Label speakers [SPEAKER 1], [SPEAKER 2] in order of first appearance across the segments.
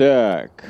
[SPEAKER 1] Так,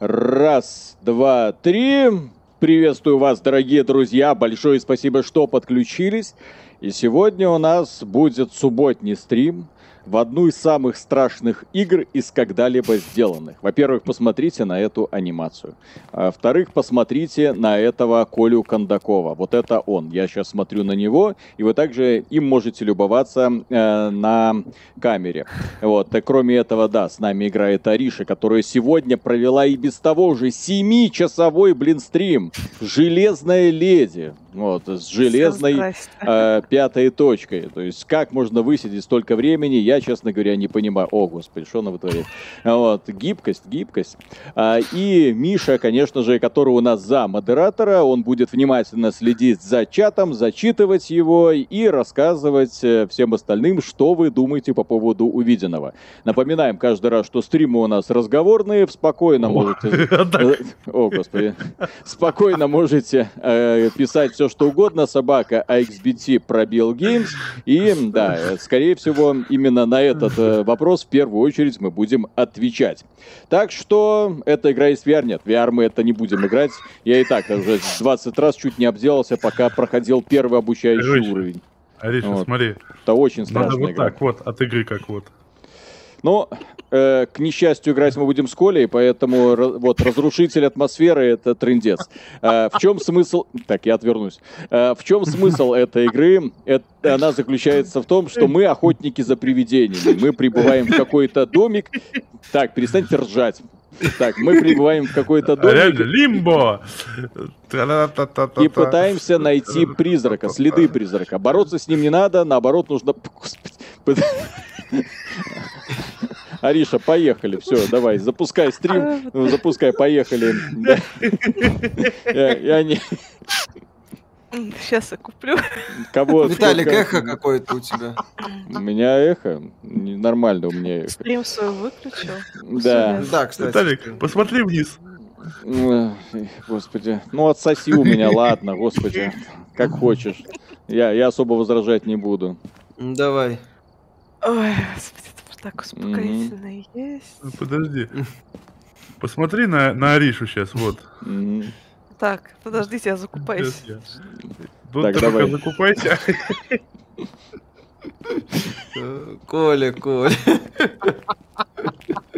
[SPEAKER 1] раз, два, три. Приветствую вас, дорогие друзья. Большое спасибо, что подключились. И сегодня у нас будет субботний стрим в одну из самых страшных игр из когда-либо сделанных. Во-первых, посмотрите на эту анимацию. А, во-вторых, посмотрите на этого Колю Кондакова. Вот это он. Я сейчас смотрю на него, и вы также им можете любоваться э, на камере. Вот. И кроме этого, да, с нами играет Ариша, которая сегодня провела и без того уже 7-часовой, блин, стрим. Железная леди. Вот, с железной э, пятой точкой. То есть, как можно высидеть столько времени, я, честно говоря, не понимаю. О, господи, что она вытворяет? Вот, гибкость, гибкость. А, и Миша, конечно же, который у нас за модератора, он будет внимательно следить за чатом, зачитывать его и рассказывать э, всем остальным, что вы думаете по поводу увиденного. Напоминаем каждый раз, что стримы у нас разговорные, спокойно можете... О, господи. Спокойно можете э, писать все, что угодно, собака AXBT пробил Games. И да, скорее всего, именно на этот э, вопрос в первую очередь мы будем отвечать. Так что эта игра из VR нет. VR мы это не будем играть. Я и так уже 20 раз чуть не обделался, пока проходил первый обучающий Ариша, уровень.
[SPEAKER 2] Ариша, вот. смотри.
[SPEAKER 1] Это очень страшно.
[SPEAKER 2] Надо вот игра. так вот, от игры как вот.
[SPEAKER 1] Но, э, к несчастью, играть мы будем с Колей, поэтому вот разрушитель атмосферы — это трендец. Э, в чем смысл... Так, я отвернусь. Э, в чем смысл этой игры? Это, она заключается в том, что мы охотники за привидениями. Мы прибываем в какой-то домик. Так, перестаньте ржать. Так, мы прибываем в какой-то. Реально,
[SPEAKER 2] лимбо!
[SPEAKER 1] И пытаемся найти призрака, следы призрака. Бороться с ним не надо, наоборот, нужно... Ариша, поехали. Все, давай, запускай стрим. Ну, запускай, поехали.
[SPEAKER 3] И они... Сейчас я куплю.
[SPEAKER 4] Кого? Виталик, эхо какое-то у тебя.
[SPEAKER 1] У меня эхо? Нормально у меня эхо.
[SPEAKER 3] Стрим свой выключил.
[SPEAKER 1] Да.
[SPEAKER 2] Да, кстати. Виталик, посмотри вниз.
[SPEAKER 1] Господи. Ну, отсоси у меня, ладно, господи. Как хочешь. Я, я особо возражать не буду.
[SPEAKER 4] Давай.
[SPEAKER 3] Ой, господи, так успокоительно mm-hmm. есть. Ну,
[SPEAKER 2] подожди. Посмотри на, на Аришу сейчас, вот.
[SPEAKER 3] Mm-hmm. Так, подождите, я закупаюсь. Я...
[SPEAKER 2] так, давай. закупайся.
[SPEAKER 4] Коля, Коля.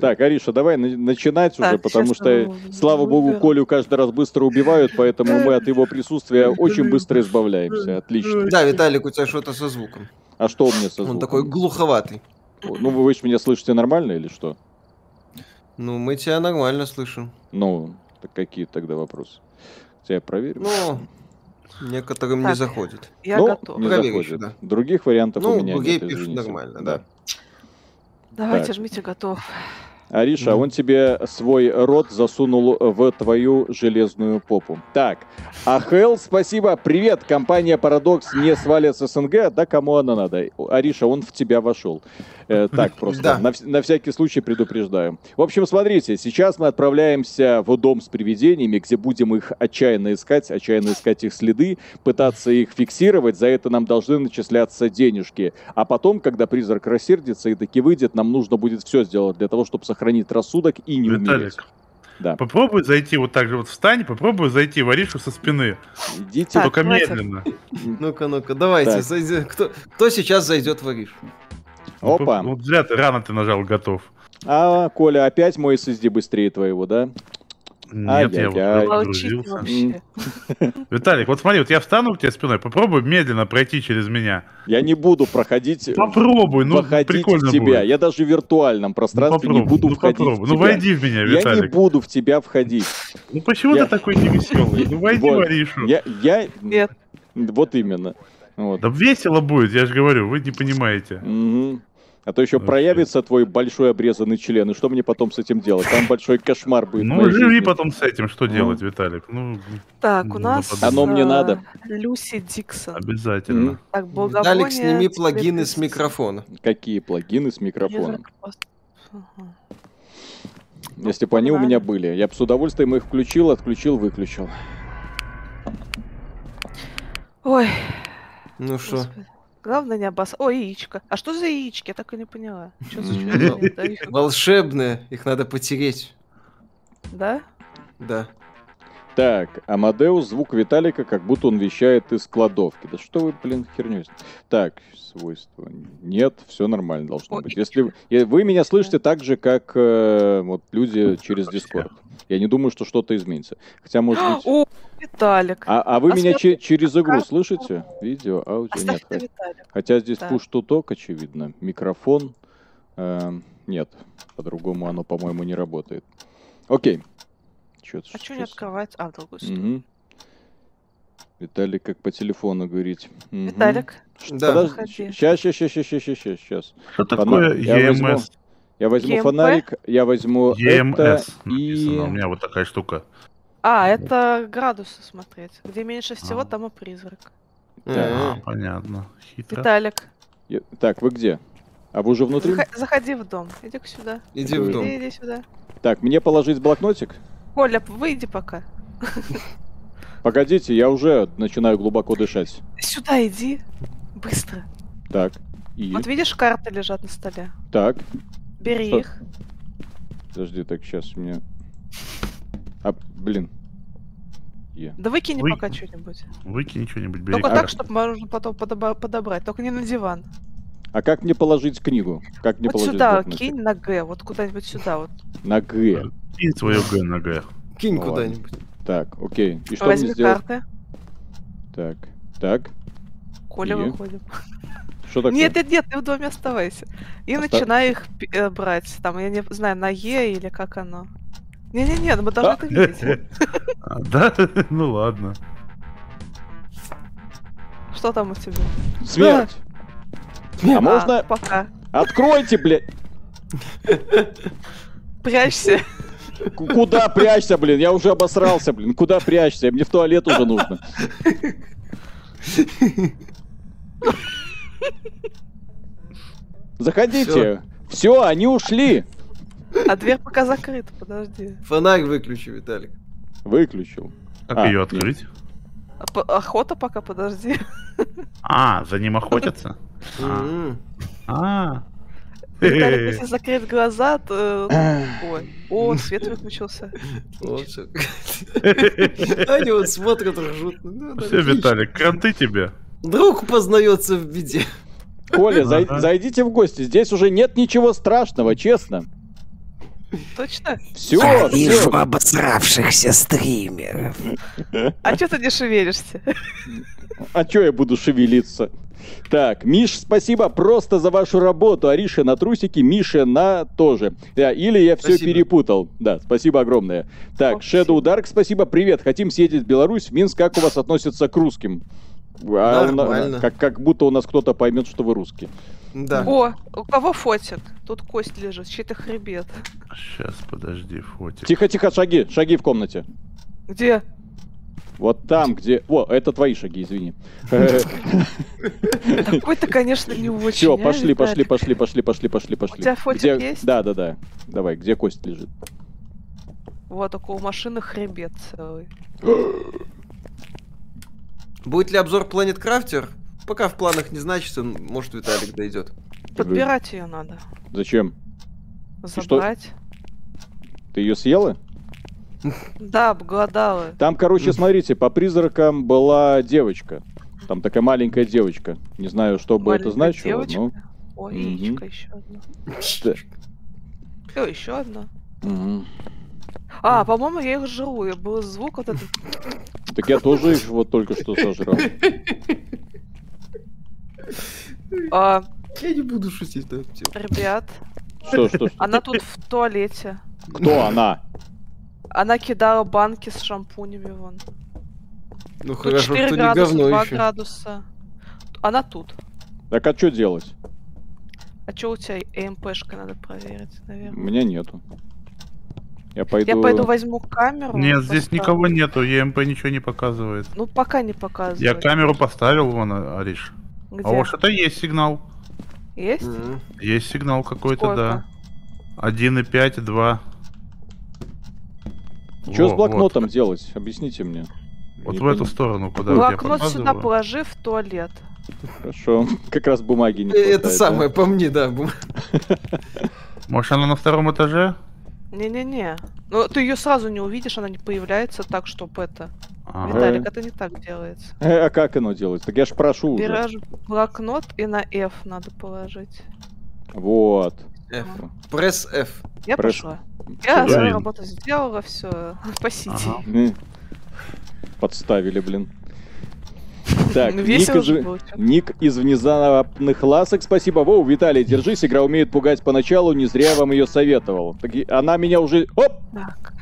[SPEAKER 1] Так, Ариша, давай начинать уже, потому что, слава богу, Колю каждый раз быстро убивают, поэтому мы от его присутствия очень быстро избавляемся. Отлично.
[SPEAKER 4] Да, Виталик, у тебя что-то со звуком.
[SPEAKER 1] А что у меня со звуком?
[SPEAKER 4] Он такой глуховатый.
[SPEAKER 1] Ну, вы меня слышите нормально или что?
[SPEAKER 4] Ну, мы тебя нормально слышим.
[SPEAKER 1] Ну, так какие тогда вопросы? Я проверю.
[SPEAKER 4] Ну, Некоторым так, не заходит.
[SPEAKER 3] Я ну, готов.
[SPEAKER 1] Не Проверишь, заходит. Да. Других вариантов ну, у меня нет,
[SPEAKER 4] пишут нормально, да.
[SPEAKER 3] Давайте, так. жмите готов.
[SPEAKER 1] Ариша, mm. он тебе свой рот засунул в твою железную попу. Так, Ахел, спасибо. Привет, компания Парадокс не свалит с СНГ. Да кому она надо? Ариша, он в тебя вошел. Э, так просто, да. на, на всякий случай предупреждаю. В общем, смотрите, сейчас мы отправляемся в дом с привидениями, где будем их отчаянно искать, отчаянно искать их следы, пытаться их фиксировать. За это нам должны начисляться денежки. А потом, когда призрак рассердится и таки выйдет, нам нужно будет все сделать для того, чтобы сохранить рассудок и не Виталик, умереть.
[SPEAKER 2] Да. Попробуй зайти вот так же вот встань, попробуй зайти в Аришу со спины.
[SPEAKER 1] Идите.
[SPEAKER 2] Только медленно.
[SPEAKER 4] Ну-ка, ну-ка, давайте. Зайди. Кто, кто сейчас зайдет в Аришу?
[SPEAKER 2] Ну, Опа. Ну, зря ты рано ты нажал готов.
[SPEAKER 1] А, Коля, опять мой SSD быстрее твоего, да?
[SPEAKER 2] Нет, я вот Виталик, вот смотри, вот я встану к тебе спиной, попробуй медленно пройти через меня.
[SPEAKER 1] Я не буду проходить...
[SPEAKER 2] Попробуй, ну прикольно
[SPEAKER 1] в тебя. Будет. Я даже в виртуальном пространстве ну, не буду ну, входить попробуй. в
[SPEAKER 2] тебя. Ну войди в меня, Виталик.
[SPEAKER 1] Я не буду в тебя входить.
[SPEAKER 2] Ну почему я... ты такой невеселый? Ну войди вот. в Аришу.
[SPEAKER 1] Я... я... Нет. Вот именно. Вот.
[SPEAKER 2] Да весело будет, я же говорю, вы не понимаете.
[SPEAKER 1] Угу. А то еще ну, проявится твой большой обрезанный член, и что мне потом с этим делать? Там большой кошмар будет.
[SPEAKER 2] Ну, живи потом с этим, что ну. делать, Виталик? Ну,
[SPEAKER 3] так, у ну, нас...
[SPEAKER 1] Оно мне надо.
[SPEAKER 3] Люси Диксон.
[SPEAKER 2] Обязательно. Mm.
[SPEAKER 3] Так,
[SPEAKER 4] Виталик, сними плагины с микрофона.
[SPEAKER 1] Какие плагины с микрофона? Если бы они у меня были, я бы с удовольствием их включил, отключил, выключил.
[SPEAKER 3] Ой.
[SPEAKER 4] Ну что?
[SPEAKER 3] Главное не обос... О, яичко. А что за яички? Я так и не поняла. Что за
[SPEAKER 4] Волшебные. Их надо потереть.
[SPEAKER 3] Да?
[SPEAKER 4] Да.
[SPEAKER 1] Так, Амадеус, звук Виталика, как будто он вещает из кладовки. Да что вы, блин, херню Так, свойства. Нет, все нормально должно Ой. быть. Если вы меня слышите так же, как э, вот люди через Дискорд. Я не думаю, что что-то изменится. Хотя, может быть...
[SPEAKER 3] О, Виталик.
[SPEAKER 1] А, а вы а меня че- через игру слышите? Видео, аудио? Нет. Хотя, хотя здесь да. push to очевидно. Микрофон. Э, нет, по-другому оно, по-моему, не работает. Окей.
[SPEAKER 3] Чё, а что не открывается? А, в другую сторону. Угу.
[SPEAKER 1] Виталик как по телефону говорить.
[SPEAKER 3] Угу. Виталик?
[SPEAKER 1] Да. Сейчас, сейчас, сейчас, сейчас, сейчас, сейчас, сейчас.
[SPEAKER 2] Что такое EMS?
[SPEAKER 1] Я возьму EMP? фонарик, я возьму
[SPEAKER 2] EMS
[SPEAKER 1] это
[SPEAKER 2] и... У меня вот такая штука.
[SPEAKER 3] А, это градусы смотреть. Где меньше всего, а. там и призрак.
[SPEAKER 2] А, понятно.
[SPEAKER 3] Хитро. Виталик.
[SPEAKER 1] Так, вы где? А вы уже внутри?
[SPEAKER 3] Заходи в дом. Иди сюда.
[SPEAKER 4] Иди в дом.
[SPEAKER 3] Иди, иди сюда.
[SPEAKER 1] Так, мне положить блокнотик?
[SPEAKER 3] Коля, выйди пока.
[SPEAKER 1] Погодите, я уже начинаю глубоко дышать.
[SPEAKER 3] Сюда иди. Быстро.
[SPEAKER 1] Так. И...
[SPEAKER 3] Вот видишь, карты лежат на столе.
[SPEAKER 1] Так.
[SPEAKER 3] Бери Что? их.
[SPEAKER 1] Подожди, так сейчас мне... А, блин.
[SPEAKER 3] Yeah. Да выкини Вы... пока что-нибудь.
[SPEAKER 2] Выкини что-нибудь, бери.
[SPEAKER 3] Только а... так, чтобы можно потом подобрать. Только не на диван.
[SPEAKER 1] А как мне положить книгу? Как мне
[SPEAKER 3] вот
[SPEAKER 1] положить
[SPEAKER 3] сюда, блокнотик? кинь на Г, вот куда-нибудь сюда вот.
[SPEAKER 1] На Г.
[SPEAKER 2] Кинь свое Г на Г.
[SPEAKER 4] Кинь ну, куда-нибудь.
[SPEAKER 1] Так, окей.
[SPEAKER 3] И что Возьми мне сделать? карты.
[SPEAKER 1] Так, так.
[SPEAKER 3] Коля, и... выходим.
[SPEAKER 1] Что такое?
[SPEAKER 3] Нет, нет, нет, ты в доме оставайся. И Оста... начинай их э, брать. Там, я не знаю, на Е или как оно. Не-не-не, мы должны это видеть.
[SPEAKER 2] А, да? Ну ладно.
[SPEAKER 3] Что там у тебя?
[SPEAKER 1] Смерть! А можно...
[SPEAKER 3] Пока.
[SPEAKER 1] Откройте, блядь!
[SPEAKER 3] Прячься.
[SPEAKER 1] Куда прячься, блин? Я уже обосрался, блин. Куда прячься? Мне в туалет уже нужно. Заходите. Все, они ушли.
[SPEAKER 3] А дверь пока закрыта, подожди.
[SPEAKER 4] Фонарь выключи, Виталик.
[SPEAKER 1] Выключил.
[SPEAKER 2] Как а, ее открыть?
[SPEAKER 3] Охота пока, подожди.
[SPEAKER 2] А, за ним охотятся? А.
[SPEAKER 3] Виталик, если закрыть глаза, то... Ой. О, свет выключился.
[SPEAKER 4] Они вот смотрят, ржут.
[SPEAKER 2] Ну, Все, Виталик, кранты тебе.
[SPEAKER 4] Друг познается в беде.
[SPEAKER 1] Коля, зай, зайдите в гости. Здесь уже нет ничего страшного, честно.
[SPEAKER 3] Точно?
[SPEAKER 1] Все, Я
[SPEAKER 4] все. вижу обосравшихся стримеров.
[SPEAKER 3] А что ты не шевелишься?
[SPEAKER 1] А что я буду шевелиться? Так, Миш, спасибо просто за вашу работу. Ариша на трусики, Миша на тоже. Да, или я все спасибо. перепутал. Да, спасибо огромное. Так, О, Shadow Dark, спасибо. Привет, хотим съездить в Беларусь. В Минск, как у вас относятся к русским? А Нормально. как, как будто у нас кто-то поймет, что вы русские.
[SPEAKER 3] Да. О, у кого фотик? Тут кость лежит, чей-то хребет.
[SPEAKER 2] Сейчас, подожди, фотик.
[SPEAKER 1] Тихо-тихо, шаги, шаги в комнате.
[SPEAKER 3] Где?
[SPEAKER 1] Вот там, где... О, это твои шаги, извини.
[SPEAKER 3] Такой-то, конечно, не очень.
[SPEAKER 1] Все, пошли, пошли, пошли, пошли, пошли, пошли, пошли. У
[SPEAKER 3] тебя фотик есть?
[SPEAKER 1] Да, да, да. Давай, где кость лежит?
[SPEAKER 3] Вот, около машины хребет целый.
[SPEAKER 4] Будет ли обзор Planet Crafter? Пока в планах не значится, может Виталик дойдет.
[SPEAKER 3] Подбирать ее надо.
[SPEAKER 1] Зачем?
[SPEAKER 3] Забрать.
[SPEAKER 1] Ты ее съела?
[SPEAKER 3] Да, обгладала.
[SPEAKER 1] Там, короче, смотрите, по призракам была девочка. Там такая маленькая девочка. Не знаю, что бы это значило,
[SPEAKER 3] девочка? но... Ой, яичко еще одно. О, еще одно. А, по-моему, я их жру. И был звук вот этот.
[SPEAKER 1] Так я тоже их вот только что сожрал.
[SPEAKER 3] А,
[SPEAKER 4] я не буду шутить на
[SPEAKER 3] эту тему. Ребят.
[SPEAKER 1] Что, что, что?
[SPEAKER 3] Она тут в туалете.
[SPEAKER 1] Кто она?
[SPEAKER 3] Она кидала банки с шампунями вон.
[SPEAKER 4] Ну тут хорошо, 4 что градуса, не говно 2 еще.
[SPEAKER 3] градуса. Она тут.
[SPEAKER 1] Так а что делать?
[SPEAKER 3] А что у тебя ЭМПшка надо проверить, наверное?
[SPEAKER 1] У меня нету. Я пойду...
[SPEAKER 3] Я пойду возьму камеру.
[SPEAKER 2] Нет, поставлю. здесь никого нету, ЕМП ничего не показывает.
[SPEAKER 3] Ну, пока не показывает.
[SPEAKER 2] Я камеру поставил, вон, Ариш. Где? А вот что-то есть сигнал.
[SPEAKER 3] Есть? Mm-hmm.
[SPEAKER 2] Есть сигнал какой-то, да. 1,5, 2.
[SPEAKER 1] Что с блокнотом вот. делать? Объясните мне.
[SPEAKER 2] Вот не в эту сторону, куда
[SPEAKER 3] Блокнот сюда положи в туалет.
[SPEAKER 1] Хорошо. Как раз бумаги не
[SPEAKER 4] Это самое, по мне, да.
[SPEAKER 2] Может, она на втором этаже?
[SPEAKER 3] Не-не-не. Ну, ты ее сразу не увидишь, она не появляется так, чтобы это... А. Виталик, это не так делается.
[SPEAKER 1] Э, а как оно делается? Так я ж прошу
[SPEAKER 3] Берешь блокнот и на F надо положить.
[SPEAKER 1] Вот.
[SPEAKER 4] F. Пресс F.
[SPEAKER 3] Я Пресс... пошла. Я свою работу сделала, все. Спасите. Ага.
[SPEAKER 1] Подставили, блин. Так, ник из... ник из внезапных ласок. Спасибо, Воу, Виталий, держись. Игра умеет пугать поначалу, не зря я вам ее советовал. Так, она меня уже... Оп! Так.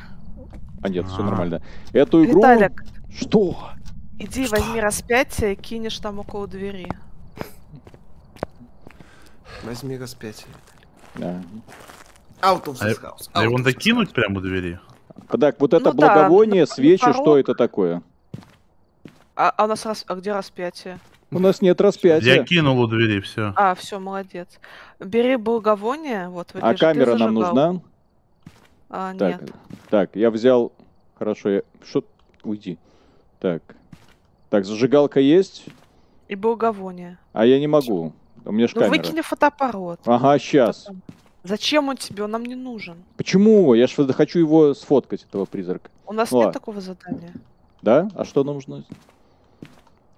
[SPEAKER 1] А нет, все нормально. Эту игру...
[SPEAKER 3] Виталик.
[SPEAKER 1] Что?
[SPEAKER 3] Иди, Что? возьми распятие и кинешь там около двери.
[SPEAKER 4] Возьми распятие.
[SPEAKER 1] Да.
[SPEAKER 4] Out of this house.
[SPEAKER 2] А его надо кинуть прямо у двери?
[SPEAKER 1] Так, вот это ну, благовоние, да, свечи, что это такое?
[SPEAKER 3] А, а у нас рас... а где распятие?
[SPEAKER 1] У нас нет распятия.
[SPEAKER 2] Я кинул у двери, все.
[SPEAKER 3] А, все, молодец. Бери благовоние, вот.
[SPEAKER 1] А камера нам нужна?
[SPEAKER 3] А,
[SPEAKER 1] так,
[SPEAKER 3] нет.
[SPEAKER 1] Так, я взял. Хорошо, я. Что? Уйди. Так. Так, зажигалка есть?
[SPEAKER 3] И благовоние.
[SPEAKER 1] А я не могу. У меня ж
[SPEAKER 3] ну,
[SPEAKER 1] камера.
[SPEAKER 3] выкини фотоаппарат.
[SPEAKER 1] Ага, сейчас. Потом.
[SPEAKER 3] Зачем он тебе? Он нам не нужен.
[SPEAKER 1] Почему? Я ж хочу его сфоткать, этого призрака.
[SPEAKER 3] У нас ну, нет такого задания.
[SPEAKER 1] Да? А что нам нужно?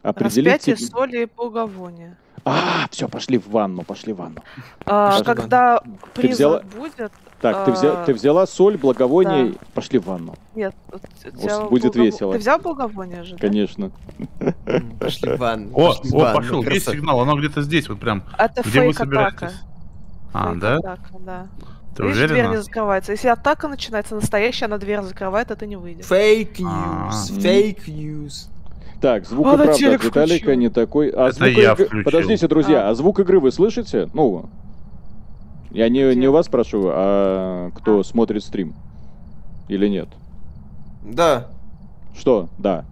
[SPEAKER 3] Определить Распятие соли и благовония.
[SPEAKER 1] А, все, пошли в ванну, пошли в ванну.
[SPEAKER 3] А, когда ты взяла... будет...
[SPEAKER 1] Так, а... ты, взя... ты взяла соль, благовоние, да. пошли в ванну.
[SPEAKER 3] Нет,
[SPEAKER 1] взял будет благов... весело.
[SPEAKER 3] Ты взял благовоние же,
[SPEAKER 1] Конечно.
[SPEAKER 4] Пошли в ванну.
[SPEAKER 2] О, о, пошел, есть сигнал, оно где-то здесь, вот прям.
[SPEAKER 3] Это где вы собираетесь.
[SPEAKER 2] А, да?
[SPEAKER 3] Атака, да.
[SPEAKER 2] Ты Видишь,
[SPEAKER 3] дверь не закрывается. Если атака начинается настоящая, она дверь закрывает, это не выйдет.
[SPEAKER 4] Fake news, fake news.
[SPEAKER 1] Так, звук а, и правда от Виталика не такой. А
[SPEAKER 2] Это звук я иг...
[SPEAKER 1] Подождите, друзья, а. а звук игры вы слышите? Ну, я не, не у вас прошу, а кто а. смотрит стрим. Или нет?
[SPEAKER 4] Да.
[SPEAKER 1] Что? Да.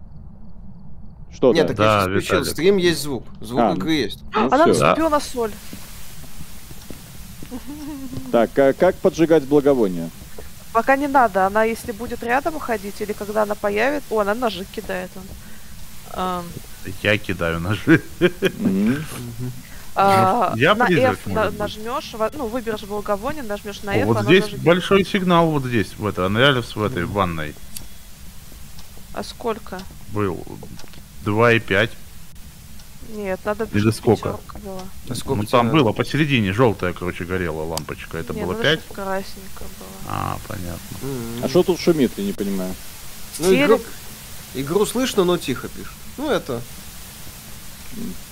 [SPEAKER 1] Что
[SPEAKER 4] Нет,
[SPEAKER 1] да?
[SPEAKER 4] так да, я включил. Виталик. Стрим есть звук. Звук а, игры есть.
[SPEAKER 3] Ну, Она наступила да. на соль.
[SPEAKER 1] Так, а как поджигать благовоние?
[SPEAKER 3] Пока не надо. Она, если будет рядом ходить, или когда она появится... О, она ножи кидает. Он.
[SPEAKER 2] А... Я кидаю ножи.
[SPEAKER 3] А, я на F на, нажмешь, ну, выберешь благовоние, нажмешь на F.
[SPEAKER 2] Вот здесь большой сигнал, вот здесь, в этой, анализ в этой ванной.
[SPEAKER 3] А сколько?
[SPEAKER 2] Был 2,5.
[SPEAKER 3] Нет, надо
[SPEAKER 2] Или сколько?
[SPEAKER 3] Была.
[SPEAKER 2] А сколько ну там надо? было, посередине желтая, короче, горела лампочка. Это Не, было ну, 5?
[SPEAKER 3] красненько было.
[SPEAKER 2] А, понятно.
[SPEAKER 1] Mm-hmm. А что тут шумит, я не понимаю.
[SPEAKER 4] Ну, игру, игру слышно, но тихо пишет. Ну, это...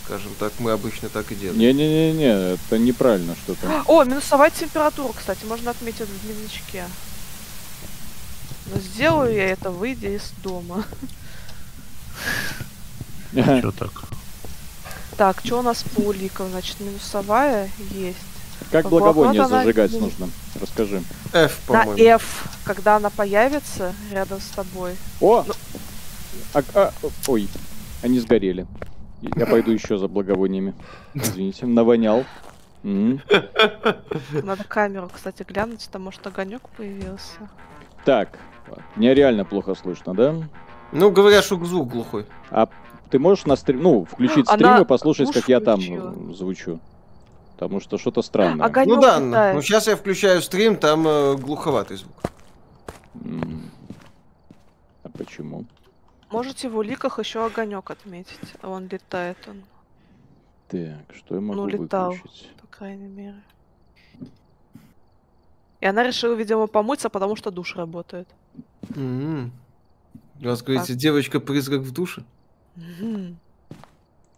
[SPEAKER 4] Скажем так, мы обычно так и делаем.
[SPEAKER 1] Не-не-не-не, это неправильно что-то.
[SPEAKER 3] О, минусовая температура, кстати, можно отметить в дневничке. Но сделаю я это, выйдя из дома.
[SPEAKER 2] Что так?
[SPEAKER 3] Так, что у нас по уликам? Значит, минусовая есть.
[SPEAKER 1] Как благовоние зажигать она... нужно? Расскажи.
[SPEAKER 4] F, по-моему.
[SPEAKER 3] На F, когда она появится рядом с тобой.
[SPEAKER 1] О! Ну... А, а, ой, они сгорели. Я пойду еще за благовониями. Извините, навонял.
[SPEAKER 3] Надо камеру, кстати, глянуть, там может огонек появился.
[SPEAKER 1] Так, мне реально плохо слышно, да?
[SPEAKER 4] Ну, говорят, что звук глухой.
[SPEAKER 1] А ты можешь на стрим, ну, включить стрим Она и послушать, как я там э, звучу? Потому что что-то странное.
[SPEAKER 3] Огонек
[SPEAKER 4] ну да, летает. ну сейчас я включаю стрим, там э, глуховатый звук.
[SPEAKER 1] А почему?
[SPEAKER 3] Можете в уликах еще огонек отметить. Он летает он.
[SPEAKER 1] Так, что я могу
[SPEAKER 3] ну, летал,
[SPEAKER 1] выключить?
[SPEAKER 3] по крайней мере. И она решила, видимо, помыться, потому что душ работает.
[SPEAKER 4] Mm-hmm. У вас, говорите, девочка-призрак в душе?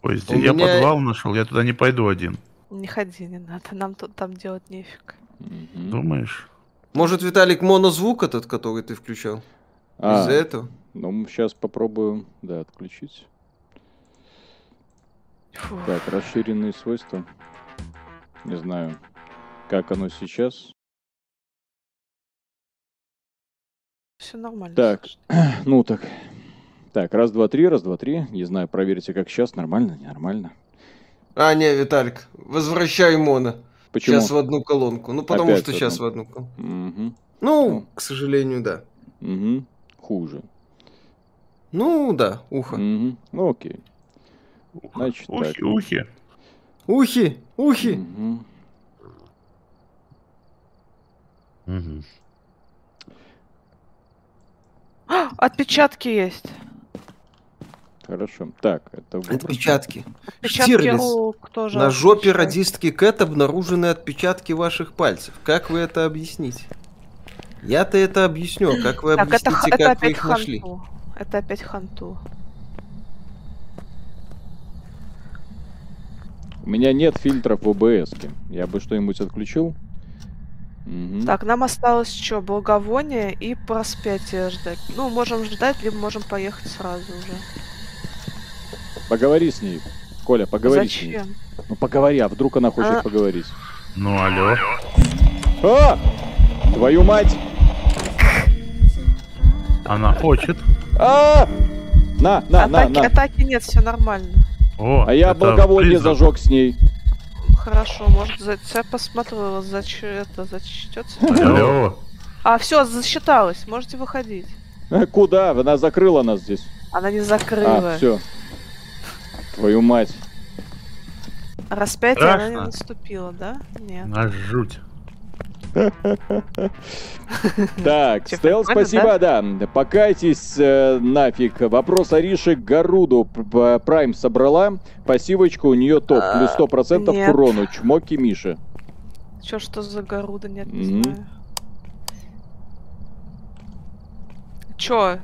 [SPEAKER 2] Ой, здесь я меня... подвал нашел, я туда не пойду один.
[SPEAKER 3] Не ходи, не надо, нам тут там делать нефиг.
[SPEAKER 2] Думаешь?
[SPEAKER 4] Может, Виталик, монозвук этот, который ты включал? А, Из-за этого?
[SPEAKER 1] Ну, сейчас попробую, да, отключить. Фу. Так, расширенные свойства. Не знаю, как оно сейчас.
[SPEAKER 3] Все нормально.
[SPEAKER 1] Так, ну так, так, раз, два, три, раз, два, три. Не знаю, проверьте, как сейчас. Нормально, нормально.
[SPEAKER 4] А, не, Виталик, возвращай Мона. Почему? Сейчас в одну колонку. Ну, потому Опять что сейчас в одну колонку. Угу. Ну, ну, к сожалению, да.
[SPEAKER 1] Угу. Хуже.
[SPEAKER 4] Ну, да, ухо.
[SPEAKER 1] Угу. Ну, окей.
[SPEAKER 2] Значит, ухи, так. ухи.
[SPEAKER 4] Ухи, ухи. Угу.
[SPEAKER 3] Угу. Отпечатки есть.
[SPEAKER 1] Хорошо. Так, это
[SPEAKER 4] выброс. Отпечатки. Отпечатки Штирлиц. рук тоже. На жопе радистки Кэт обнаружены отпечатки ваших пальцев. Как вы это объясните? Я-то это объясню. А как вы так, объясните, это, как это вы их ханту.
[SPEAKER 3] Это опять ханту.
[SPEAKER 1] У меня нет фильтров в ОБС. Я бы что-нибудь отключил.
[SPEAKER 3] Угу. Так, нам осталось что? Благовоние и проспятие ждать. Ну, можем ждать, либо можем поехать сразу уже.
[SPEAKER 1] Поговори с ней. Коля, поговори Зачем? с ней. Ну поговори, а вдруг она хочет а... поговорить.
[SPEAKER 2] Ну, алло.
[SPEAKER 1] А! Твою мать!
[SPEAKER 2] Она хочет.
[SPEAKER 1] А! На, на,
[SPEAKER 3] атаки,
[SPEAKER 1] на, на.
[SPEAKER 3] Атаки нет, все нормально.
[SPEAKER 1] О, а я благовоние зажег с ней.
[SPEAKER 3] Хорошо, может, за... я посмотрю, зач... это зачтется.
[SPEAKER 2] Алло.
[SPEAKER 3] А, все, засчиталось, можете выходить.
[SPEAKER 1] Куда? Она закрыла нас здесь.
[SPEAKER 3] Она не закрыла.
[SPEAKER 1] А, все. Твою мать.
[SPEAKER 3] Распятие она не наступила, да? Нет.
[SPEAKER 2] На жуть.
[SPEAKER 1] Так, Стел, спасибо, да. Покайтесь э, нафиг. Вопрос Ариши Гаруду. Прайм собрала. Пассивочку у нее топ. А, плюс 100% к урону. Чмоки Миша.
[SPEAKER 3] Чё, что за Гаруда? Нет, не знаю. Чё?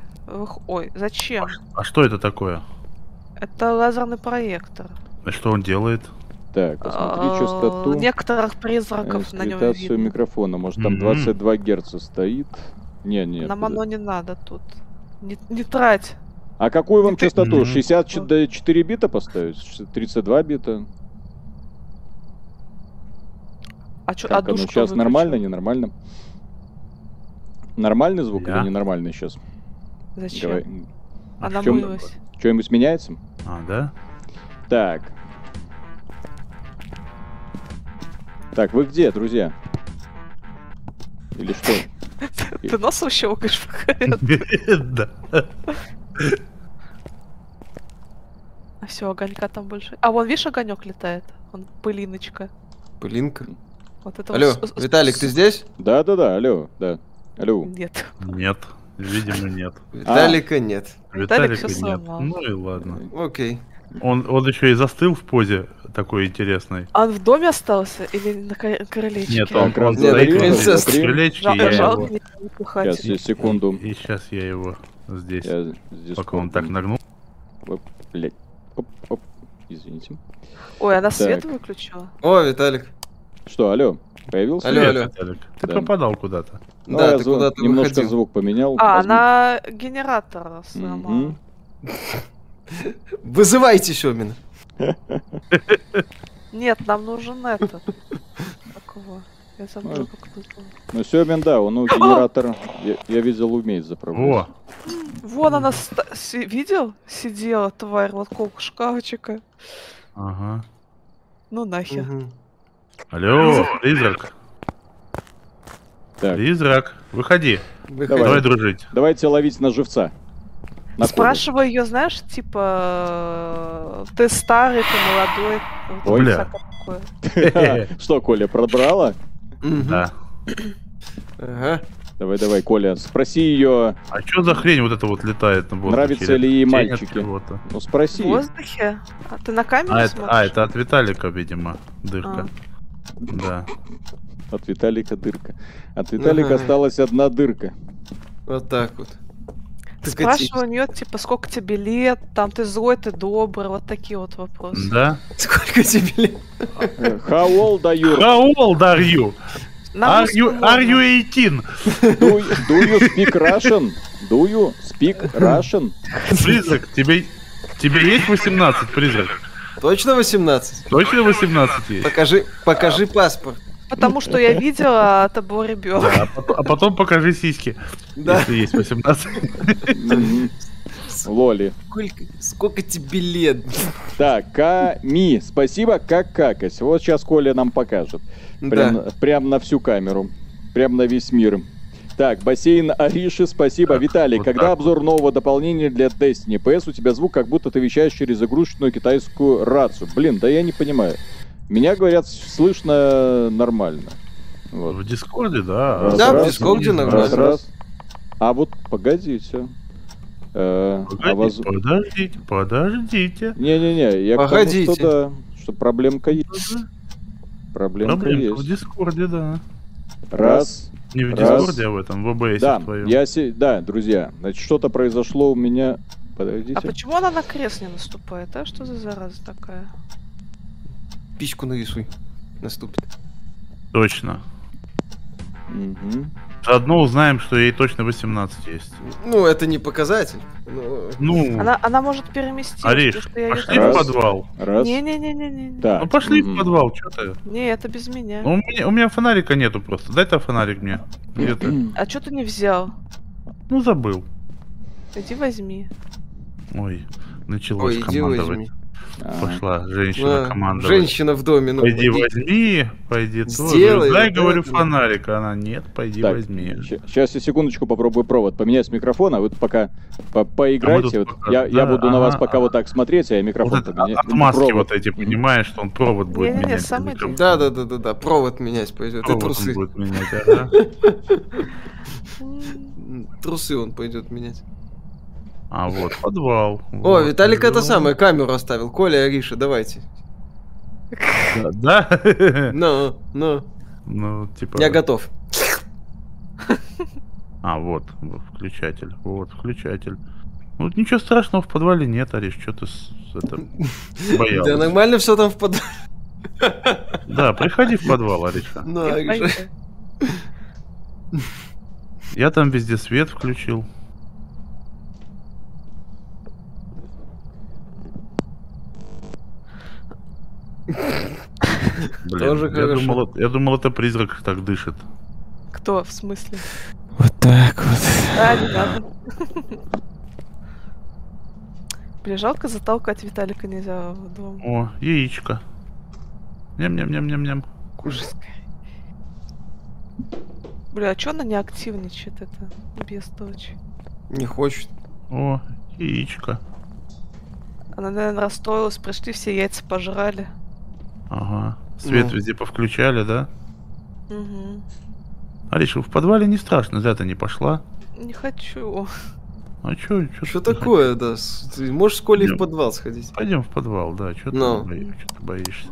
[SPEAKER 3] Ой, зачем?
[SPEAKER 2] А что это такое?
[SPEAKER 3] Это лазерный проектор.
[SPEAKER 2] А что он делает?
[SPEAKER 1] Так, посмотри а, частоту.
[SPEAKER 3] Некоторых призраков на нем
[SPEAKER 1] видно. микрофона. Может, там 22 герца стоит? Не, нет.
[SPEAKER 3] Нам оно не надо тут. Не, не трать.
[SPEAKER 1] А какую вам частоту? 64 бита поставить? 32 бита?
[SPEAKER 3] А, чё, так, а,
[SPEAKER 1] ну сейчас нормально, ненормально? Нормальный звук или ненормальный сейчас?
[SPEAKER 3] Зачем? Давай. Она мылась.
[SPEAKER 1] Что-нибудь меняется?
[SPEAKER 2] А, да?
[SPEAKER 1] Так. Так, вы где, друзья? Или что?
[SPEAKER 3] Ты носом щелкаешь
[SPEAKER 2] Да.
[SPEAKER 3] А все, огонька там больше. А вон, видишь, огонек летает. Он пылиночка.
[SPEAKER 4] Пылинка? Вот это алло, вот... Виталик, ты здесь?
[SPEAKER 1] Да, да, да, алло, да. Алло.
[SPEAKER 3] Нет.
[SPEAKER 2] Нет. Видимо, нет.
[SPEAKER 4] Виталика а. нет.
[SPEAKER 2] Виталика нет. Ну и ладно.
[SPEAKER 4] Окей.
[SPEAKER 2] Он, он еще и застыл в позе такой интересной.
[SPEAKER 3] А он в доме остался или на крылечке?
[SPEAKER 2] Нет, он, он
[SPEAKER 1] Нет,
[SPEAKER 2] стоит на крылечке. Жал,
[SPEAKER 1] я его... Сейчас, секунду.
[SPEAKER 2] И, и сейчас я его здесь, я здесь пока он так нагнул.
[SPEAKER 1] Оп, блядь. Оп, оп. Извините.
[SPEAKER 3] Ой, она так. свет выключила.
[SPEAKER 4] О, Виталик.
[SPEAKER 1] Что, алло? Появился?
[SPEAKER 4] Алло, алло.
[SPEAKER 2] Виталик. Ты да. пропадал куда-то.
[SPEAKER 1] Ну, да, ты звук, куда-то Немножко выходил. звук поменял.
[SPEAKER 3] А, Возьми. она генератор сломала.
[SPEAKER 4] Вызывайте Семина.
[SPEAKER 3] Нет, нам нужен этот. Какого? Я забыл, как
[SPEAKER 1] это Ну, Семин, да, он у генератора, я, я видел, умеет заправлять. О!
[SPEAKER 3] Вон она, видел? Сидела, тварь, вот колку шкафчика.
[SPEAKER 2] Ага.
[SPEAKER 3] Ну нахер.
[SPEAKER 2] Алло, призрак. Так. Призрак, выходи. выходи. Давай дружить.
[SPEAKER 1] Давайте ловить на живца.
[SPEAKER 3] На Спрашиваю ее, знаешь, типа, ты старый, ты
[SPEAKER 1] молодой. Коля. Что, Коля, пробрала?
[SPEAKER 2] Да.
[SPEAKER 1] Ага. Давай, давай, Коля, спроси ее.
[SPEAKER 2] А что за хрень вот это вот летает на
[SPEAKER 1] воздухе? Нравятся ли ей мальчики? Ну спроси.
[SPEAKER 3] В воздухе? А ты на камеру
[SPEAKER 2] а, смотришь? Это, а, это от Виталика, видимо, дырка. А. Да.
[SPEAKER 1] От Виталика дырка. От Виталика ага. осталась одна дырка.
[SPEAKER 4] Вот так вот.
[SPEAKER 3] Спрашиваю у нее, типа, сколько тебе лет, там, ты злой, ты добрый, вот такие вот вопросы.
[SPEAKER 2] Да?
[SPEAKER 4] Сколько тебе лет?
[SPEAKER 1] How old are you?
[SPEAKER 2] How old are you? Are you, are you 18?
[SPEAKER 1] Do, do you speak Russian? Do you speak Russian?
[SPEAKER 2] Призрак, тебе, тебе есть 18, призрак?
[SPEAKER 4] Точно 18?
[SPEAKER 2] Точно 18 есть?
[SPEAKER 4] Покажи, покажи а. паспорт.
[SPEAKER 3] Потому что я видела, это был ребенок. Да,
[SPEAKER 2] а потом покажи сиськи. Да. Если есть 18.
[SPEAKER 1] Лоли.
[SPEAKER 4] Сколько, сколько тебе лет?
[SPEAKER 1] Так, Ками, спасибо, как какать. Вот сейчас Коля нам покажет. Прям, да. прям на всю камеру. Прям на весь мир. Так, бассейн Ариши, спасибо. Так, Виталий, вот когда обзор вот. нового дополнения для Destiny PS, у тебя звук как будто ты вещаешь через игрушечную китайскую рацию. Блин, да я не понимаю. Меня, говорят, слышно нормально.
[SPEAKER 2] Вот. В Дискорде, да.
[SPEAKER 4] Раз, да, раз, в Дискорде нормально. Раз, раз.
[SPEAKER 1] А вот погодите.
[SPEAKER 2] Э, а воз... Подождите, подождите.
[SPEAKER 1] Не-не-не, я Погодите. к тому, что, да, что проблемка есть. Проблемка, проблемка есть.
[SPEAKER 2] в Дискорде, да.
[SPEAKER 1] Раз.
[SPEAKER 2] Не в Дискорде, а в этом, в OBS
[SPEAKER 1] да, твоем. Я се... Да, друзья, значит, что-то произошло у меня... Подождите.
[SPEAKER 3] А почему она на крест не наступает, а? Что за зараза такая?
[SPEAKER 4] Письку нарисуй. Наступит.
[SPEAKER 2] Точно. Угу. Заодно узнаем, что ей точно 18 есть.
[SPEAKER 4] Ну, это не показатель. Но...
[SPEAKER 2] Ну.
[SPEAKER 3] Она, она может переместиться.
[SPEAKER 2] Ариш, пошли в подвал.
[SPEAKER 3] Раз. Не-не-не-не.
[SPEAKER 2] Да. Ну пошли mm-hmm. в подвал, что ты?
[SPEAKER 3] Не, это без меня.
[SPEAKER 2] Ну, у меня. У меня фонарика нету просто. Дай-то фонарик мне. Где ты?
[SPEAKER 3] А что ты не взял?
[SPEAKER 2] Ну, забыл.
[SPEAKER 3] Иди возьми.
[SPEAKER 2] Ой, началось Ой, командовать. Возьми. Пошла женщина а, команда.
[SPEAKER 4] Женщина в доме. Ну,
[SPEAKER 2] пойди, пойди возьми, пойди Сделай, Дай, да, говорю, фонарик. Она, нет, пойди так, возьми.
[SPEAKER 1] Сейчас я секундочку попробую провод поменять с микрофона. Вы пока по поиграйте. А вот пока, я, да, я буду на вас пока вот так смотреть, а я микрофон вот
[SPEAKER 2] поменяю. Отмазки провод. вот эти, понимаешь, что он провод будет не, менять. Не,
[SPEAKER 4] не, да, да, да, да, да, провод менять пойдет. Провод трусы.
[SPEAKER 2] он будет менять, ага.
[SPEAKER 4] Трусы он пойдет менять.
[SPEAKER 2] А вот подвал.
[SPEAKER 4] О, вот, Виталик это самое, камеру оставил. Коля, Ариша, давайте.
[SPEAKER 2] Да?
[SPEAKER 4] Ну, ну.
[SPEAKER 2] Ну, типа...
[SPEAKER 4] Я готов.
[SPEAKER 2] А, вот, включатель. Вот, включатель. Ну, ничего страшного в подвале нет, Ариш, что ты с, это,
[SPEAKER 4] боялась. Да нормально все там в подвале.
[SPEAKER 2] Да, приходи в подвал, Ариша.
[SPEAKER 4] Ну, Ариша.
[SPEAKER 2] Я там везде свет включил. Тоже я думал, я думал, это призрак так дышит.
[SPEAKER 3] Кто, в смысле?
[SPEAKER 4] Вот так вот.
[SPEAKER 3] А, не надо. Бля, жалко затолкать Виталика нельзя в дом.
[SPEAKER 2] О, яичко. Ням-ням-ням-ням-ням.
[SPEAKER 3] Ужас. Бля, а чё она не активничает, это бестолочь?
[SPEAKER 4] Не хочет.
[SPEAKER 2] О, яичко.
[SPEAKER 3] Она, наверное, расстроилась, пришли, все яйца пожрали.
[SPEAKER 2] Ага. Свет ну. везде повключали, да?
[SPEAKER 3] Угу.
[SPEAKER 2] Ариша, в подвале не страшно, зря ты не пошла.
[SPEAKER 3] Не хочу.
[SPEAKER 2] А чё?
[SPEAKER 4] Чё, что такое, да? Ты можешь с Колей в подвал сходить?
[SPEAKER 2] Пойдем в подвал, да. Чё Но. ты, боишься? Чё ты боишься?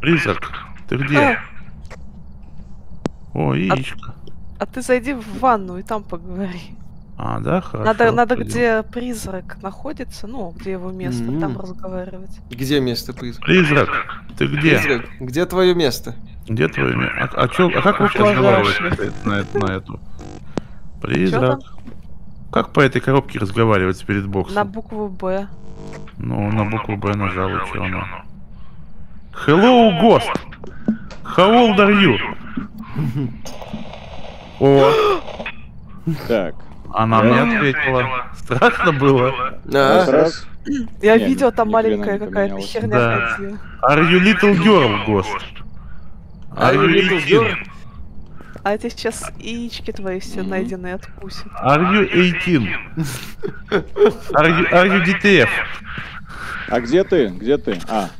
[SPEAKER 2] Призрак, ты где? А. О, яичко.
[SPEAKER 3] А, а ты зайди в ванну и там поговори.
[SPEAKER 2] А, да, хорошо.
[SPEAKER 3] Надо, надо где призрак находится, ну, где его место, mm-hmm. там разговаривать.
[SPEAKER 4] Где место призрака?
[SPEAKER 2] Призрак, ты где? Призрак,
[SPEAKER 4] где твое место?
[SPEAKER 2] Где твое место? А, а, чё, а как вы сейчас разговариваете на, на, на эту? Призрак. Как по этой коробке разговаривать перед боксом?
[SPEAKER 3] На букву Б.
[SPEAKER 2] Ну, на букву Б нажал, и что оно? Hello, Ghost! How old are you?
[SPEAKER 1] О! Так.
[SPEAKER 2] Она мне ответила. Страшно было?
[SPEAKER 4] Да.
[SPEAKER 3] Раз. Я видел, там маленькая какая-то херня да.
[SPEAKER 2] Are you little girl, Ghost?
[SPEAKER 4] Are you little girl?
[SPEAKER 3] А это сейчас яички твои все найденные откусят.
[SPEAKER 2] Are you 18? Are you, are you DTF?
[SPEAKER 1] А где ты? Где ты? А.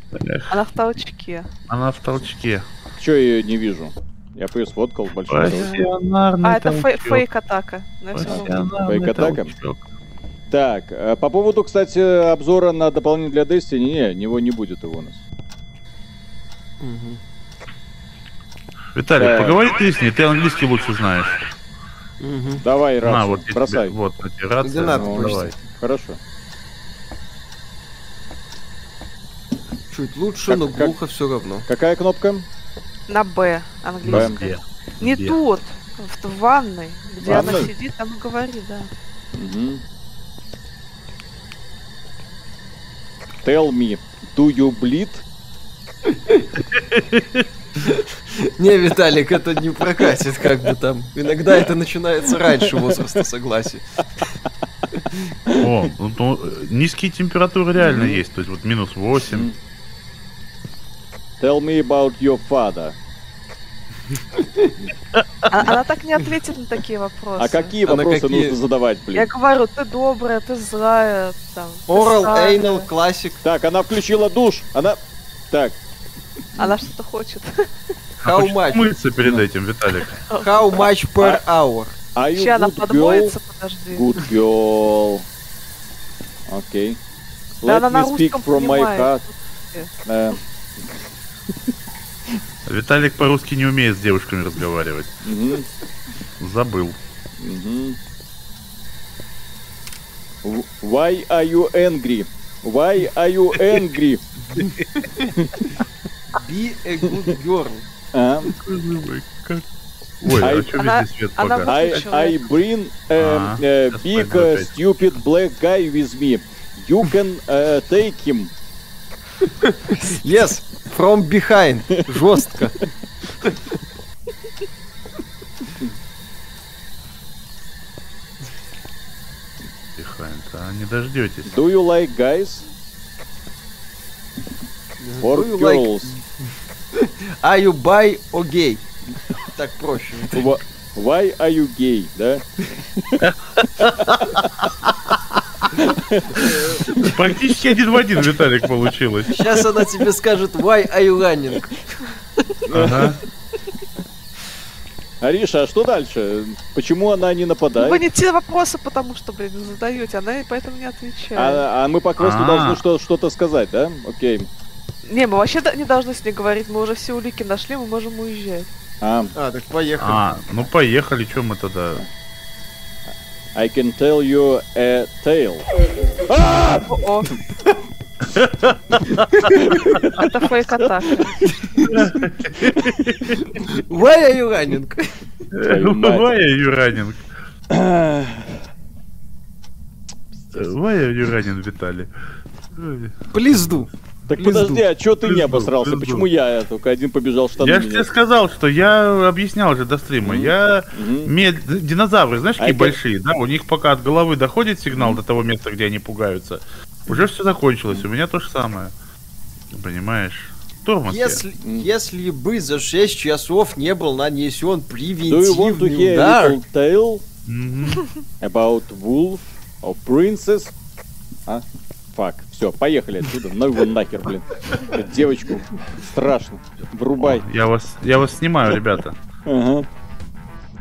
[SPEAKER 3] Она в толчке.
[SPEAKER 2] Она в толчке.
[SPEAKER 1] Че я ее не вижу? Я ее сфоткал большой.
[SPEAKER 3] А, это фейк-атака.
[SPEAKER 1] Фейк-атака? Так, э, по поводу, кстати, обзора на дополнение для Destiny, не, него не будет его у нас.
[SPEAKER 2] Угу. Виталий, так. поговори ты с ней, ты английский лучше знаешь.
[SPEAKER 1] Угу. Давай, рацию, на, вот бросай.
[SPEAKER 2] Тебе, вот, рация, надо,
[SPEAKER 1] ну, давай. Хорошо.
[SPEAKER 4] Чуть лучше, как, но глухо как, все равно.
[SPEAKER 1] Какая кнопка?
[SPEAKER 3] На Б английская. Не Где? тут, в, в ванной, где ванной? она сидит, там говорит, да. Угу.
[SPEAKER 1] Tell me, do you bleed?
[SPEAKER 4] Не, Виталик, это не прокатит, как бы там. Иногда это начинается раньше возраста согласия.
[SPEAKER 2] О, ну, ну, низкие температуры реально есть, то есть вот минус 8.
[SPEAKER 1] Tell me about your father.
[SPEAKER 3] А, она так не ответит на такие вопросы.
[SPEAKER 1] А какие а вопросы какие... нужно задавать, блин?
[SPEAKER 3] Я говорю, ты добрая, ты злая, там.
[SPEAKER 4] Oral, anal, классик.
[SPEAKER 1] Так, она включила душ. Она... Так.
[SPEAKER 3] Она что-то хочет.
[SPEAKER 2] How much? Мыться перед этим, Виталик.
[SPEAKER 4] How much per hour?
[SPEAKER 1] Are you она подмоется, подожди. Good girl. Окей. Okay. Let да, me speak from my heart. Uh,
[SPEAKER 2] Виталик по-русски не умеет с девушками разговаривать. Забыл.
[SPEAKER 1] Why are you angry? Why are you angry?
[SPEAKER 4] Be a good girl.
[SPEAKER 1] А?
[SPEAKER 2] Ой, I, а что она, везде свет
[SPEAKER 1] пока? I, I bring a, a big uh, stupid black guy with me. You can uh, take him.
[SPEAKER 4] Yes, from behind. Жестко.
[SPEAKER 2] Behind, а не дождетесь.
[SPEAKER 1] Do you like guys? Or girls?
[SPEAKER 4] Like... Are you bi or gay? Так проще.
[SPEAKER 1] Why are you gay, да?
[SPEAKER 2] Практически один в один, Виталик, получилось.
[SPEAKER 4] Сейчас она тебе скажет why are you running?
[SPEAKER 2] Ага.
[SPEAKER 1] Ариша, а что дальше? Почему она не нападает?
[SPEAKER 3] Вы не те вопросы, потому что, блин, задаете, она и поэтому не отвечает.
[SPEAKER 1] А, а мы по квесту должны что- что-то сказать, да? Окей.
[SPEAKER 3] Не, мы вообще не должны с ней говорить, мы уже все улики нашли, мы можем уезжать.
[SPEAKER 1] А,
[SPEAKER 4] А, так поехали.
[SPEAKER 2] А, ну поехали, что мы тогда?
[SPEAKER 1] I can tell you a tale.
[SPEAKER 3] О-о. Это фейк-атака.
[SPEAKER 4] Why are you running?
[SPEAKER 2] Why are you running? Why are you running, Виталий?
[SPEAKER 4] Please do.
[SPEAKER 1] Так Лизду. подожди, а чё ты не обосрался? Лизду. Почему я только один побежал штаны?
[SPEAKER 2] Я же тебе сказал, что я объяснял уже до стрима. Mm-hmm. Я mm-hmm. Мед... динозавры, знаешь, какие а большие, это... да? У них пока от головы доходит сигнал mm-hmm. до того места, где они пугаются. Уже все закончилось. У меня то же самое. Понимаешь?
[SPEAKER 4] Тормоз если, если бы за 6 часов не был нанесен превентивный удар...
[SPEAKER 1] tale mm-hmm. about wolf or princess? А? Фак. Все, поехали отсюда. Ну его нахер, блин. Девочку. Страшно. Врубай.
[SPEAKER 2] Я вас, я вас снимаю, ребята.
[SPEAKER 1] Ага.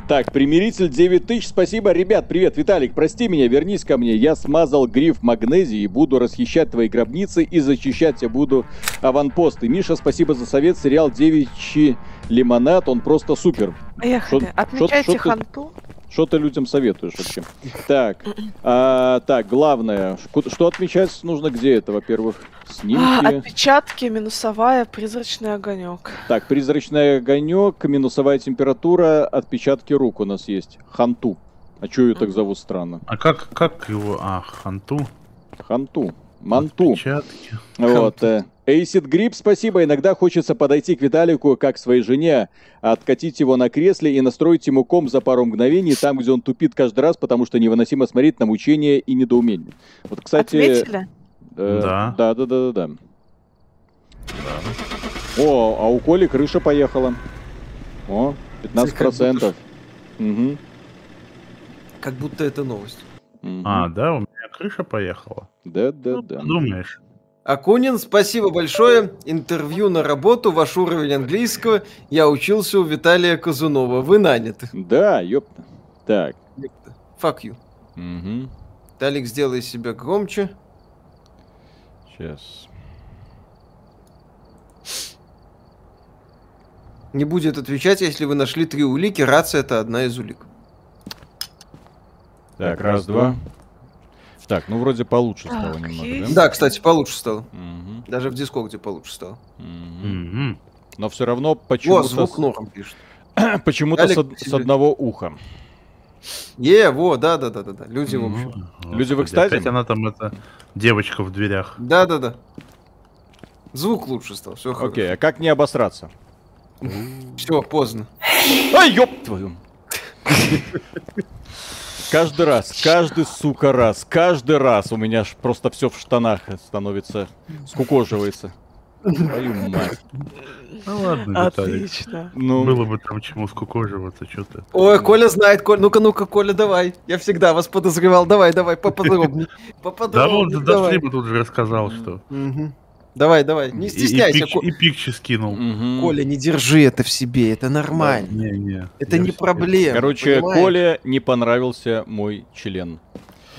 [SPEAKER 1] Так, примиритель 9000, спасибо. Ребят, привет, Виталик, прости меня, вернись ко мне. Я смазал гриф магнезии и буду расхищать твои гробницы и защищать я буду аванпосты. Миша, спасибо за совет. Сериал «Девичий лимонад», он просто супер.
[SPEAKER 3] Поехали, шо, отмечайте шо, шо ханту.
[SPEAKER 1] Ты... Что ты людям советуешь вообще? Так, а, так, главное, что отмечать нужно где это, во-первых? Снимки.
[SPEAKER 3] А, отпечатки, минусовая, призрачный огонек.
[SPEAKER 1] Так, призрачный огонек, минусовая температура, отпечатки рук у нас есть. Ханту. А что ее так зовут странно?
[SPEAKER 2] А как, как его? А, Ханту?
[SPEAKER 1] Ханту. Манту. Отпечатки. Вот. Э, Acid Grip, спасибо. Иногда хочется подойти к Виталику, как к своей жене, откатить его на кресле и настроить ему ком за пару мгновений там, где он тупит каждый раз, потому что невыносимо смотреть на мучение и недоумение. Вот, кстати...
[SPEAKER 3] Отметили?
[SPEAKER 1] Э, да. Да, да, да, да, да. О, а у Коли крыша поехала. О, 15%. Угу.
[SPEAKER 4] Как будто это новость.
[SPEAKER 2] Угу. А, да, у меня крыша поехала.
[SPEAKER 1] Да, да, ну, да.
[SPEAKER 2] Думаешь?
[SPEAKER 4] Акунин, спасибо большое. Интервью на работу, ваш уровень английского. Я учился у Виталия Казунова. Вы наняты.
[SPEAKER 1] Да, ёпта. Так.
[SPEAKER 4] Fuck you.
[SPEAKER 1] Угу.
[SPEAKER 4] Талик, сделай себя громче.
[SPEAKER 1] Сейчас.
[SPEAKER 4] Не будет отвечать, если вы нашли три улики. Рация это одна из улик.
[SPEAKER 1] Так, раз, два. Так, ну вроде получше стало
[SPEAKER 3] так,
[SPEAKER 1] немного,
[SPEAKER 4] да? Да, кстати, получше стало. Угу. Даже в Дискорде получше стало.
[SPEAKER 1] Угу. Но все равно почему-то...
[SPEAKER 4] О, звук норм пишет.
[SPEAKER 1] почему-то с, с одного уха.
[SPEAKER 4] Е, во, да, да, да, да, да. Люди, в общем.
[SPEAKER 1] Люди в экстазе.
[SPEAKER 2] Опять она там, это, девочка в дверях.
[SPEAKER 4] Да, да, да. Звук лучше стал, все
[SPEAKER 1] хорошо. Окей, а как не обосраться?
[SPEAKER 4] Все, поздно.
[SPEAKER 1] Ай, ёб твою. Каждый раз, каждый, сука, раз, каждый раз у меня ж просто все в штанах становится, скукоживается. Твою мать.
[SPEAKER 2] Ну ладно,
[SPEAKER 3] Отлично.
[SPEAKER 2] Ну... Было бы там чему скукоживаться, что-то.
[SPEAKER 4] Ой, Коля знает, Коля. Ну-ка, ну-ка, Коля, давай. Я всегда вас подозревал. Давай, давай, поподробнее.
[SPEAKER 2] Да вот, Даслиба тут же рассказал, что.
[SPEAKER 4] Давай, давай, не стесняйся.
[SPEAKER 2] И пикчи скинул.
[SPEAKER 4] Коля, не держи это в себе, это нормально.
[SPEAKER 2] Не, не.
[SPEAKER 4] Это не проблема.
[SPEAKER 1] Короче, Коле не понравился мой член.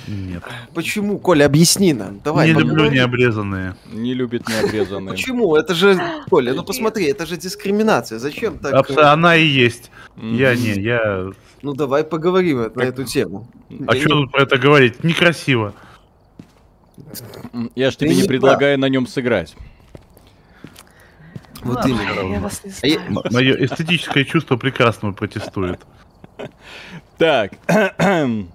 [SPEAKER 2] Нет.
[SPEAKER 4] Почему, Коля, объясни нам. Давай.
[SPEAKER 2] Не люблю необрезанные.
[SPEAKER 1] Не любит необрезанные.
[SPEAKER 4] Почему? Это же, Коля, ну посмотри, это же дискриминация. Зачем так?
[SPEAKER 2] Она и есть. Я не, я...
[SPEAKER 4] Ну давай поговорим на эту тему.
[SPEAKER 2] А что тут про это говорить? Некрасиво.
[SPEAKER 1] Я ж тебе не предлагаю на нем сыграть.
[SPEAKER 4] Вот именно.
[SPEAKER 2] А Мое эстетическое чувство прекрасно протестует.
[SPEAKER 1] Так.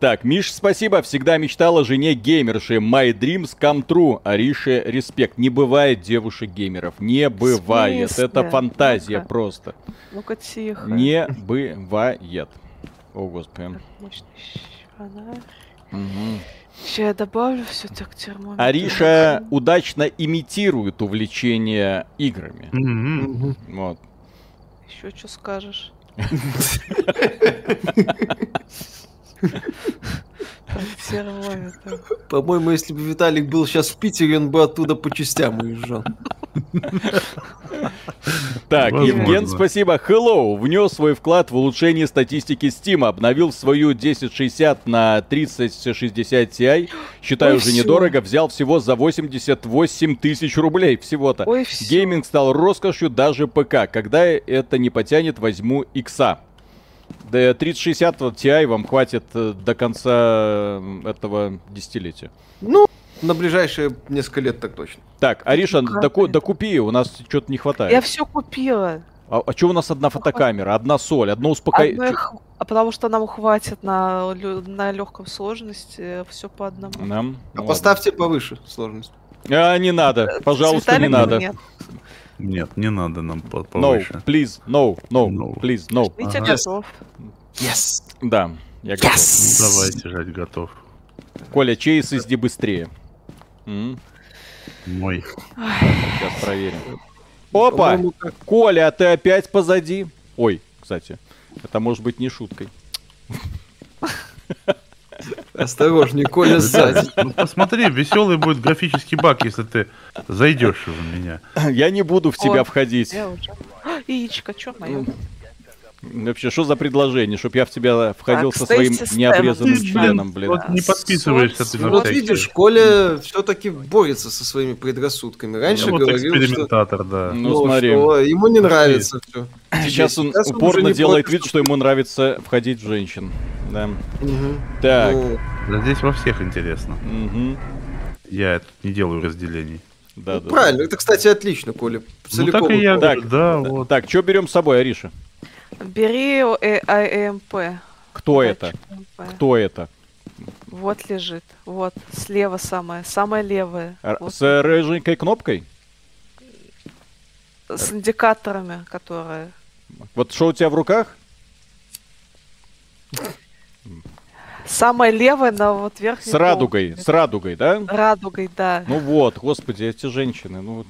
[SPEAKER 1] Так, Миш, спасибо. Всегда мечтала о жене геймерши. My dreams come true. Арише, респект. Не бывает девушек-геймеров. Не бывает. Это фантазия ну просто.
[SPEAKER 3] Ну-ка, тихо.
[SPEAKER 1] Не бывает. О, господи.
[SPEAKER 3] Угу. Сейчас я добавлю все так термометр.
[SPEAKER 1] Ариша удачно имитирует увлечение играми.
[SPEAKER 2] Mm-hmm.
[SPEAKER 1] Вот.
[SPEAKER 3] Еще что скажешь?
[SPEAKER 4] По-моему, если бы Виталик был сейчас в Питере, он бы оттуда по частям уезжал.
[SPEAKER 1] Так, Евген, спасибо. Hello, внес свой вклад в улучшение статистики Steam, обновил свою 1060 на 3060 Ti. Считаю уже недорого, взял всего за 88 тысяч рублей всего-то. Гейминг стал роскошью даже ПК. Когда это не потянет, возьму икса. Да 3060 Ti вам хватит э, до конца этого десятилетия.
[SPEAKER 4] Ну, на ближайшие несколько лет так точно.
[SPEAKER 1] Так, Ариша, доку, докупи, у нас что-то не хватает.
[SPEAKER 3] Я все купила.
[SPEAKER 1] А, а что у нас одна фотокамера, одна соль, одно успокоение?
[SPEAKER 3] А потому что нам хватит на, на легком сложности все по одному.
[SPEAKER 1] Нам?
[SPEAKER 4] А ну, поставьте ладно. повыше сложность.
[SPEAKER 1] А, не надо, пожалуйста, не надо.
[SPEAKER 2] Нет. Нет, не надо нам повыше.
[SPEAKER 1] No, please, no, no, no. please, no.
[SPEAKER 3] Жмите ага. готов.
[SPEAKER 4] Yes.
[SPEAKER 1] Да, я готов.
[SPEAKER 2] Yes. Ну, давайте жать готов.
[SPEAKER 1] Коля, чей SSD быстрее?
[SPEAKER 2] М? Мой.
[SPEAKER 1] Сейчас проверим. Опа! Коля, а ты опять позади? Ой, кстати, это может быть не шуткой.
[SPEAKER 4] Осторожней, Коля сзади.
[SPEAKER 2] Ну, посмотри, веселый будет графический баг, если ты зайдешь в меня.
[SPEAKER 1] Я не буду в тебя входить.
[SPEAKER 3] Яичко, чё мое?
[SPEAKER 1] Вообще, что за предложение, чтобы я в тебя входил со своим необрезанным членом, блин? Вот
[SPEAKER 2] не подписываешься ты
[SPEAKER 4] на Вот видишь, Коля все-таки борется со своими предрассудками. Раньше говорил,
[SPEAKER 2] экспериментатор, да.
[SPEAKER 1] Ну, ну смотри.
[SPEAKER 4] ему не нравится все.
[SPEAKER 1] Сейчас он упорно делает вид, что ему нравится входить в женщин. Да. Так.
[SPEAKER 2] Да здесь во всех интересно. Я не делаю разделений.
[SPEAKER 1] Да, ну,
[SPEAKER 4] да, правильно, да. это, кстати, отлично, Коля.
[SPEAKER 2] Целиком. Ну, так и я,
[SPEAKER 1] так, да, вот. Так, что берем с собой, Ариша?
[SPEAKER 3] Бери АМП.
[SPEAKER 1] Кто это? Кто это?
[SPEAKER 3] Вот лежит. Вот, слева самая. Самая левая.
[SPEAKER 1] Вот. С рыженькой кнопкой?
[SPEAKER 3] С индикаторами, которые...
[SPEAKER 1] Вот что у тебя в руках?
[SPEAKER 3] Самая левая на вот верхней.
[SPEAKER 1] С радугой, с радугой, да?
[SPEAKER 3] Радугой, да.
[SPEAKER 1] Ну вот, господи, эти женщины, ну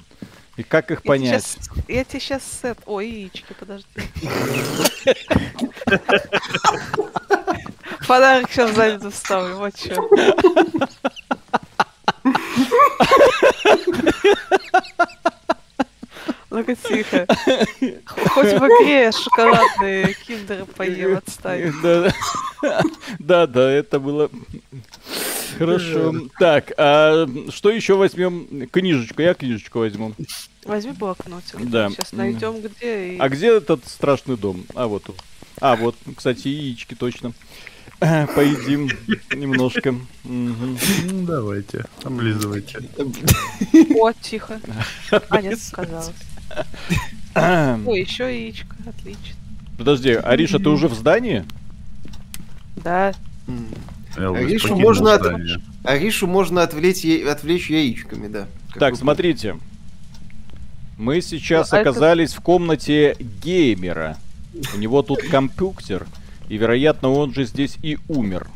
[SPEAKER 1] и как их понять?
[SPEAKER 3] Я тебе сейчас сет. Ой, яички, подожди. Подарок сейчас сзади вставлю, вот что. Ну-ка тихо. Хоть в игре шоколадные киндеры поем, отстань.
[SPEAKER 1] Да, да, это было хорошо. Так, а что еще возьмем? Книжечку, я книжечку возьму.
[SPEAKER 3] Возьми блокнотик.
[SPEAKER 1] Да.
[SPEAKER 3] Сейчас найдем где.
[SPEAKER 1] А где этот страшный дом? А, вот. А, вот, кстати, яички точно. Поедим немножко.
[SPEAKER 2] Ну, давайте, облизывайте.
[SPEAKER 3] О, тихо. А, нет, сказалось. Ой, еще яичко, отлично.
[SPEAKER 1] Подожди, Ариша, ты уже в здании?
[SPEAKER 3] Да.
[SPEAKER 4] Аришу можно, от... Аришу можно отвлечь, отвлечь яичками, да.
[SPEAKER 1] так, смотрите. Мы сейчас а оказались это... в комнате геймера. У него тут компьютер. И, вероятно, он же здесь и умер.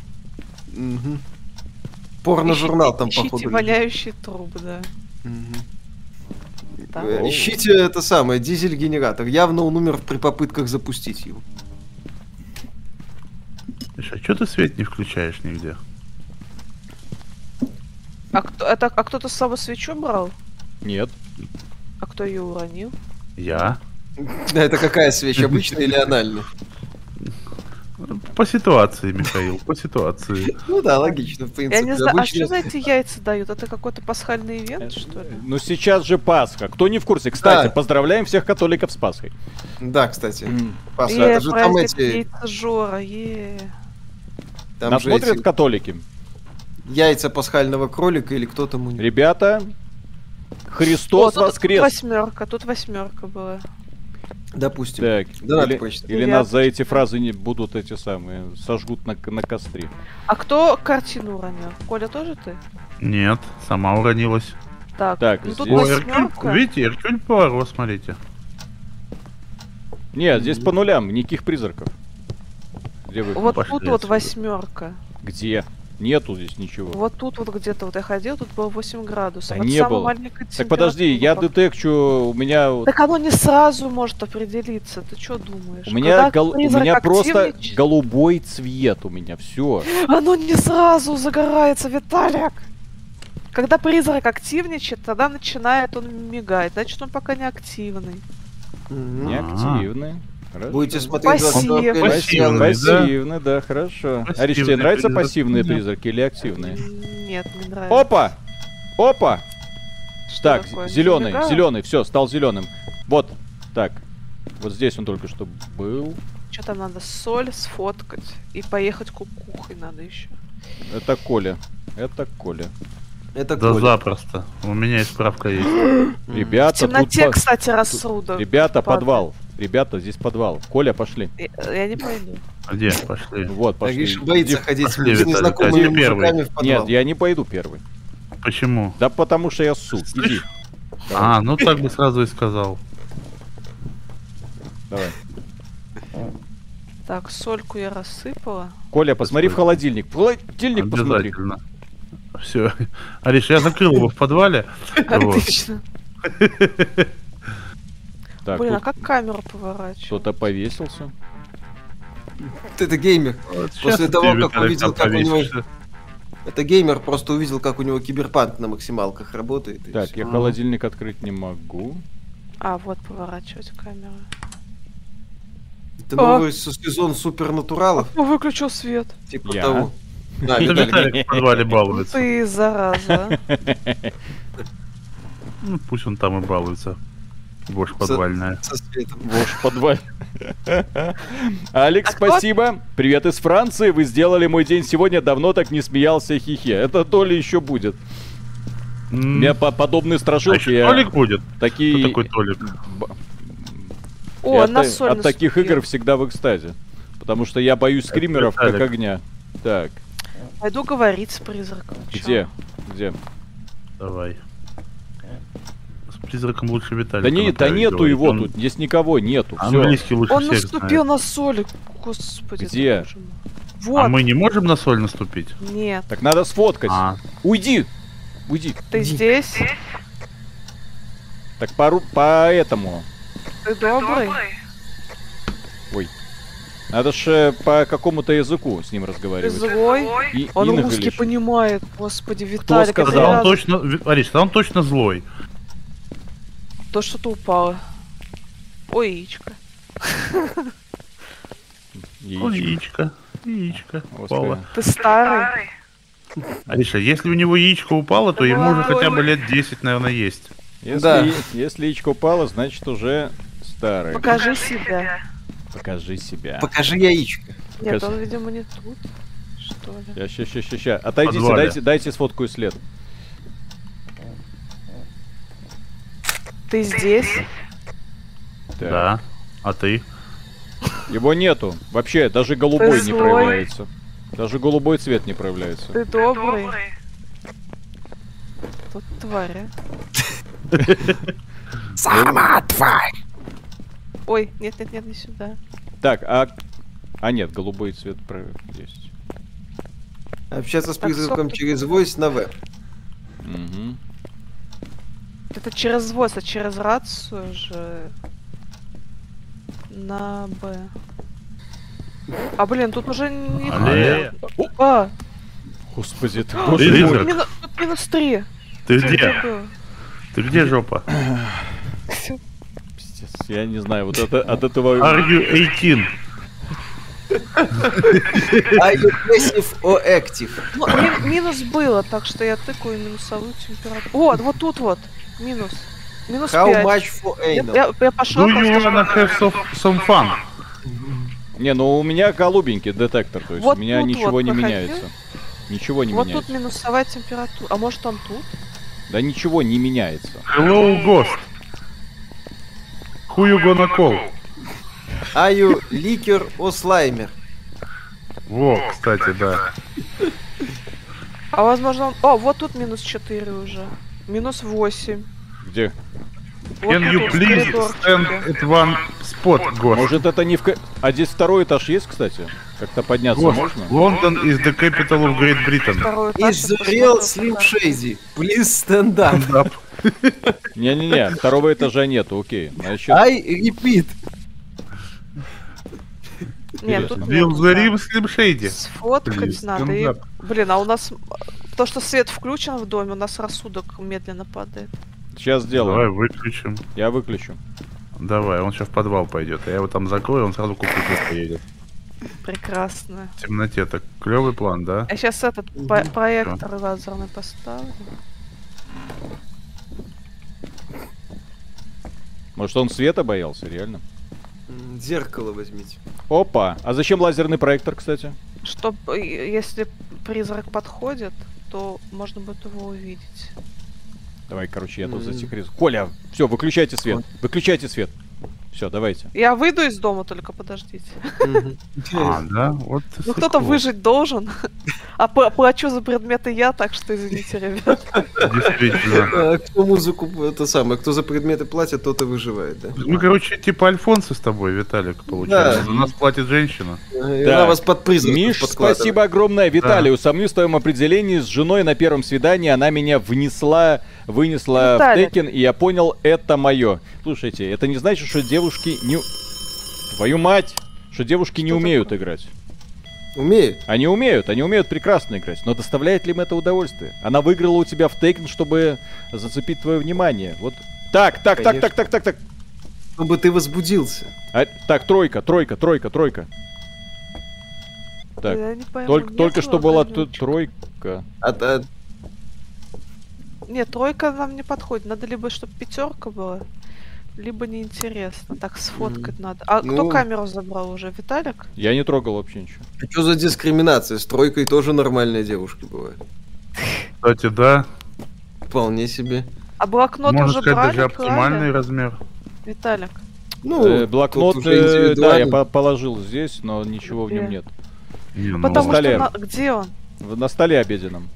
[SPEAKER 4] Угу. Порно-журнал там, походу.
[SPEAKER 3] Ищите валяющий труп, да.
[SPEAKER 4] Угу. Да. Э, ищите это самое, дизель-генератор. Явно он умер при попытках запустить его.
[SPEAKER 2] Слушай, а что ты свет не включаешь нигде?
[SPEAKER 3] А, кто, это, а кто-то с собой свечу брал?
[SPEAKER 1] Нет.
[SPEAKER 3] А кто ее уронил?
[SPEAKER 2] Я.
[SPEAKER 4] Это какая свеча, обычная или анальная?
[SPEAKER 2] По ситуации, Михаил, по ситуации.
[SPEAKER 4] Ну да, логично, в
[SPEAKER 3] принципе. Я не знаю, а что за эти яйца дают? Это какой-то пасхальный ивент, что ли?
[SPEAKER 1] Ну сейчас же Пасха. Кто не в курсе? Кстати, поздравляем всех католиков с Пасхой.
[SPEAKER 4] Да, кстати. Пасха, это же там эти...
[SPEAKER 3] Жора,
[SPEAKER 1] Нас смотрят католики.
[SPEAKER 4] Яйца пасхального кролика или кто там у
[SPEAKER 1] них? Ребята, Христос воскрес.
[SPEAKER 3] Тут восьмерка, тут восьмерка была.
[SPEAKER 4] Допустим.
[SPEAKER 1] Так, да, или, или нас за эти фразы не будут эти самые, сожгут на, на костре.
[SPEAKER 3] А кто картину уронил? Коля, тоже ты?
[SPEAKER 2] Нет, сама уронилась.
[SPEAKER 3] Так,
[SPEAKER 1] так
[SPEAKER 3] ну, тут О, Эркюль,
[SPEAKER 2] видите, Эркюль Пуаро, смотрите.
[SPEAKER 1] Нет, здесь по нулям, никаких призраков.
[SPEAKER 3] Где вы? Вот тут вот восьмерка.
[SPEAKER 1] Где? Нету здесь ничего.
[SPEAKER 3] Вот тут вот где-то вот я ходил, тут было 8 градусов.
[SPEAKER 1] Да не было. Так подожди, я детекчу, у меня...
[SPEAKER 3] Так оно не сразу может определиться, ты что думаешь?
[SPEAKER 1] У меня, гол... у меня просто голубой цвет у меня, все.
[SPEAKER 3] Оно не сразу загорается, Виталик! Когда призрак активничает, тогда начинает он мигать, значит он пока не активный.
[SPEAKER 1] Не активный.
[SPEAKER 4] Хорошо. Будете смотреть
[SPEAKER 3] Пассив.
[SPEAKER 1] Пассивный, пассивный, да? да, хорошо. Ариш, тебе нравятся пассивные призраки или активные?
[SPEAKER 3] Нет, не нравится.
[SPEAKER 1] Опа! Опа! Что так, зеленый, зеленый, все, стал зеленым. Вот, так. Вот здесь он только что был.
[SPEAKER 3] Что там надо? Соль сфоткать и поехать кукухой надо еще.
[SPEAKER 1] Это Коля. Это Коля.
[SPEAKER 2] Это да Коля. запросто. У меня и справка есть.
[SPEAKER 1] Ребята, В
[SPEAKER 3] темноте, тут... кстати, рассудок.
[SPEAKER 1] Ребята, подвал. Ребята, здесь подвал. Коля, пошли.
[SPEAKER 3] Я, я не пойду.
[SPEAKER 2] Где? Пошли.
[SPEAKER 1] Вот, пошли.
[SPEAKER 4] Видишь, боится Иди, ходить пошли, с незнакомыми мужиками в подвал.
[SPEAKER 1] Нет, я не пойду первый.
[SPEAKER 2] Почему?
[SPEAKER 1] Да потому что я суд. Иди.
[SPEAKER 2] А, ну так бы сразу и сказал.
[SPEAKER 1] Давай.
[SPEAKER 3] Так, сольку я рассыпала.
[SPEAKER 1] Коля, посмотри в холодильник. В холодильник посмотри.
[SPEAKER 2] Все. Ариш, я закрыл его в подвале.
[SPEAKER 3] Отлично. Так, Блин, а как камеру поворачивать?
[SPEAKER 1] Кто-то повесился.
[SPEAKER 4] Это геймер. Вот После того, как увидел, как у него... Это геймер просто увидел, как у него киберпанк на максималках работает.
[SPEAKER 1] Так, я холодильник открыть не могу.
[SPEAKER 3] А, вот поворачивать камеру.
[SPEAKER 4] Это новый сезон супернатуралов.
[SPEAKER 3] Кто выключил свет?
[SPEAKER 4] Типа того.
[SPEAKER 2] Да, Виталик в подвале балуется.
[SPEAKER 3] Ты зараза.
[SPEAKER 2] Ну, пусть он там и балуется. Вошь подвальная.
[SPEAKER 4] Со, со светом.
[SPEAKER 1] Вошь подвальная. Алекс, а спасибо. Кто? Привет из Франции. Вы сделали мой день сегодня. Давно так не смеялся. Хихе. Это то ли еще будет. У меня по подобные страшилки. А
[SPEAKER 2] я... Толик будет?
[SPEAKER 1] Такие...
[SPEAKER 2] Кто такой Толик?
[SPEAKER 3] О,
[SPEAKER 1] соль От таких игр всегда в экстазе. Потому что я боюсь скримеров как огня. Так.
[SPEAKER 3] Пойду говорить с призраком.
[SPEAKER 1] Где? Где?
[SPEAKER 2] Давай призраком лучше Виталия.
[SPEAKER 1] Да, не, да нету говорит. его он... тут, здесь никого нету.
[SPEAKER 2] Английский лучше
[SPEAKER 3] Он наступил знает. на соль, господи.
[SPEAKER 1] Где?
[SPEAKER 2] Вот. А мы не можем на соль наступить?
[SPEAKER 3] Нет.
[SPEAKER 1] Так надо сфоткать. А. Уйди! Уйди.
[SPEAKER 3] Ты
[SPEAKER 1] Иди.
[SPEAKER 3] здесь?
[SPEAKER 1] Так по, по этому.
[SPEAKER 3] Ты добрый?
[SPEAKER 1] Ой. Надо же по какому-то языку с ним разговаривать.
[SPEAKER 3] Злой? И, он русский понимает, господи, Виталик.
[SPEAKER 2] Кто сказал? Он точно, Ариш, он точно злой.
[SPEAKER 3] То что-то упало. Ой, яичко.
[SPEAKER 2] Яичко. Яичко. Упало.
[SPEAKER 3] Ты старый.
[SPEAKER 2] Ариша, если у него яичко упало, то ему уже хотя бы лет 10, наверное, есть.
[SPEAKER 1] Если, да. если яичко упало, значит уже старый.
[SPEAKER 3] Покажи себя.
[SPEAKER 1] Покажи себя.
[SPEAKER 4] Покажи яичко.
[SPEAKER 3] Нет, Покажи. он, видимо, не тут. Что ли?
[SPEAKER 1] Сейчас, сейчас, сейчас, сейчас. Отойдите, дайте, дайте сфоткаю след.
[SPEAKER 3] Ты здесь?
[SPEAKER 2] Так. Да. А ты?
[SPEAKER 1] Его нету. Вообще, даже голубой Ты не проявляется. Даже голубой цвет не проявляется.
[SPEAKER 3] Ты добрый. Тут тварь,
[SPEAKER 4] Сама тварь!
[SPEAKER 3] Ой, нет, нет, нет, не сюда.
[SPEAKER 1] Так, а... А нет, голубой цвет про... есть.
[SPEAKER 4] Общаться с призраком через voice на веб.
[SPEAKER 1] Угу.
[SPEAKER 3] Это через voice, а через рацию же на Б. А блин, тут уже не...
[SPEAKER 2] Але.
[SPEAKER 3] А,
[SPEAKER 1] Господи, ты боже мой.
[SPEAKER 3] тут минус три.
[SPEAKER 2] Ты где? Ты где, жопа?
[SPEAKER 1] Пиздец, Я не знаю, вот это, от этого...
[SPEAKER 2] Are you 18?
[SPEAKER 4] Are you passive or active?
[SPEAKER 3] Ну, ми- минус было, так что я тыкаю минусовую температуру. Вот, вот тут вот. Минус. Минус
[SPEAKER 4] How
[SPEAKER 3] 5.
[SPEAKER 4] much for
[SPEAKER 3] Я,
[SPEAKER 4] anal?
[SPEAKER 3] я, я пошел.
[SPEAKER 2] Do you wanna have some, some fun?
[SPEAKER 1] Не, ну у меня голубенький детектор, то есть
[SPEAKER 3] Вот
[SPEAKER 1] у меня
[SPEAKER 3] тут
[SPEAKER 1] ничего
[SPEAKER 3] вот
[SPEAKER 1] не
[SPEAKER 3] проходи.
[SPEAKER 1] меняется. Ничего не
[SPEAKER 3] Вот
[SPEAKER 1] меняется.
[SPEAKER 3] тут минусовая температура. А может он тут?
[SPEAKER 1] Да ничего не меняется.
[SPEAKER 2] Hello, ghost. Who you gonna call?
[SPEAKER 4] Are you liquor or slimer?
[SPEAKER 2] Во, кстати, да.
[SPEAKER 3] А возможно он... О, вот тут минус 4 уже. Минус 8.
[SPEAKER 1] Где?
[SPEAKER 3] Вот
[SPEAKER 2] Can you please stand at one spot, ghost?
[SPEAKER 1] Может это не в... А здесь второй этаж есть, кстати? Как-то подняться
[SPEAKER 2] Ghost,
[SPEAKER 1] можно?
[SPEAKER 2] London is the capital of Great Britain.
[SPEAKER 4] Is the real Slim. Shady? Please stand up.
[SPEAKER 1] Не-не-не, второго этажа нету, окей. Значит,
[SPEAKER 4] I repeat.
[SPEAKER 3] Нет, тут нет, да.
[SPEAKER 2] Rim Slim Shady.
[SPEAKER 3] Сфоткать
[SPEAKER 2] Please,
[SPEAKER 3] надо. и-. Блин, а у нас... То, что свет включен в доме, у нас рассудок медленно падает.
[SPEAKER 1] сейчас
[SPEAKER 2] Давай
[SPEAKER 1] сделаю.
[SPEAKER 2] выключим.
[SPEAKER 1] Я выключу.
[SPEAKER 2] Давай, он сейчас в подвал пойдет. а Я его там закрою, он сразу купить поедет.
[SPEAKER 3] Прекрасно.
[SPEAKER 2] В темноте. Так клевый план, да?
[SPEAKER 3] Я сейчас этот по- проектор лазерный поставлю.
[SPEAKER 1] Может он света боялся, реально?
[SPEAKER 4] Зеркало возьмите.
[SPEAKER 1] Опа! А зачем лазерный проектор, кстати?
[SPEAKER 3] Чтоб, э, если призрак подходит, то можно будет его увидеть.
[SPEAKER 1] Давай, короче, я тут засекрет. Коля, все, выключайте свет. Выключайте свет. Все, давайте.
[SPEAKER 3] Я выйду из дома, только подождите.
[SPEAKER 2] А, да? Вот
[SPEAKER 3] Ну кто-то выжить должен. А пла- плачу за предметы я, так что извините, ребят.
[SPEAKER 2] Действительно.
[SPEAKER 4] А Кто музыку, это самое, кто за предметы платит, тот и выживает, да?
[SPEAKER 2] Мы, короче, типа Альфонсы с тобой, Виталик, получается.
[SPEAKER 4] Да.
[SPEAKER 2] За нас платит женщина.
[SPEAKER 4] Она вас под призрак
[SPEAKER 1] Миш, спасибо огромное. Виталий, усомнюсь в твоем определении. С женой на первом свидании она меня внесла, вынесла в Текен, и я понял, это мое. Слушайте, это не значит, что девушки не... Твою мать! Что девушки не
[SPEAKER 3] Что
[SPEAKER 1] умеют
[SPEAKER 3] такое?
[SPEAKER 1] играть.
[SPEAKER 4] Умеет.
[SPEAKER 1] Они умеют, они умеют прекрасно играть. Но доставляет ли им это удовольствие? Она выиграла у тебя в Текен, чтобы зацепить твое внимание. Вот. Так, так, так,
[SPEAKER 4] Конечно.
[SPEAKER 1] так, так, так, так.
[SPEAKER 4] Чтобы ты возбудился.
[SPEAKER 1] А, так, тройка, тройка, тройка, тройка. Так,
[SPEAKER 3] Я не пойму,
[SPEAKER 1] Только, только что была тройка.
[SPEAKER 4] А, а,
[SPEAKER 3] Нет, тройка нам не подходит. Надо либо, чтобы пятерка была, либо неинтересно. Так, сфоткать надо. А кто
[SPEAKER 4] Ну.
[SPEAKER 3] камеру забрал уже? Виталик?
[SPEAKER 1] Я не трогал вообще ничего.
[SPEAKER 4] что за дискриминация? С тройкой тоже нормальные девушки бывают.
[SPEAKER 2] Кстати, да.
[SPEAKER 4] Вполне себе.
[SPEAKER 3] А блокнот
[SPEAKER 2] Можно
[SPEAKER 3] уже
[SPEAKER 2] сказать,
[SPEAKER 3] брали,
[SPEAKER 2] даже оптимальный
[SPEAKER 3] клали?
[SPEAKER 2] размер.
[SPEAKER 3] Виталик.
[SPEAKER 4] Ну,
[SPEAKER 1] Э, блокнот,
[SPEAKER 4] уже
[SPEAKER 1] э, да, я по- положил здесь, но ничего в нем
[SPEAKER 3] Где?
[SPEAKER 1] нет.
[SPEAKER 2] Не, ну,
[SPEAKER 3] Потому
[SPEAKER 1] столе.
[SPEAKER 3] что... на- Где он?
[SPEAKER 1] В- На столе обеденном.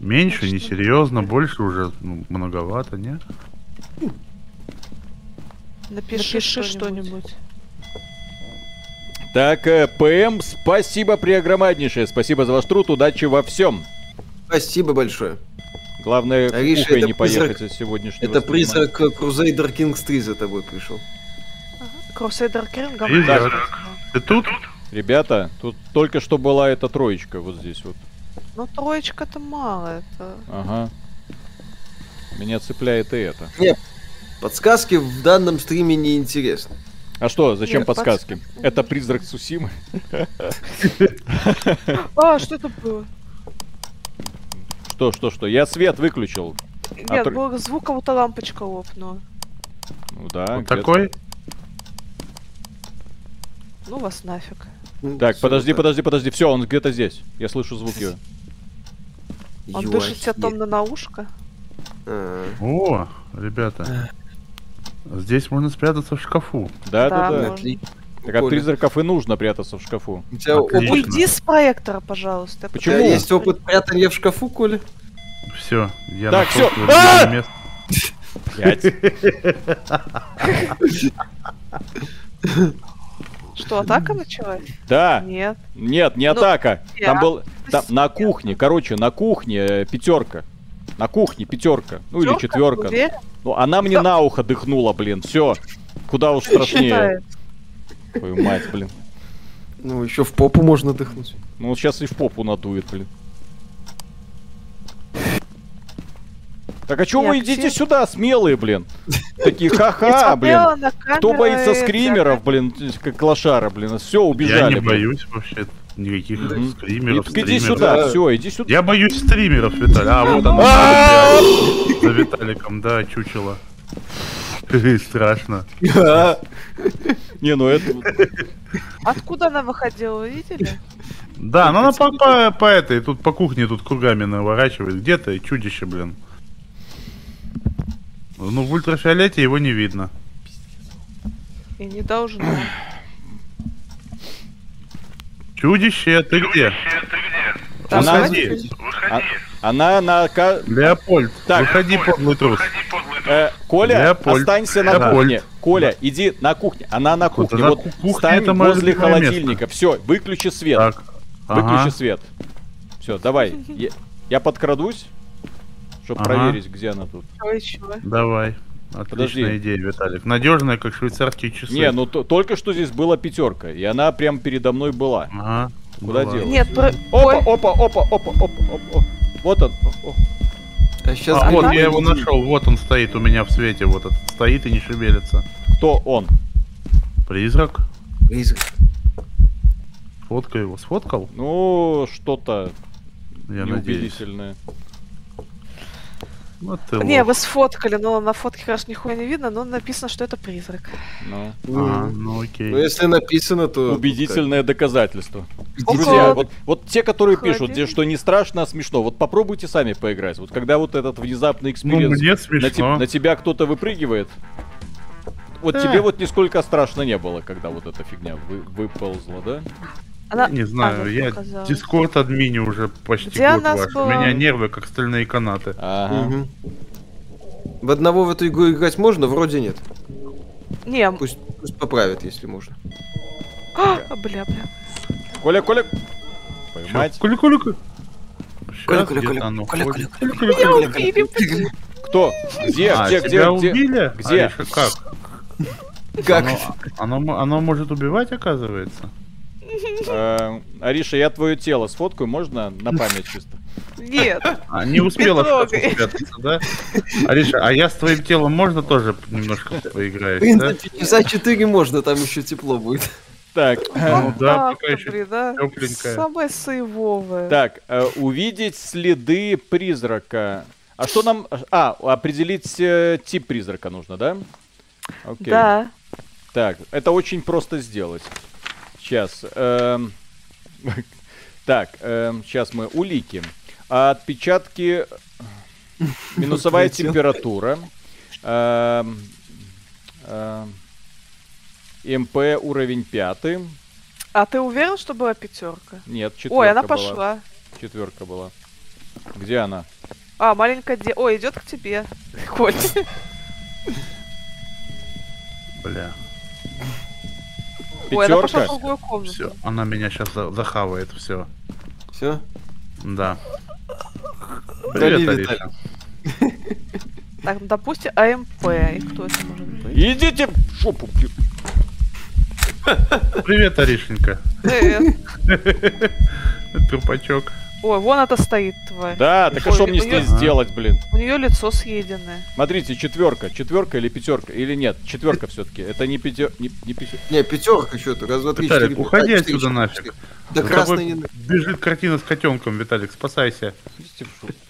[SPEAKER 2] Меньше,
[SPEAKER 3] Ну,
[SPEAKER 2] не
[SPEAKER 3] что?
[SPEAKER 2] серьезно, больше уже ну, многовато, не?
[SPEAKER 3] Напиши, что-нибудь.
[SPEAKER 1] Так, э, ПМ, спасибо преогромаднейшее. Спасибо за ваш труд, удачи во всем.
[SPEAKER 4] Спасибо большое.
[SPEAKER 1] Главное,
[SPEAKER 4] Ариша,
[SPEAKER 1] кухой не поехать
[SPEAKER 4] призрак-
[SPEAKER 1] из сегодняшнего
[SPEAKER 4] Это
[SPEAKER 1] стрима.
[SPEAKER 4] призрак Crusader Kings 3 за тобой пришел.
[SPEAKER 3] Крусейдер Кинга.
[SPEAKER 2] Призрак. Ты тут?
[SPEAKER 1] Ребята, тут только что была эта троечка вот здесь вот.
[SPEAKER 3] Ну, троечка-то мало, это...
[SPEAKER 1] Ага. Меня цепляет и это.
[SPEAKER 4] Подсказки в данном стриме не интересны.
[SPEAKER 1] А что, зачем
[SPEAKER 3] Нет,
[SPEAKER 1] подсказки?
[SPEAKER 3] подсказки.
[SPEAKER 1] Это призрак Сусимы?
[SPEAKER 3] А, что это было?
[SPEAKER 1] Что, что, что? Я свет выключил. А
[SPEAKER 3] Нет, был звук, кого-то лампочка лопнула.
[SPEAKER 1] Ну да.
[SPEAKER 2] Вот такой?
[SPEAKER 3] Ну вас нафиг.
[SPEAKER 4] Ну,
[SPEAKER 1] Так, подожди, подожди, подожди. Все, он где-то здесь. Я слышу звуки.
[SPEAKER 3] Он
[SPEAKER 4] Юахи.
[SPEAKER 3] дышит тебе томно на ушко.
[SPEAKER 4] А,
[SPEAKER 2] О, ребята. Здесь можно спрятаться в шкафу.
[SPEAKER 1] Да, да,
[SPEAKER 3] Да,
[SPEAKER 1] да.
[SPEAKER 4] отлично.
[SPEAKER 1] Так от призраков и нужно прятаться в шкафу.
[SPEAKER 4] У тебя
[SPEAKER 2] Отлично.
[SPEAKER 4] опыт,
[SPEAKER 3] Уйди с проектора, пожалуйста.
[SPEAKER 4] у
[SPEAKER 1] Почему?
[SPEAKER 4] тебя есть опыт прятания в шкафу, Коля?
[SPEAKER 2] Все, я
[SPEAKER 1] Так,
[SPEAKER 2] свое
[SPEAKER 1] А!
[SPEAKER 2] место.
[SPEAKER 3] Что, атака началась?
[SPEAKER 1] Да.
[SPEAKER 3] Нет.
[SPEAKER 1] Нет, не
[SPEAKER 3] Ну,
[SPEAKER 1] атака. Там был там, на кухне, короче, на кухне э, пятерка. На кухне пятерка. Ну или четверка. Ну, она мне на ухо дыхнула, блин. Все. Куда уж страшнее. Твою мать, блин.
[SPEAKER 4] Ну, еще в попу можно дыхнуть.
[SPEAKER 1] Ну, сейчас и в попу надует, блин. Так а чё вы идите сюда, смелые, блин? Такие, ха-ха, блин. Кто боится скримеров, блин, как лошара, блин. Все, убежали.
[SPEAKER 2] Я не боюсь вообще никаких mm-hmm. стримеров.
[SPEAKER 1] Иди, иди сюда, все, иди сюда.
[SPEAKER 2] Я боюсь стримеров, Виталий. А, вот она. За Виталиком, да, чучело. Страшно.
[SPEAKER 1] Не, ну это...
[SPEAKER 3] Откуда она выходила, видели?
[SPEAKER 2] Да, ну она по, по, по этой, тут по кухне тут кругами наворачивает. Где-то чудище, блин. Ну, в ультрафиолете его не видно.
[SPEAKER 3] И не должно.
[SPEAKER 2] Чудище, ты где?
[SPEAKER 1] Она, выходи. А, она на...
[SPEAKER 2] Леопольд, так. выходи, подлый трус.
[SPEAKER 1] Э, Коля, Леопольд. останься на Леопольд. кухне. Коля, иди на кухне. Она на кухне. Вот, вот кухня стань возле холодильника. Все, выключи свет. Так. Выключи ага. свет. Все, давай. Я, я подкрадусь, чтобы ага. проверить, где она тут.
[SPEAKER 2] Давай. Отличная Подожди. идея, Виталик. Надежная, как швейцарские часы.
[SPEAKER 1] Не, ну только что здесь была пятерка, и она прям передо мной была. Ага. Куда делась?
[SPEAKER 3] Нет, про...
[SPEAKER 1] Опа, опа, опа, опа, опа, опа. Вот он.
[SPEAKER 2] А, сейчас а вот, я его нашел. Вот он стоит у меня в свете. Вот этот стоит и не шевелится.
[SPEAKER 1] Кто он?
[SPEAKER 2] Призрак.
[SPEAKER 4] Призрак.
[SPEAKER 2] Фотка его сфоткал?
[SPEAKER 1] Ну, что-то неубедительное. Надеюсь.
[SPEAKER 3] Вот не, вы сфоткали, но на фотке, конечно, нихуя не видно, но написано, что это призрак.
[SPEAKER 2] Ну, а, ну окей.
[SPEAKER 4] Ну, если написано, то...
[SPEAKER 1] Убедительное как? доказательство. Друзья, вот, вот те, которые пишут, где, что не страшно, а смешно, вот попробуйте сами поиграть. Вот когда вот этот внезапный experience ну, на, te- на тебя кто-то выпрыгивает, вот тебе вот нисколько страшно не было, когда вот эта фигня вы, выползла, да?
[SPEAKER 2] Она... Не знаю, а, я Дискорд админю уже почти Где год ваш. Была? У меня нервы как стальные канаты. Ага. Угу.
[SPEAKER 4] В одного в эту игру играть можно? Вроде нет.
[SPEAKER 3] Не.
[SPEAKER 4] Пусть, пусть поправят, если можно.
[SPEAKER 3] А, бля, бля.
[SPEAKER 1] Коля, Коля. Поймать.
[SPEAKER 2] Коля, Коля, Коля.
[SPEAKER 4] Коля, Коля, Коля, Коля, Коля, Коля, Коля, Коля,
[SPEAKER 1] Коля, Кто? Где?
[SPEAKER 2] А,
[SPEAKER 1] где, где,
[SPEAKER 2] убили?
[SPEAKER 1] Где?
[SPEAKER 2] как?
[SPEAKER 4] Как?
[SPEAKER 2] Оно, оно, оно может убивать, оказывается?
[SPEAKER 1] Э, Ариша, я твое тело сфоткаю, можно на память чисто?
[SPEAKER 3] Нет.
[SPEAKER 2] А, не успела спрятаться, да? Ариша, а я с твоим телом можно тоже немножко поиграть,
[SPEAKER 4] да? Часа 4 можно, там еще тепло будет.
[SPEAKER 1] Так.
[SPEAKER 3] Ну да, пока еще тепленькая. Самое сейвовое.
[SPEAKER 1] Так, э, увидеть следы призрака. А что нам... А, определить э, тип призрака нужно, да?
[SPEAKER 3] Окей. Да.
[SPEAKER 1] Так, это очень просто сделать. Сейчас. Эм, так, эм, сейчас мы улики. Отпечатки. Минусовая температура. Эм, эм, МП уровень пятый.
[SPEAKER 3] А ты уверен, что была пятерка?
[SPEAKER 1] Нет, четверка
[SPEAKER 3] Ой, она пошла.
[SPEAKER 1] Четверка была. Где она?
[SPEAKER 3] А, маленькая де... Ой, идет к тебе. Коль.
[SPEAKER 2] Бля.
[SPEAKER 1] Ой, она пошла
[SPEAKER 3] в другую комнату.
[SPEAKER 2] Все, она меня сейчас за захавает, все.
[SPEAKER 4] Все?
[SPEAKER 2] Да.
[SPEAKER 4] Привет, Ариша.
[SPEAKER 3] Так, ну, допустим, АМП. И кто это может быть?
[SPEAKER 1] Идите в шопу.
[SPEAKER 2] Привет, Аришенька. Привет. Трупачок.
[SPEAKER 3] Ой, вон это стоит тварь.
[SPEAKER 1] Да, так а что мне с ней сделать, блин?
[SPEAKER 3] У нее лицо съеденное.
[SPEAKER 1] Смотрите, четверка, четверка или пятерка, или нет, четверка все-таки. Это не пятер, не, не пятерка.
[SPEAKER 4] Не, пятерка что-то, раз, два, три, четыре.
[SPEAKER 2] Уходи отсюда нафиг.
[SPEAKER 4] Да красный не.
[SPEAKER 2] Бежит картина с котенком, Виталик, спасайся.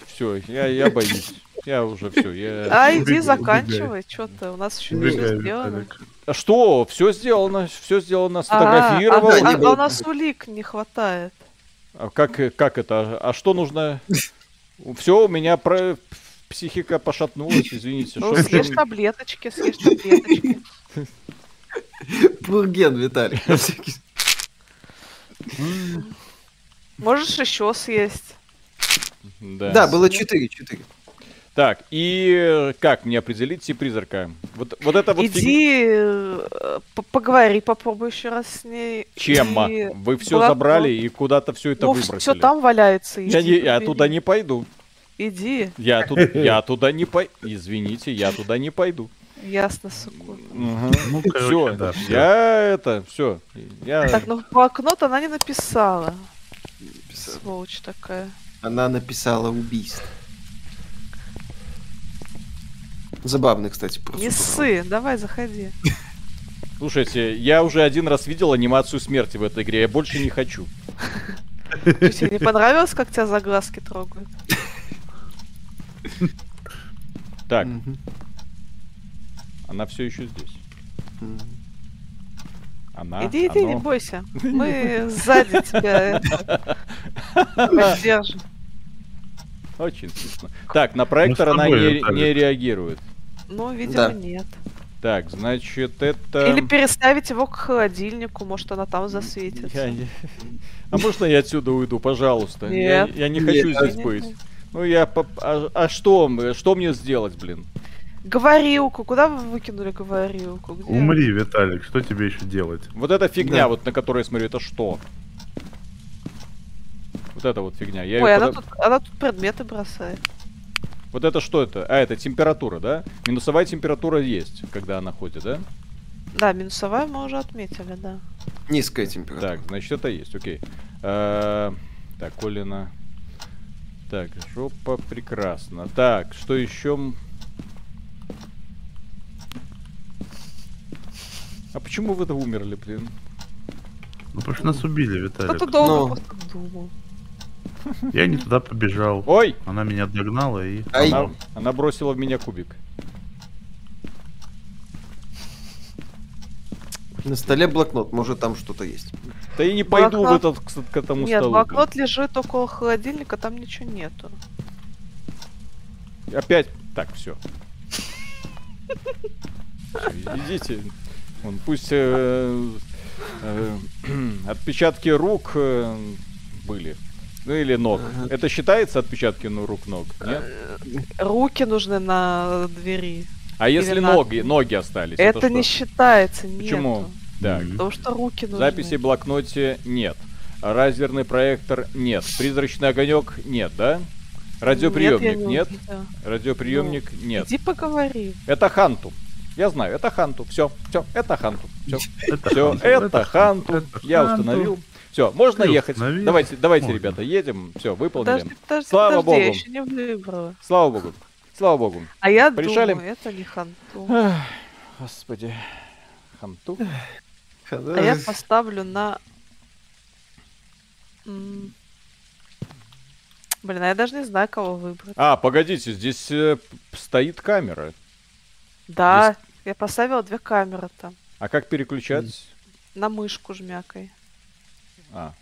[SPEAKER 1] Все, я, я боюсь. Я уже все. Я...
[SPEAKER 3] А иди заканчивай, что то у нас еще не все сделано.
[SPEAKER 1] А что? Все сделано, все сделано, сфотографировал. А,
[SPEAKER 3] а, а, а у нас улик не хватает.
[SPEAKER 1] А как, как это? А что нужно? Все, у меня про... психика пошатнулась, извините.
[SPEAKER 3] Ну, съешь таблеточки, съешь таблеточки.
[SPEAKER 4] Бурген, Виталий.
[SPEAKER 3] Можешь еще съесть.
[SPEAKER 4] Да, да было 4, 4.
[SPEAKER 1] Так, и как мне определить тип призрака? Вот, вот это вот...
[SPEAKER 3] Иди фиг... Э, поговори, попробуй еще раз с ней.
[SPEAKER 1] Чем? И... Вы все Куда забрали и куда-то все это ну, выбросили.
[SPEAKER 3] все там валяется.
[SPEAKER 1] Я, не, я туда не пойду.
[SPEAKER 3] Иди.
[SPEAKER 1] Я, тут, я туда не пойду. Извините, я туда не пойду.
[SPEAKER 3] Ясно, суку. Угу.
[SPEAKER 1] Ну, все, да, я это, все. Я...
[SPEAKER 3] Так, ну в блокнот она не написала. написала. Сволочь такая.
[SPEAKER 4] Она написала убийство. Забавный, кстати,
[SPEAKER 3] просто. Не ссы, давай, заходи.
[SPEAKER 1] Слушайте, я уже один раз видел анимацию смерти в этой игре, я больше не хочу.
[SPEAKER 3] Тебе не понравилось, как тебя за глазки трогают?
[SPEAKER 1] Так. Она все еще здесь.
[SPEAKER 3] Она, иди, иди, оно... не бойся. Мы сзади тебя поддержим.
[SPEAKER 1] Очень смешно. Так, на проектор она не реагирует.
[SPEAKER 3] Ну, видимо, да. нет.
[SPEAKER 1] Так, значит, это...
[SPEAKER 3] Или переставить его к холодильнику, может, она там засветится. Я
[SPEAKER 1] не... А можно я отсюда уйду, пожалуйста? Нет. Я, я не хочу нет, здесь нет. быть. Ну, я... А, а что? Что мне сделать, блин?
[SPEAKER 3] Говорилку. Куда вы выкинули говорилку? Где?
[SPEAKER 2] Умри, Виталик. Что тебе еще делать?
[SPEAKER 1] Вот эта фигня, да. вот на которой я смотрю, это что? Вот эта вот фигня.
[SPEAKER 3] Я Ой, она, под... тут, она тут предметы бросает.
[SPEAKER 1] Вот это что это? А, это температура, да? Минусовая температура есть, когда она ходит, да?
[SPEAKER 3] Да, минусовая мы уже отметили, да.
[SPEAKER 4] Низкая температура.
[SPEAKER 1] Так, значит, это есть, окей. А, так, Колина. Так, жопа прекрасно. Так, что еще? А почему вы-то умерли, блин?
[SPEAKER 2] Ну, потому что нас убили, Виталик.
[SPEAKER 3] Кто-то долго Но... просто думал.
[SPEAKER 2] Я не туда побежал.
[SPEAKER 1] Ой!
[SPEAKER 2] Она меня догнала и...
[SPEAKER 1] Она, она бросила в меня кубик.
[SPEAKER 4] На столе блокнот, может там что-то есть.
[SPEAKER 1] Да я не пойду блокнот... в этот, к этому
[SPEAKER 3] Нет,
[SPEAKER 1] столу.
[SPEAKER 3] Нет, блокнот блин. лежит около холодильника, там ничего нету.
[SPEAKER 1] Опять... Так, все. Идите. Он пусть э, э, отпечатки рук э, были. Ну или ног. Ага. Это считается отпечатки ну, рук ног? Нет?
[SPEAKER 3] Руки нужны на двери.
[SPEAKER 1] А если на... ноги, ноги остались?
[SPEAKER 3] Это, это не считается.
[SPEAKER 1] Почему?
[SPEAKER 3] Да. Потому что руки нужны.
[SPEAKER 1] Записи в блокноте нет. Лазерный проектор нет. Призрачный огонек нет, да? Радиоприемник нет? нет? Радиоприемник ну, нет.
[SPEAKER 3] Иди поговори.
[SPEAKER 1] Это Ханту. Я знаю, это Ханту. Все, все, это Ханту. Все, все, это Ханту. Я установил. Все, можно ехать. Давайте, давайте, ребята, едем. Все, выполнили. Слава богу. Я еще не выбрала. Слава богу. Слава богу.
[SPEAKER 3] А я Порешали? думаю, это не Ханту.
[SPEAKER 1] Господи. Ханту.
[SPEAKER 3] А я поставлю на... Блин, а я даже не знаю, кого выбрать.
[SPEAKER 1] А, погодите, здесь э, стоит камера.
[SPEAKER 3] Да, здесь... я поставила две камеры там.
[SPEAKER 1] А как переключать?
[SPEAKER 3] На мышку жмякой.
[SPEAKER 1] А.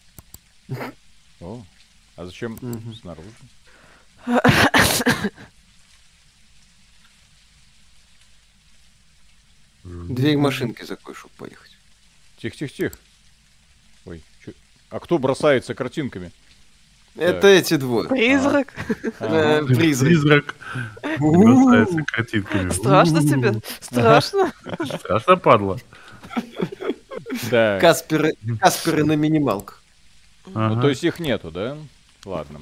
[SPEAKER 1] О. А зачем снаружи?
[SPEAKER 4] Дверь машинки закрой, чтобы поехать.
[SPEAKER 1] Тихо-тихо-тихо. Ой, чё... а кто бросается картинками?
[SPEAKER 4] Это так. эти двое.
[SPEAKER 3] Призрак.
[SPEAKER 2] А. Призрак. Бросается картинками.
[SPEAKER 3] Страшно тебе? Страшно?
[SPEAKER 2] Страшно, падла.
[SPEAKER 4] Да. Касперы, Касперы на минималках.
[SPEAKER 1] Ага. Ну, то есть их нету, да? Ладно.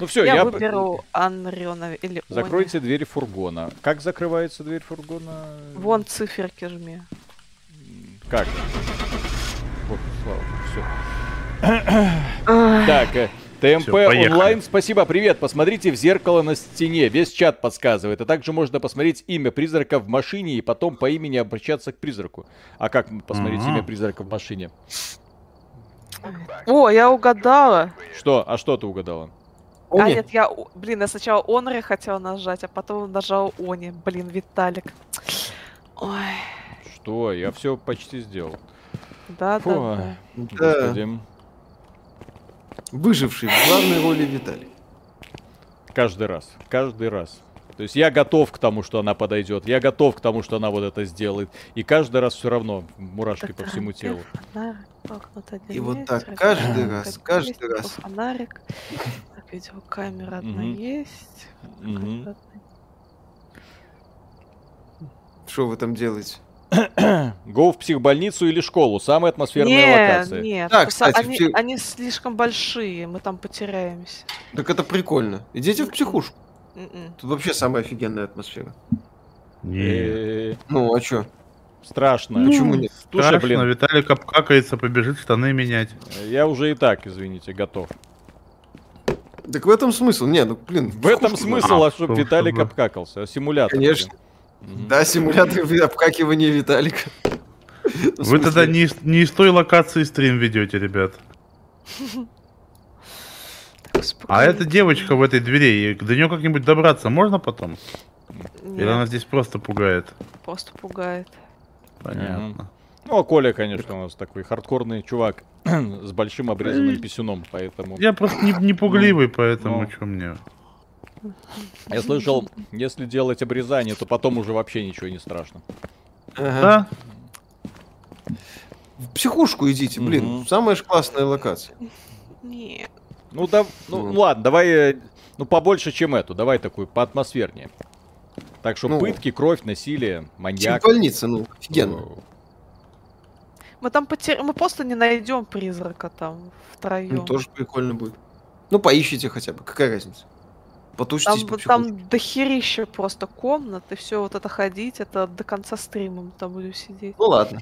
[SPEAKER 1] Ну все,
[SPEAKER 3] я, я выберу Анриона или
[SPEAKER 1] Закройте Они. дверь фургона. Как закрывается дверь фургона?
[SPEAKER 3] Вон циферки жми.
[SPEAKER 1] Как? Вот, слава, все. Так, э, ТМП Все, онлайн, спасибо, привет. Посмотрите в зеркало на стене, весь чат подсказывает. А также можно посмотреть имя призрака в машине и потом по имени обращаться к призраку. А как посмотреть mm-hmm. имя призрака в машине?
[SPEAKER 3] О, я угадала.
[SPEAKER 1] Что? А что ты угадала?
[SPEAKER 3] Они. А нет, я, блин, я сначала Онри хотел нажать, а потом нажал Они. Блин, Виталик. Ой.
[SPEAKER 1] Что? Я все почти сделал.
[SPEAKER 3] Да, Фу. да.
[SPEAKER 4] Господи. Выживший в главной роли Виталий.
[SPEAKER 1] Каждый раз. Каждый раз. То есть я готов к тому, что она подойдет. Я готов к тому, что она вот это сделает. И каждый раз все равно мурашки по всему телу.
[SPEAKER 4] И вот так каждый раз, каждый раз.
[SPEAKER 3] Фонарик. Так, видеокамера одна есть.
[SPEAKER 4] Что вы там делаете?
[SPEAKER 1] Го в психбольницу или школу. Самая атмосферная
[SPEAKER 3] нет,
[SPEAKER 1] локация.
[SPEAKER 3] Нет, да, кстати, они, псих... они слишком большие, мы там потеряемся.
[SPEAKER 4] Так это прикольно. Идите в психушку. М-м. Тут вообще самая офигенная атмосфера.
[SPEAKER 2] Не.
[SPEAKER 4] Ну, а чё?
[SPEAKER 1] Страшно.
[SPEAKER 2] Ну, Почему нет? Страшно, блин. Виталик обкакается, побежит штаны менять.
[SPEAKER 1] Я уже и так, извините, готов.
[SPEAKER 4] Так в этом смысл. Не, ну, блин.
[SPEAKER 1] В этом смысл, а, чтобы Виталик обкакался. А симулятор.
[SPEAKER 4] Конечно. Блин. Да, симулятор обкакивания Виталика.
[SPEAKER 2] Вы тогда не, не из той локации стрим ведете, ребят. А эта девочка в этой двери, до нее как-нибудь добраться можно потом? Нет. Или она здесь просто пугает?
[SPEAKER 3] Просто пугает.
[SPEAKER 1] Понятно. Ну, а Коля, конечно, у нас такой хардкорный чувак с большим обрезанным писюном, поэтому...
[SPEAKER 2] Я просто не, не пугливый, поэтому ну. что мне...
[SPEAKER 1] Я слышал, если делать обрезание, то потом уже вообще ничего не страшно.
[SPEAKER 2] Ага. Да?
[SPEAKER 4] В психушку идите, блин, угу. самая же классная локация.
[SPEAKER 3] Нет.
[SPEAKER 1] Ну да, ну, ну ладно, давай, э, ну побольше, чем эту, давай такую поатмосфернее. Так что ну, пытки, кровь, насилие, маньяк.
[SPEAKER 4] больница, ну, офигенно.
[SPEAKER 3] Мы там потер... мы просто не найдем призрака там втроем. Ну,
[SPEAKER 4] тоже прикольно будет. Ну, поищите хотя бы, какая разница?
[SPEAKER 3] Потушитесь там, там дохерища просто комнат, и все вот это ходить, это до конца стрима мы там будем сидеть.
[SPEAKER 4] Ну ладно.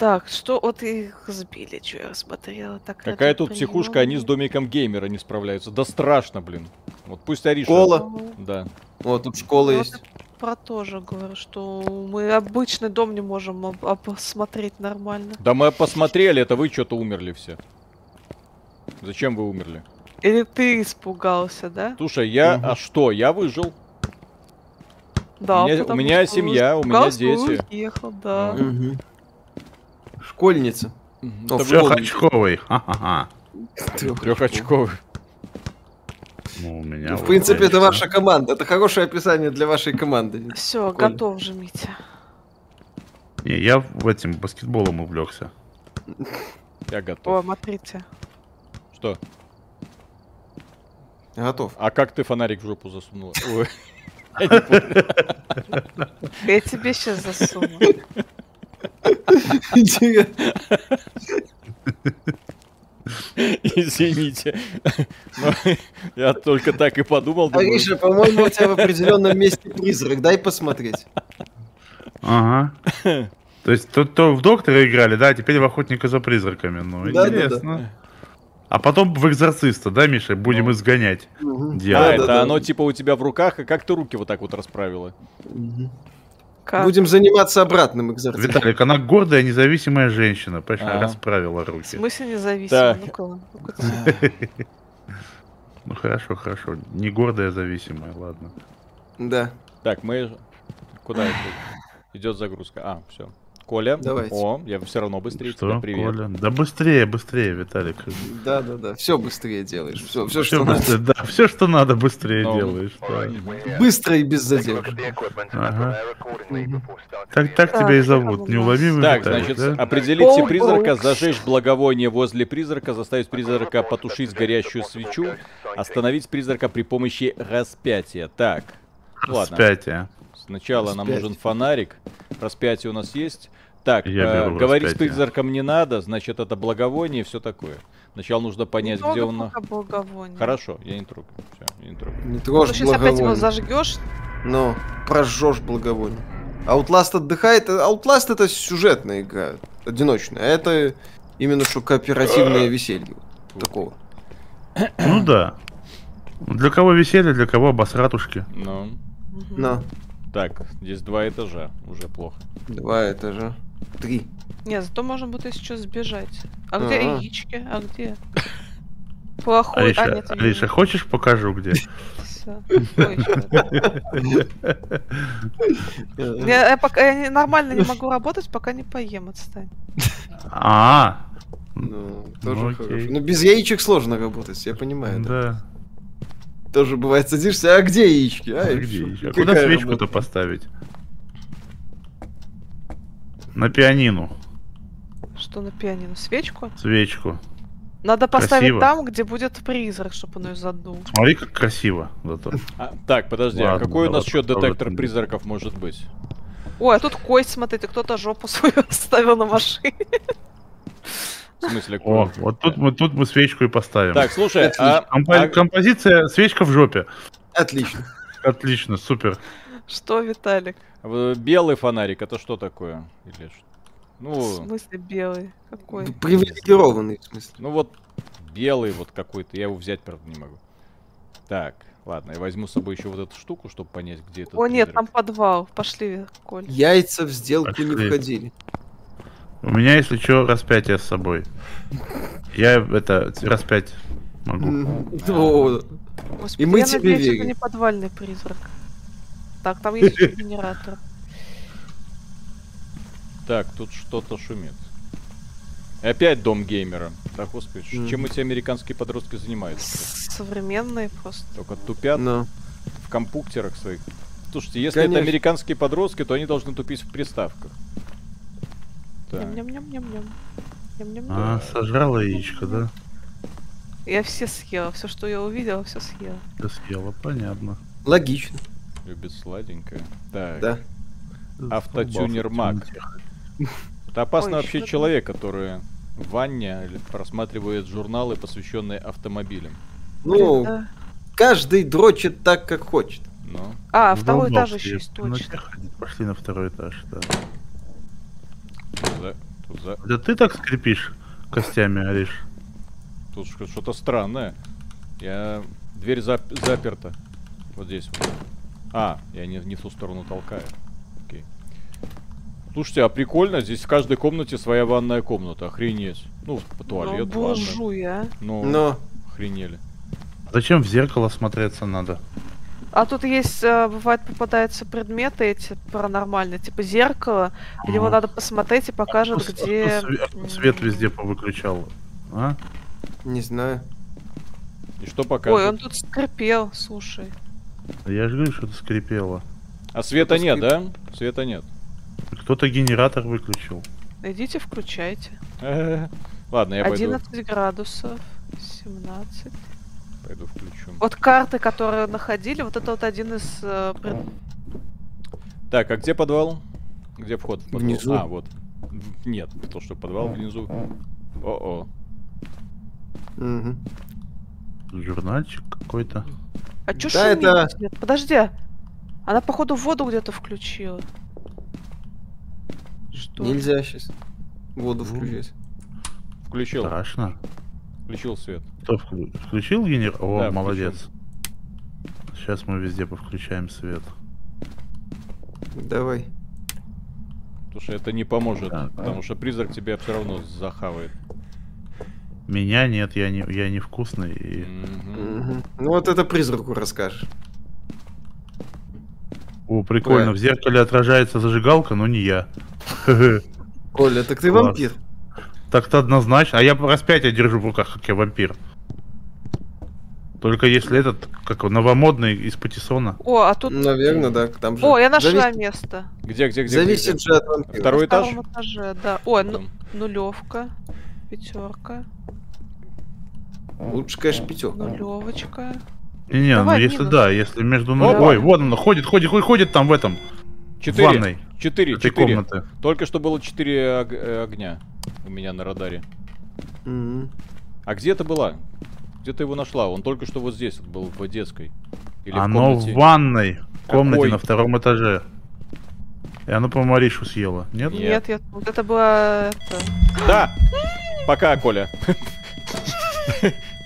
[SPEAKER 3] Так, что вот их сбили, что я смотрела. Так,
[SPEAKER 1] Какая тут прием. психушка, они с домиком геймера не справляются. Да страшно, блин. Вот пусть Ариша...
[SPEAKER 4] Школа.
[SPEAKER 1] Да.
[SPEAKER 4] Вот тут школа ну, есть.
[SPEAKER 3] Про то же говорю, что мы обычный дом не можем посмотреть нормально.
[SPEAKER 1] Да мы посмотрели, это вы что-то умерли все. Зачем вы умерли?
[SPEAKER 3] Или ты испугался, да?
[SPEAKER 1] Слушай, я... Угу. А что? Я выжил.
[SPEAKER 3] Да,
[SPEAKER 1] у меня, у меня семья, у меня дети.
[SPEAKER 3] Уехал, да.
[SPEAKER 4] Угу. Школьница.
[SPEAKER 2] Трехочковый.
[SPEAKER 1] Трехочковый.
[SPEAKER 2] Ну, у меня
[SPEAKER 4] в принципе, это ваша команда. Это хорошее описание для вашей команды.
[SPEAKER 3] Все, готов же, Митя.
[SPEAKER 2] Не, я в этим баскетболом увлекся.
[SPEAKER 1] Я готов.
[SPEAKER 3] О, смотрите.
[SPEAKER 1] Что?
[SPEAKER 4] Готов.
[SPEAKER 1] А как ты фонарик в жопу засунула?
[SPEAKER 3] Я тебе сейчас засуну.
[SPEAKER 1] Извините. Но я только так и подумал.
[SPEAKER 4] Ариша, по-моему, у тебя в определенном месте призрак. Дай посмотреть.
[SPEAKER 2] Ага. То есть то, то в доктора играли, да, а теперь в охотника за призраками. Ну, да, интересно. Да, да. А потом в экзорциста, да, Миша, будем ну. изгонять.
[SPEAKER 1] Угу. Да, это да, оно да. типа у тебя в руках, и как ты руки вот так вот расправила?
[SPEAKER 4] Угу. Как? Будем заниматься обратным экзорцизмом.
[SPEAKER 2] Виталик, она гордая, независимая женщина. Понимаешь, а. расправила руки. В
[SPEAKER 3] смысле независимая? Ну,
[SPEAKER 2] ну хорошо, хорошо. Не гордая, а зависимая, ладно.
[SPEAKER 4] Да.
[SPEAKER 1] Так, мы... Куда это? Идет загрузка. А, все. Коля.
[SPEAKER 4] Давайте.
[SPEAKER 1] О, я все равно быстрее
[SPEAKER 2] что, тебя. Привет. Коля? Да быстрее, быстрее, Виталик.
[SPEAKER 4] Да, да, да. Все быстрее делаешь. Все, все, все что быстрее,
[SPEAKER 2] надо. Да, все, что надо, быстрее Но... Ну. делаешь. Да.
[SPEAKER 4] Быстро и без задержек.
[SPEAKER 2] Ага. Так, так тебя и зовут. Неуловимый
[SPEAKER 1] Так, Виталик, значит, да? определите призрака, зажечь благовоние возле призрака, заставить призрака потушить горящую свечу, остановить призрака при помощи распятия. Так, ладно.
[SPEAKER 2] Распятие.
[SPEAKER 1] Сначала нам нужен фонарик. Распятие у нас есть. Так, э, говорить с призраком не надо, значит это благовоние и все такое. Сначала нужно понять, не где он.
[SPEAKER 3] Благовоние.
[SPEAKER 1] Хорошо, я не трогаю. Все, я не трогаю.
[SPEAKER 4] Не трожь ну,
[SPEAKER 3] сейчас опять его зажгешь.
[SPEAKER 4] Ну, прожжешь благовоние. Outlast отдыхает. Outlast это сюжетная игра, одиночная. А это именно что кооперативное веселье. Такого.
[SPEAKER 2] Ну да. Для кого веселье, для кого обосратушки.
[SPEAKER 1] Ну.
[SPEAKER 4] Ну.
[SPEAKER 1] Так, здесь два этажа, уже плохо.
[SPEAKER 4] Два этажа. Три.
[SPEAKER 3] Не, зато можно будет что сбежать. А где А-а. яички? А где? Плохой.
[SPEAKER 2] Алиша, а, нет, Алиша хочешь покажу где?
[SPEAKER 3] Я, пока я нормально не могу работать, пока не поем, отстань.
[SPEAKER 2] А,
[SPEAKER 4] ну, тоже ну, хорошо. Ну, без яичек сложно работать, я понимаю.
[SPEAKER 2] Да.
[SPEAKER 4] Тоже бывает, садишься, а где яички? А, а
[SPEAKER 2] где яички? А куда свечку-то поставить? На пианину.
[SPEAKER 3] Что на пианино? Свечку?
[SPEAKER 2] Свечку.
[SPEAKER 3] Надо поставить красиво. там, где будет призрак, чтобы он ее задул.
[SPEAKER 2] Смотри, как красиво зато.
[SPEAKER 1] А, так, подожди, а Ладно, а какой у нас еще детектор призраков может быть?
[SPEAKER 3] Ой, а тут кость, смотрите, кто-то жопу свою оставил на машине.
[SPEAKER 2] В смысле, О, вот тут мы, тут мы свечку и поставим.
[SPEAKER 1] Так, слушай,
[SPEAKER 2] а, Компо- а... композиция свечка в жопе.
[SPEAKER 4] Отлично.
[SPEAKER 2] Отлично, супер.
[SPEAKER 3] Что, Виталик?
[SPEAKER 1] Белый фонарик, это что такое? Или что?
[SPEAKER 3] Ну, в смысле белый? Какой?
[SPEAKER 4] Привилегированный, в смысле.
[SPEAKER 1] Ну вот белый вот какой-то, я его взять, правда, не могу. Так, ладно, я возьму с собой еще вот эту штуку, чтобы понять, где это.
[SPEAKER 3] О, нет, там подвал. Пошли, Коль.
[SPEAKER 4] Яйца в сделку Пошли. не входили.
[SPEAKER 2] У меня, если что, распятие с собой. Я это распять могу.
[SPEAKER 3] И мы тебе верим. это не подвальный призрак. Так, там есть генератор.
[SPEAKER 1] Так, тут что-то шумит. И опять дом геймера. Да, господи, mm. чем эти американские подростки занимаются?
[SPEAKER 3] Современные просто.
[SPEAKER 1] Только тупят no. в компьютерах своих. Слушайте, если Конечно. это американские подростки, то они должны тупить в приставках.
[SPEAKER 3] Ням-ням-ням-ням.
[SPEAKER 2] А, сожрала яичко, да?
[SPEAKER 3] Я все съела. Все, что я увидела, все съела.
[SPEAKER 2] Все съела, понятно.
[SPEAKER 4] Логично.
[SPEAKER 1] Любит сладенькое. Так.
[SPEAKER 4] Да.
[SPEAKER 1] Автотюнер Мак. Это опасный Ой, вообще человек, который в ванне просматривает журналы, посвященные автомобилям.
[SPEAKER 4] Ну, да. каждый дрочит так, как хочет.
[SPEAKER 3] Ну. А, второй этаж еще есть, точно.
[SPEAKER 2] Пошли на второй этаж, да. За, тут за... Да ты так скрипишь костями, Ариш.
[SPEAKER 1] Тут что-то странное. Я... Дверь зап... заперта. Вот здесь вот. А, я не, не в ту сторону толкаю. Окей. Слушайте, а прикольно, здесь в каждой комнате своя ванная комната, охренеть. Ну, туалет,
[SPEAKER 3] ну, буржуя.
[SPEAKER 1] Ну, Но... охренели.
[SPEAKER 2] Зачем в зеркало смотреться надо?
[SPEAKER 3] А тут есть, э, бывает, попадаются предметы эти паранормальные, типа зеркало, в него надо посмотреть и покажет, а где... А
[SPEAKER 2] свет, свет везде повыключал, а?
[SPEAKER 4] Не знаю.
[SPEAKER 1] И что покажет?
[SPEAKER 3] Ой, он тут скрипел, слушай.
[SPEAKER 2] Я же говорю, что это скрипело.
[SPEAKER 1] А света нет, да? Света нет.
[SPEAKER 2] Кто-то генератор выключил.
[SPEAKER 3] Идите, включайте.
[SPEAKER 1] Ладно, я
[SPEAKER 3] 11
[SPEAKER 1] пойду.
[SPEAKER 3] градусов, 17.
[SPEAKER 1] Пойду включу.
[SPEAKER 3] Вот карты, которые находили, вот это вот один из... Э, пред...
[SPEAKER 1] Так, а где подвал? Где вход?
[SPEAKER 4] В внизу.
[SPEAKER 1] А, вот. Нет, то, что подвал внизу. О-о.
[SPEAKER 2] Угу. Журнальчик какой-то.
[SPEAKER 3] А чё да, это... Подожди. Она, походу, воду где-то включила.
[SPEAKER 4] Что? Нельзя сейчас воду включить.
[SPEAKER 1] Включил.
[SPEAKER 2] Страшно.
[SPEAKER 1] Включил свет.
[SPEAKER 2] Кто вклю... включил генер? О, да, молодец. Включил. Сейчас мы везде повключаем свет.
[SPEAKER 4] Давай.
[SPEAKER 1] Потому что это не поможет, да, потому да. что призрак тебя все равно захавает.
[SPEAKER 2] Меня нет, я не, я не вкусный. И...
[SPEAKER 4] Mm-hmm. Ну вот это призраку расскажешь.
[SPEAKER 2] О, прикольно, Коля. в зеркале отражается зажигалка, но не я.
[SPEAKER 4] Коля, так ты Класс. вампир.
[SPEAKER 2] Так-то однозначно. А я распятие держу в руках, как я вампир. Только если этот, как он, новомодный из Патисона.
[SPEAKER 3] О, а тут...
[SPEAKER 4] Наверное, да, там же...
[SPEAKER 3] О, я нашла Завис... место.
[SPEAKER 1] Где, где, где?
[SPEAKER 4] Зависит
[SPEAKER 1] где,
[SPEAKER 4] же от вампира.
[SPEAKER 1] Второй этаж?
[SPEAKER 3] На этаже, да. О, ну, нулевка, пятерка.
[SPEAKER 4] Лучше, конечно, пятерка.
[SPEAKER 3] Нулевочка.
[SPEAKER 2] Не, не, ну если минус. да, если между... Ну, ой, вот он, ходит, ходит, ходит, ходит там в этом.
[SPEAKER 1] Четыре. В ванной. Четыре, четыре. Комнаты. Только что было четыре э, огня у меня на радаре. Mm -hmm. А где ты была? Где ты его нашла? Он только что вот здесь был, в детской.
[SPEAKER 2] Или оно в, в ванной комнате Какой? на втором этаже. И оно, по-моему, Аришу съела. Нет?
[SPEAKER 3] Нет, я... вот это было...
[SPEAKER 1] Да! Пока, Коля.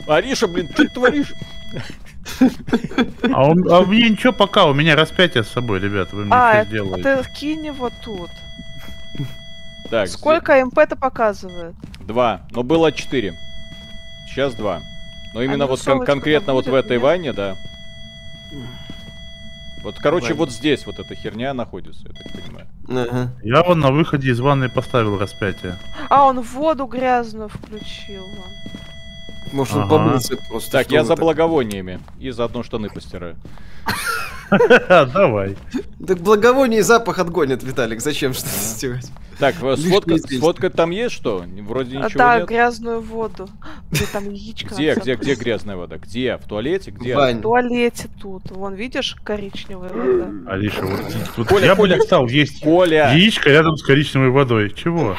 [SPEAKER 1] Ариша, блин, ты творишь...
[SPEAKER 2] А, он, а мне ничего пока, у меня распятие с собой, ребята, вы мне а,
[SPEAKER 3] что сделаете? ты кинь его тут. Так, Сколько здесь... МП-то показывает?
[SPEAKER 1] Два, но было четыре. Сейчас два. Но именно а вот кон конкретно вот в этой нет? ванне, да. Вот, короче, Ванне. вот здесь вот эта херня находится, я так понимаю.
[SPEAKER 2] Ага. Я вон на выходе из ванны поставил распятие.
[SPEAKER 3] А, он воду грязную включил.
[SPEAKER 4] Может, ага. он помылся
[SPEAKER 1] просто. Так, я за благовониями. И заодно штаны постираю.
[SPEAKER 2] Давай.
[SPEAKER 4] Так благовоние и запах отгонят, Виталик. Зачем что-то сделать?
[SPEAKER 1] Так, сфотка, сфотка там есть что? Вроде ничего
[SPEAKER 3] да,
[SPEAKER 1] нет.
[SPEAKER 3] грязную воду. Где там яичко?
[SPEAKER 1] Где, где, где грязная вода? Где? В туалете? Где?
[SPEAKER 3] В туалете тут. Вон, видишь, коричневая вода.
[SPEAKER 2] Алиша, вот, Коля, я бы не стал есть Коля. яичко рядом с коричневой водой. Чего?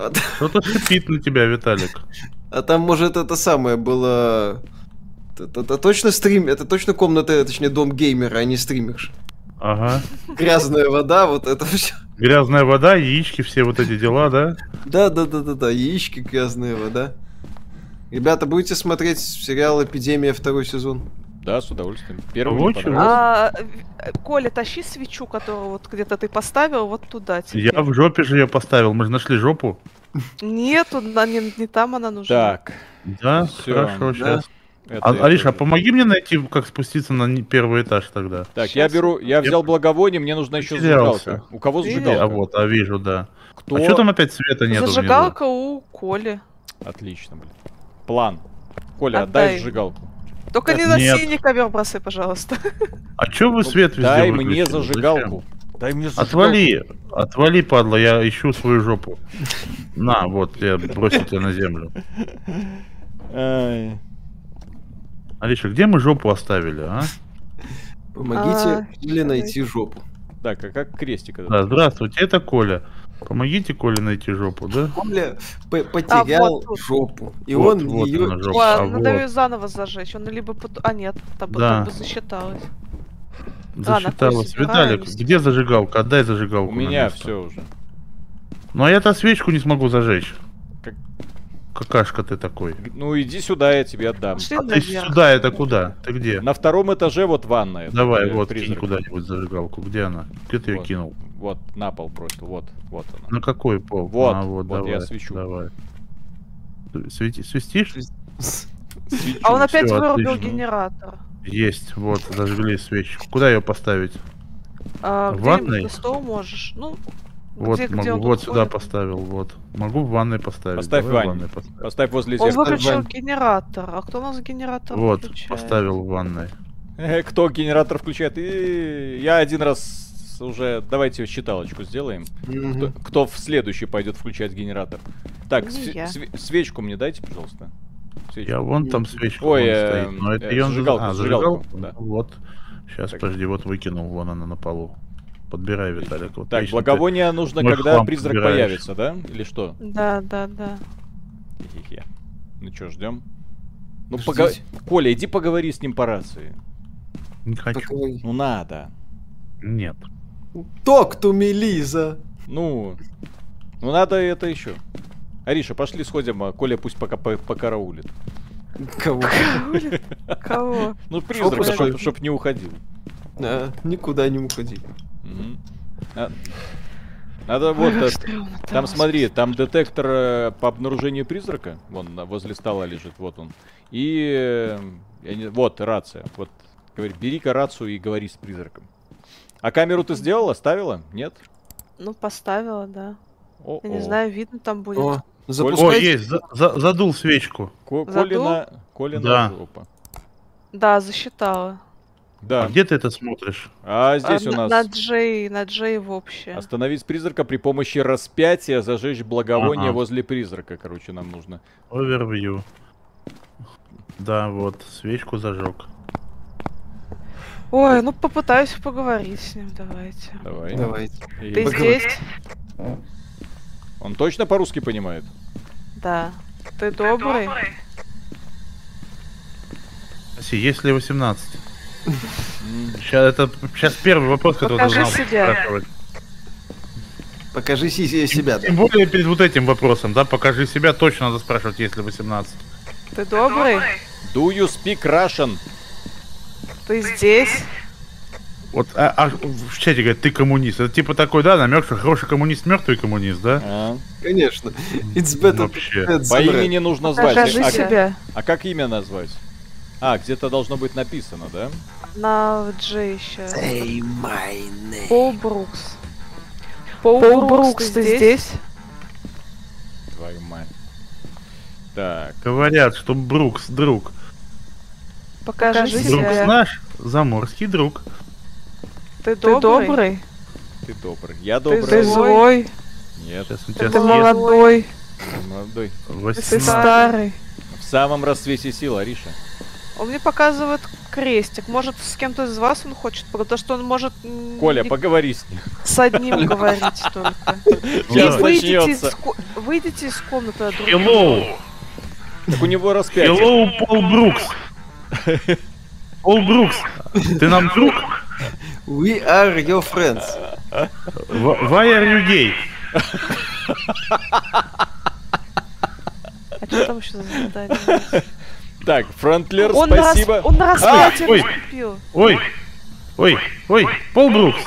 [SPEAKER 2] А. Что-то шипит на тебя, Виталик.
[SPEAKER 4] А там, может, это самое было... Это, это точно стрим, это точно комната, точнее, дом геймера, а не стримерш.
[SPEAKER 2] Ага.
[SPEAKER 4] Грязная вода, вот это все.
[SPEAKER 2] Грязная вода, яички, все вот эти дела, да?
[SPEAKER 4] Да, да, да, да, да, яички, грязная вода. Ребята, будете смотреть сериал Эпидемия второй сезон?
[SPEAKER 1] Да, с удовольствием. Первый
[SPEAKER 3] Очень. А, Коля, тащи свечу, которую вот где-то ты поставил, вот туда.
[SPEAKER 2] Теперь. Я в жопе же ее поставил. Мы же нашли жопу.
[SPEAKER 3] Нету, не, не там она нужна.
[SPEAKER 1] Так.
[SPEAKER 2] Да, Всё, хорошо, да. сейчас. Это а, Ариша, а помоги мне найти, как спуститься на первый этаж тогда.
[SPEAKER 1] Так, Сейчас. я беру, я взял благовоние, мне нужна еще зажигалка. У кого зажигалка?
[SPEAKER 2] А вот, а вижу, да. Кто? А что там опять света нет?
[SPEAKER 3] Зажигалка внизу? у Коли.
[SPEAKER 1] Отлично, блин. План. Коля, отдай, отдай зажигалку.
[SPEAKER 3] Только не на синий ковер бросай, пожалуйста.
[SPEAKER 2] А чё вы свет везде
[SPEAKER 1] Дай мне зажигалку.
[SPEAKER 2] Дай мне зажигалку. Отвали, отвали, падла, я ищу свою жопу. На, вот, я бросил тебя на землю. Алиша, где мы жопу оставили, а?
[SPEAKER 4] Помогите Коле а, найти жопу.
[SPEAKER 1] Так, а как крестик?
[SPEAKER 2] Да, здравствуйте, это Коля. Помогите Коле найти жопу, да?
[SPEAKER 4] Коля потерял а, вот жопу. И вот, он вот ее...
[SPEAKER 3] Жопа. Ладно, а, надо вот. ее заново зажечь. Он либо... А, нет, там да. бы засчиталось.
[SPEAKER 2] Засчиталось. А, Виталик, где зажигалка? Отдай зажигалку.
[SPEAKER 1] У меня все уже.
[SPEAKER 2] Ну а я-то свечку не смогу зажечь. Какашка ты такой.
[SPEAKER 1] Ну иди сюда, я тебе отдам.
[SPEAKER 2] А ты сюда, это куда? Ты где?
[SPEAKER 1] На втором этаже вот ванная.
[SPEAKER 2] Давай, вот, призрак. кинь куда-нибудь зажигалку. Где она? Где ты вот, ее кинул?
[SPEAKER 1] Вот, на пол бросил, вот, вот она.
[SPEAKER 2] На какой пол?
[SPEAKER 1] Вот, а, вот, вот давай, я свечу. Давай.
[SPEAKER 2] Свети, свистишь?
[SPEAKER 3] Свечу. А он опять Всё, вырубил отлично. генератор.
[SPEAKER 2] Есть, вот, зажгли свечку. Куда ее поставить?
[SPEAKER 3] А, в ванной? стол можешь. Ну,
[SPEAKER 2] вот, где, могу, где вот сюда ходит? поставил, вот. Могу в ванной поставить.
[SPEAKER 1] Поставь Давай в ванной. Поставь. поставь возле зеркала.
[SPEAKER 3] Он выключил генератор. А кто у нас генератор
[SPEAKER 2] Вот, включает? поставил в ванной.
[SPEAKER 1] Э, кто генератор включает? И я один раз уже... Давайте считалочку сделаем. Mm-hmm. Кто, кто в следующий пойдет включать генератор. Так, св- св- свечку мне дайте, пожалуйста.
[SPEAKER 2] Свечку. Я вон там свечку
[SPEAKER 1] Ой, э, стоит. Но это э, зажигалку, а, зажигалку,
[SPEAKER 2] зажигалку? Да. Вот. Сейчас, так. подожди, вот выкинул, вон она на полу. Подбирай, Виталик.
[SPEAKER 1] Вот так, благовоние нужно, когда призрак подбираешь. появится, да? Или что?
[SPEAKER 3] Да, да, да.
[SPEAKER 1] Хе-хе. Ну что, ждем? Ну, пога... Коля, иди поговори с ним по рации.
[SPEAKER 2] Не хочу.
[SPEAKER 1] Ну, надо.
[SPEAKER 2] Нет.
[SPEAKER 4] Ток ту Мелиза.
[SPEAKER 1] Ну, ну надо это еще. Ариша, пошли сходим, а Коля пусть пока покараулит.
[SPEAKER 4] Кого?
[SPEAKER 3] Кого?
[SPEAKER 1] Ну, призрак, чтоб, чтоб не уходил.
[SPEAKER 4] А, никуда не уходи.
[SPEAKER 1] А, надо вот... Там смотри, там детектор э, по обнаружению призрака. Вон, возле стола лежит, вот он. И... Э, вот, рация. Вот, говори, бери-ка рацию и говори с призраком. А камеру ты сделала, ставила? Нет?
[SPEAKER 3] Ну, поставила, да. О -о. Я не знаю, видно там будет. О,
[SPEAKER 2] О есть, за за задул свечку.
[SPEAKER 1] Ко Колина, Колина да. жопа.
[SPEAKER 3] Да, засчитала.
[SPEAKER 2] Да. А где ты это смотришь?
[SPEAKER 1] А здесь а, у нас...
[SPEAKER 3] На Джей, на Джей в общее.
[SPEAKER 1] Остановить призрака при помощи распятия, зажечь благовоние ага. возле призрака, короче, нам нужно.
[SPEAKER 2] Овервью. Да, вот, свечку зажег.
[SPEAKER 3] Ой, ну попытаюсь поговорить с ним, давайте.
[SPEAKER 1] Давай.
[SPEAKER 4] Давайте.
[SPEAKER 3] Ты Поговор... здесь?
[SPEAKER 1] Он точно по-русски понимает?
[SPEAKER 3] Да. Ты, Ты добрый? добрый?
[SPEAKER 2] Если 18. Сейчас это сейчас первый вопрос, который
[SPEAKER 3] Покажи должен себя. спрашивать.
[SPEAKER 4] Покажи себя,
[SPEAKER 2] да. Тем более перед вот этим вопросом, да, покажи себя, точно надо спрашивать, если 18.
[SPEAKER 3] Ты добрый?
[SPEAKER 1] Do you speak Russian?
[SPEAKER 3] Ты здесь?
[SPEAKER 2] Вот, а, а в чате говорят, ты коммунист. Это типа такой, да, намек, что хороший коммунист, мертвый коммунист, да? А.
[SPEAKER 4] Конечно. It's better.
[SPEAKER 1] Вообще. По имени нужно звать. Покажи а, себя. А как имя назвать? А, где-то должно быть написано, да?
[SPEAKER 3] На Джей еще.
[SPEAKER 4] Say my
[SPEAKER 3] name. Пол Брукс. Пол, Пол Брукс, Брукс, ты здесь? здесь?
[SPEAKER 1] Твою мать. Так.
[SPEAKER 2] Говорят, что Брукс друг.
[SPEAKER 3] Покажи
[SPEAKER 2] Друг наш, заморский друг.
[SPEAKER 3] Ты добрый?
[SPEAKER 1] Ты добрый. Я добрый.
[SPEAKER 3] Ты злой?
[SPEAKER 1] Нет.
[SPEAKER 3] Ты молодой.
[SPEAKER 1] Молодой.
[SPEAKER 3] Ты старый.
[SPEAKER 1] В самом расцвете сил, Ариша.
[SPEAKER 3] Он мне показывает крестик. Может, с кем-то из вас он хочет, потому что он может...
[SPEAKER 1] Коля, поговори с ним.
[SPEAKER 3] С одним говорить только. Выйдите из, выйдите из комнаты.
[SPEAKER 2] Hello!
[SPEAKER 1] Так у него распятие.
[SPEAKER 2] Hello, Пол Брукс. Пол Брукс, ты нам друг?
[SPEAKER 4] We are your friends.
[SPEAKER 2] Why are you gay?
[SPEAKER 3] А что там еще за задание?
[SPEAKER 1] Так, Фронтлер, он спасибо.
[SPEAKER 3] Раз, он на распятие а, ой.
[SPEAKER 2] Ой, ой, ой, Пол Брукс.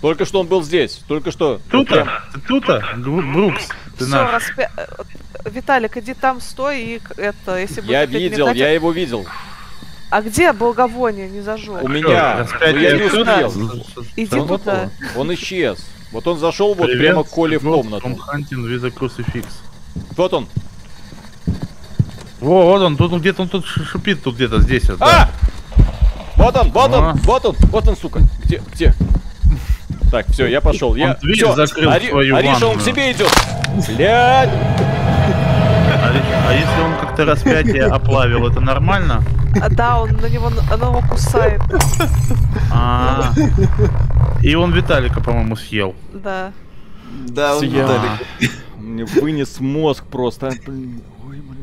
[SPEAKER 1] Только что он был здесь, только что.
[SPEAKER 2] Тута, тута, Брукс,
[SPEAKER 3] ты Все, наш. Распя... Э, Виталик, иди там стой и это, если
[SPEAKER 1] Я видел, метать... я его видел.
[SPEAKER 3] А где благовоние не зажег?
[SPEAKER 1] У меня. Ну, я не успел.
[SPEAKER 3] Иди он туда.
[SPEAKER 1] Он исчез. Вот он зашел вот прямо к Коле в комнату. Вот он.
[SPEAKER 2] Во, вот он, тут где-то он тут шипит, тут где-то здесь. Вот,
[SPEAKER 1] да. А! Вот он, вот он, вот он, вот он, сука. Где, где? Так, все, я пошел. Я
[SPEAKER 2] дверь все. закрыл Ари... свою
[SPEAKER 1] Ариша, он к себе идет. Блядь.
[SPEAKER 2] А, а если он как-то распятие оплавил, это нормально?
[SPEAKER 3] А, да, он на него, на его кусает.
[SPEAKER 2] А, и он Виталика, по-моему, съел.
[SPEAKER 3] Да.
[SPEAKER 4] Да, он Виталик.
[SPEAKER 1] Мне вынес мозг просто.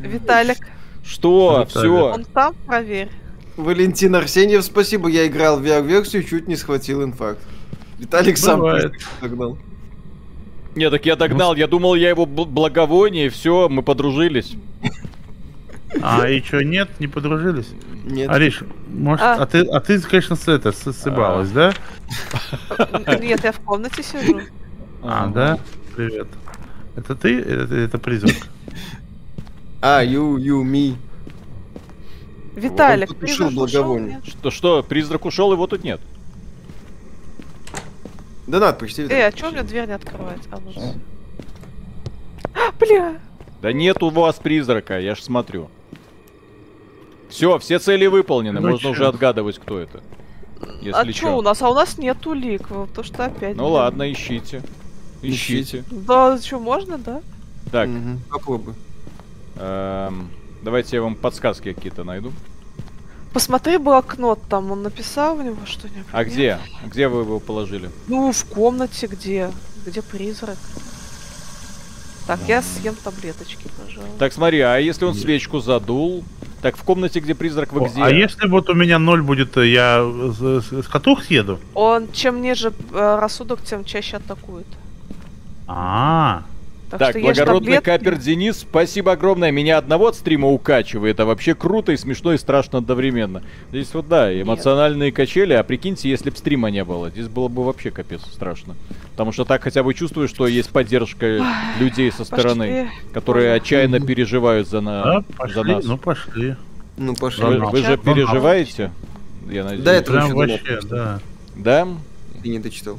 [SPEAKER 3] Виталик.
[SPEAKER 1] Что? Все.
[SPEAKER 3] Он там, проверь.
[SPEAKER 4] Валентин Арсеньев, спасибо, я играл в VR-версию, чуть не схватил инфаркт. Виталик сам догнал.
[SPEAKER 1] Не, так я догнал, я думал, я его благовоние, все, мы подружились.
[SPEAKER 2] А и что, нет, не подружились?
[SPEAKER 4] Нет.
[SPEAKER 2] Ариш, может, а, а ты, а ты, конечно, с это, сыбалась, да?
[SPEAKER 3] Нет, я в комнате сижу.
[SPEAKER 2] А, да? Привет. Это ты? Это, это призрак?
[SPEAKER 4] А, you, you, me.
[SPEAKER 3] Виталик, призрак
[SPEAKER 4] благовоние.
[SPEAKER 1] Что, что, призрак ушел, его тут нет.
[SPEAKER 4] Да надо почти.
[SPEAKER 3] Эй, а чё у меня дверь не открывается? А, вот. а, бля!
[SPEAKER 1] Да нет у вас призрака, я ж смотрю. Все, все цели выполнены, ну, можно чё? уже отгадывать, кто это.
[SPEAKER 3] Если а что у нас? А у нас нет улик, то что опять.
[SPEAKER 1] Ну ладно, ищите. Ищите.
[SPEAKER 3] Да, что, можно, да?
[SPEAKER 1] Так.
[SPEAKER 4] Угу. Попробуй.
[SPEAKER 1] Эм, давайте я вам подсказки какие-то найду.
[SPEAKER 3] Посмотри блокнот, там он написал в него что-нибудь.
[SPEAKER 1] А где? Где вы его положили?
[SPEAKER 3] Ну, в комнате где? Где призрак? Так, я съем таблеточки, пожалуйста.
[SPEAKER 1] Так, смотри, а если он свечку задул? Так, в комнате, где призрак, вы где?
[SPEAKER 2] А если вот у меня ноль будет, э, я с, с катух съеду?
[SPEAKER 3] Он, чем ниже э, рассудок, тем чаще атакует.
[SPEAKER 2] А, -а, -а.
[SPEAKER 1] Так, так благородный капер Денис, спасибо огромное. Меня одного от стрима укачивает, а вообще круто и смешно и страшно одновременно. Здесь вот, да, эмоциональные Нет. качели, а прикиньте, если бы стрима не было, здесь было бы вообще капец страшно. Потому что так хотя бы чувствуешь, что есть поддержка Ой, людей со стороны, пошли. которые отчаянно переживают за, на...
[SPEAKER 2] да, пошли,
[SPEAKER 1] за нас.
[SPEAKER 2] Ну пошли.
[SPEAKER 4] Ну пошли.
[SPEAKER 1] Вы, вы же переживаете?
[SPEAKER 4] Я надеюсь. Да, это
[SPEAKER 2] Прям вообще, да.
[SPEAKER 1] Да?
[SPEAKER 4] Ты не дочитал.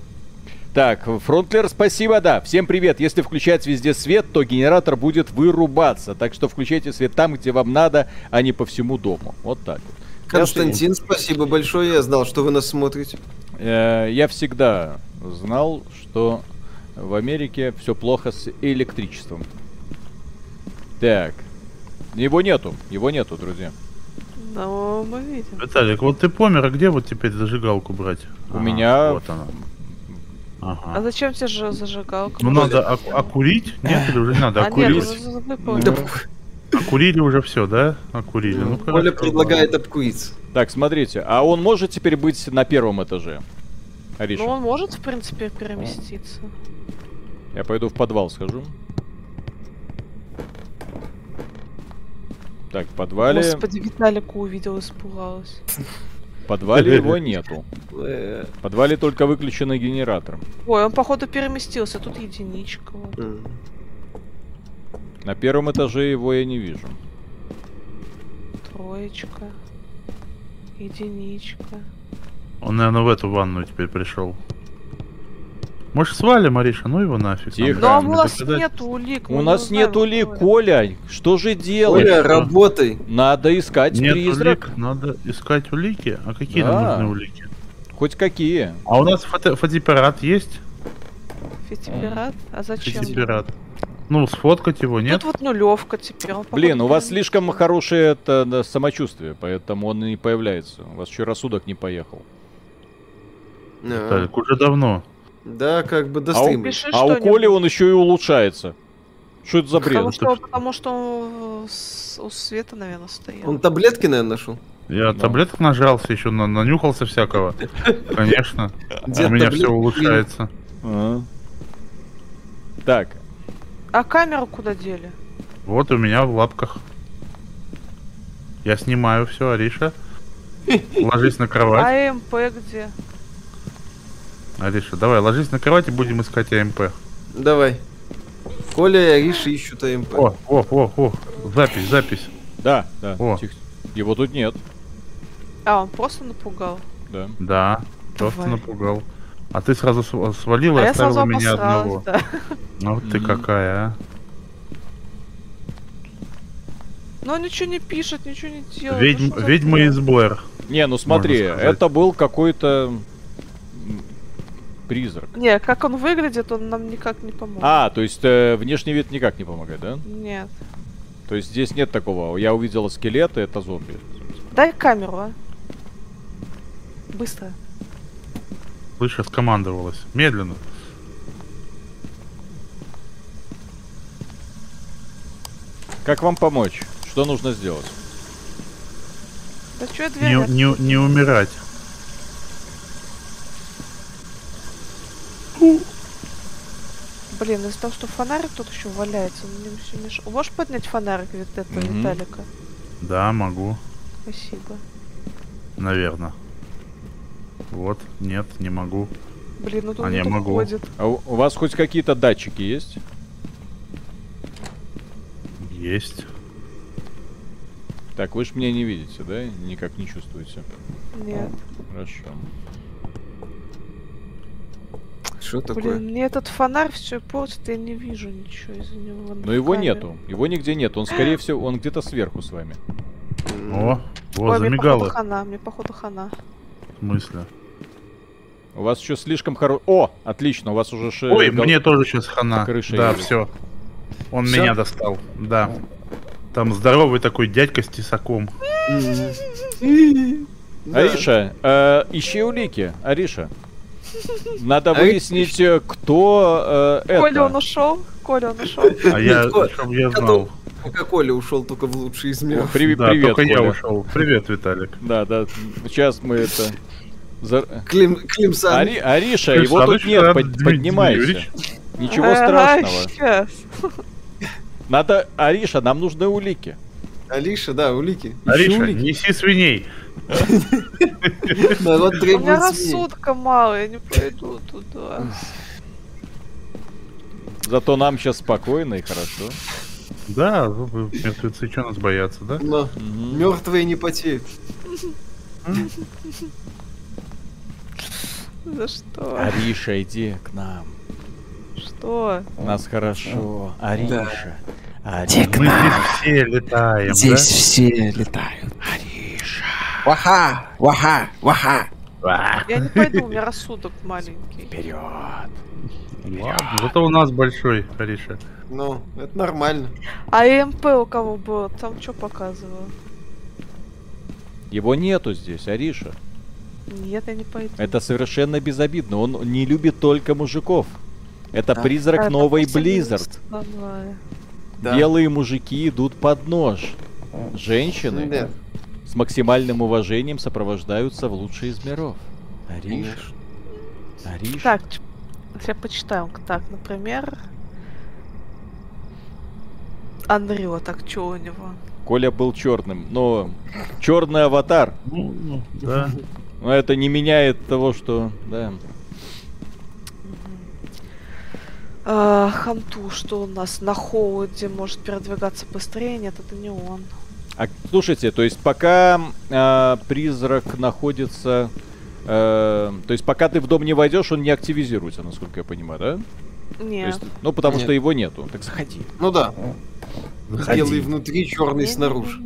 [SPEAKER 1] Так, Фронтлер, спасибо, да. Всем привет. Если включать везде свет, то генератор будет вырубаться. Так что включайте свет там, где вам надо, а не по всему дому. Вот так вот.
[SPEAKER 4] Константин, спасибо большое. Я знал, что вы нас смотрите.
[SPEAKER 1] Э, я всегда знал, что в Америке все плохо с электричеством. Так. Его нету. Его нету, друзья.
[SPEAKER 3] Ну, мы видим.
[SPEAKER 2] Виталик, вот ты помер, а где вот теперь зажигалку брать?
[SPEAKER 1] У ага, меня
[SPEAKER 2] вот она.
[SPEAKER 3] Ага. А зачем тебе же зажигалка?
[SPEAKER 2] Ну надо оку- окурить? Нет, или уже не надо?
[SPEAKER 3] А
[SPEAKER 2] окурить?
[SPEAKER 3] уже
[SPEAKER 2] Окурили уже все, да? Окурили. Ну,
[SPEAKER 4] Коля предлагает обкуриться.
[SPEAKER 1] Так, смотрите, а он может теперь быть на первом этаже?
[SPEAKER 3] Ариша. Ну он может, в принципе, переместиться.
[SPEAKER 1] Я пойду в подвал схожу. Так, в подвале...
[SPEAKER 3] Господи, Виталику увидел, испугалась
[SPEAKER 1] подвале его нету. В подвале только выключенный генератор.
[SPEAKER 3] Ой, он походу переместился, тут единичка.
[SPEAKER 1] На первом этаже его я не вижу.
[SPEAKER 3] Троечка. Единичка.
[SPEAKER 2] Он, наверное, в эту ванную теперь пришел. Может свалим, Мариша, ну его нафиг.
[SPEAKER 1] Тихо.
[SPEAKER 3] Да, у нас нет улик.
[SPEAKER 1] У нас нет улик, Коля. Что же делать?
[SPEAKER 4] Коля, работай.
[SPEAKER 1] Надо искать
[SPEAKER 2] нет
[SPEAKER 1] призрак.
[SPEAKER 2] Улик, надо искать улики. А какие да. нам нужны улики?
[SPEAKER 1] Хоть какие.
[SPEAKER 2] А у нас фото фотоаппарат есть?
[SPEAKER 3] Фотоаппарат? А зачем?
[SPEAKER 2] Фотоаппарат. Ну, сфоткать его, нет?
[SPEAKER 3] Тут вот нулевка теперь. Он,
[SPEAKER 1] Блин, у вас слишком хорошее это, да, самочувствие, поэтому он и не появляется. У вас еще рассудок не поехал.
[SPEAKER 2] Виталик, уже давно.
[SPEAKER 4] Да, как бы до
[SPEAKER 1] а у, а у Коли он еще и улучшается. Что это за бред?
[SPEAKER 3] Потому что, потому что у Света, наверное, стоял.
[SPEAKER 4] Он таблетки, наверное, нашел.
[SPEAKER 2] Я да. таблеток нажрался, еще на, нанюхался всякого. Конечно. У меня все улучшается.
[SPEAKER 1] Так.
[SPEAKER 3] А камеру куда дели?
[SPEAKER 2] Вот у меня в лапках. Я снимаю все, Ариша. Ложись на кровать.
[SPEAKER 3] А МП где?
[SPEAKER 2] Ариша, давай, ложись на кровать и будем искать АМП.
[SPEAKER 4] Давай. Коля и Ариша ищут АМП.
[SPEAKER 2] О, о, о, о, запись, запись.
[SPEAKER 1] Да, да, о. тихо. Его тут нет.
[SPEAKER 3] А, он просто напугал?
[SPEAKER 2] Да. Да, Давай. просто напугал. А ты сразу свалила а и оставила меня одного. Да. Ну вот ты какая, а.
[SPEAKER 3] Но он ничего не пишет, ничего не делает.
[SPEAKER 2] Ведьм, ну, ведьма из Блэр.
[SPEAKER 1] Не, ну смотри, это был какой-то призрак.
[SPEAKER 3] Не, как он выглядит, он нам никак не поможет.
[SPEAKER 1] А, то есть э, внешний вид никак не помогает, да?
[SPEAKER 3] Нет.
[SPEAKER 1] То есть здесь нет такого. Я увидела скелеты, это зомби.
[SPEAKER 3] Дай камеру, а. Быстро.
[SPEAKER 2] Слышь, скомандовалась. Медленно.
[SPEAKER 1] Как вам помочь? Что нужно сделать?
[SPEAKER 3] Да что
[SPEAKER 2] дверь не, не, не умирать.
[SPEAKER 3] Блин, из-за того, что фонарик тут еще валяется, мне все меш... Можешь поднять фонарик вид этого mm-hmm. Виталика?
[SPEAKER 2] Да, могу.
[SPEAKER 3] Спасибо.
[SPEAKER 2] Наверное. Вот, нет, не могу.
[SPEAKER 3] Блин, ну тут
[SPEAKER 2] а, не могу.
[SPEAKER 3] ходит.
[SPEAKER 1] А у, у вас хоть какие-то датчики есть?
[SPEAKER 2] Есть.
[SPEAKER 1] Так, вы же меня не видите, да? Никак не чувствуете?
[SPEAKER 3] Нет.
[SPEAKER 1] Хорошо.
[SPEAKER 4] Что такое?
[SPEAKER 3] Блин, мне этот фонарь все портит, я не вижу ничего из-за него.
[SPEAKER 1] Но его камеры. нету. Его нигде нет. Он, скорее всего, он где-то сверху с вами.
[SPEAKER 2] О, о,
[SPEAKER 3] Ой,
[SPEAKER 2] замигало.
[SPEAKER 3] Мне походу хана, мне походу хана.
[SPEAKER 2] В смысле?
[SPEAKER 1] У вас еще слишком хоро... О, отлично, у вас уже...
[SPEAKER 2] Ше... Ой, гол... мне тоже сейчас хана. Крыша да, все. Он все? меня достал, да. Там здоровый такой дядька с тесаком.
[SPEAKER 1] Ариша, э, ищи улики, Ариша. Надо выяснить, э, кто э,
[SPEAKER 3] Коля, он ушел. Коля, он ушел.
[SPEAKER 2] А я, чтобы я знал.
[SPEAKER 4] Пока Коля ушел только в лучший из миров.
[SPEAKER 1] Привет, да, привет,
[SPEAKER 2] только Коля. я ушел. Привет, Виталик.
[SPEAKER 1] Да, да. Сейчас мы это...
[SPEAKER 4] За... Клим, Климсан.
[SPEAKER 1] Ари, Ариша, Клим его тут нет, под, поднимайся. Ничего страшного.
[SPEAKER 3] Сейчас.
[SPEAKER 1] Надо, Ариша, нам нужны улики.
[SPEAKER 4] Алиша, да, улики.
[SPEAKER 2] Ариша, улики. неси свиней.
[SPEAKER 3] Народ требует У меня рассудка мало, я не пойду туда.
[SPEAKER 1] Зато нам сейчас спокойно и хорошо.
[SPEAKER 2] Да, мертвецы что нас боятся, да?
[SPEAKER 4] Но мертвые не потеют.
[SPEAKER 3] За что?
[SPEAKER 1] Ариша, иди к нам.
[SPEAKER 3] Что?
[SPEAKER 1] Нас хорошо. Ариша.
[SPEAKER 2] Ариша. Мы здесь все летаем,
[SPEAKER 4] Здесь да? все летают.
[SPEAKER 1] Ариша.
[SPEAKER 4] Ваха! Ваха! Ваха!
[SPEAKER 3] Я не пойду, у меня рассудок маленький.
[SPEAKER 1] Вперед!
[SPEAKER 2] Ладно, зато у нас большой, Ариша.
[SPEAKER 4] Ну, это нормально.
[SPEAKER 3] А МП у кого был? Там что показывало?
[SPEAKER 1] Его нету здесь, Ариша.
[SPEAKER 3] Нет, я не пойду.
[SPEAKER 1] Это совершенно безобидно. Он не любит только мужиков. Это да. призрак а, новой Blizzard. Да. Белые мужики идут под нож. Женщины Нет. с максимальным уважением сопровождаются в лучшие из миров. Ариша.
[SPEAKER 3] Ариша. Так, я почитаю. Так, например... Андрю, так что у него?
[SPEAKER 1] Коля был черным, но черный аватар.
[SPEAKER 2] Да.
[SPEAKER 1] Но это не меняет того, что, да.
[SPEAKER 3] А, Ханту, что у нас на холоде может передвигаться быстрее? Нет, это не он.
[SPEAKER 1] А, слушайте, то есть пока а, призрак находится Э, то есть пока ты в дом не войдешь, он не активизируется, насколько я понимаю, да?
[SPEAKER 3] Нет.
[SPEAKER 1] Есть, ну, потому Нет. что его нету. Так заходи.
[SPEAKER 4] Ну да. Заходи. Белый внутри, черный снаружи.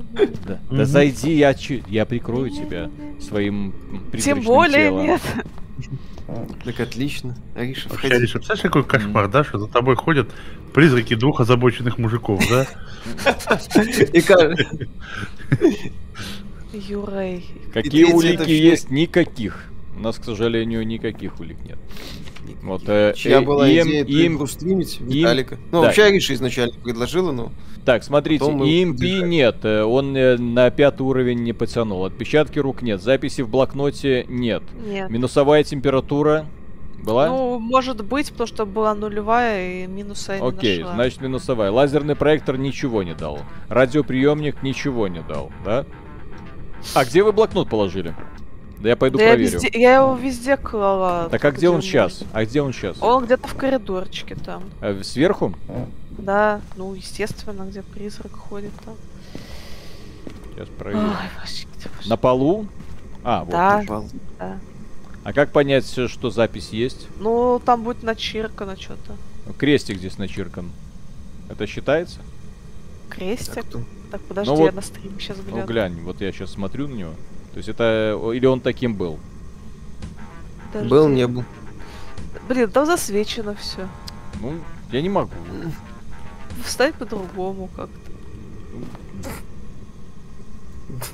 [SPEAKER 1] Да, да зайди, я, я прикрою тебя своим
[SPEAKER 3] Тем более телом. нет.
[SPEAKER 4] Так отлично.
[SPEAKER 2] Ариша, входи. Ариша, представляешь, какой кошмар, да, что за тобой ходят призраки двух озабоченных мужиков, да? И
[SPEAKER 3] Юрей.
[SPEAKER 1] Какие улики есть? Никаких. У нас, к сожалению, никаких улик нет.
[SPEAKER 4] Вот, э, Чья э, была им, идея им, стримить Виталика? ну, да. вообще Ариша изначально предложила, но...
[SPEAKER 1] Так, смотрите, EMP нет, э, он э, на пятый уровень не потянул. Отпечатки рук нет, записи в блокноте нет. Нет. Минусовая температура была?
[SPEAKER 3] Ну, может быть, потому что была нулевая и минуса я
[SPEAKER 1] Окей,
[SPEAKER 3] нашла.
[SPEAKER 1] значит минусовая. Лазерный проектор ничего не дал. Радиоприемник ничего не дал, да? А где вы блокнот положили? Да я пойду да проверю.
[SPEAKER 3] Я, везде, я его везде клала.
[SPEAKER 1] Так а где он сейчас? А где он сейчас?
[SPEAKER 3] Он где-то в коридорчике там.
[SPEAKER 1] А, сверху?
[SPEAKER 3] Да, ну естественно, где призрак ходит там.
[SPEAKER 1] Сейчас проверю. Ой, вообще, на полу? А, вот
[SPEAKER 3] да, на полу. Да.
[SPEAKER 1] А как понять, что запись есть?
[SPEAKER 3] Ну, там будет начиркано что-то.
[SPEAKER 1] Крестик здесь начиркан. Это считается?
[SPEAKER 3] Крестик? Так, так подожди, ну, вот, я на стрим сейчас гляну.
[SPEAKER 1] Ну глянь, вот я сейчас смотрю на него. То есть это... Или он таким был?
[SPEAKER 4] Подожди. Был, не был.
[SPEAKER 3] Блин, там засвечено все.
[SPEAKER 1] Ну, я не могу.
[SPEAKER 3] Встать по-другому как-то.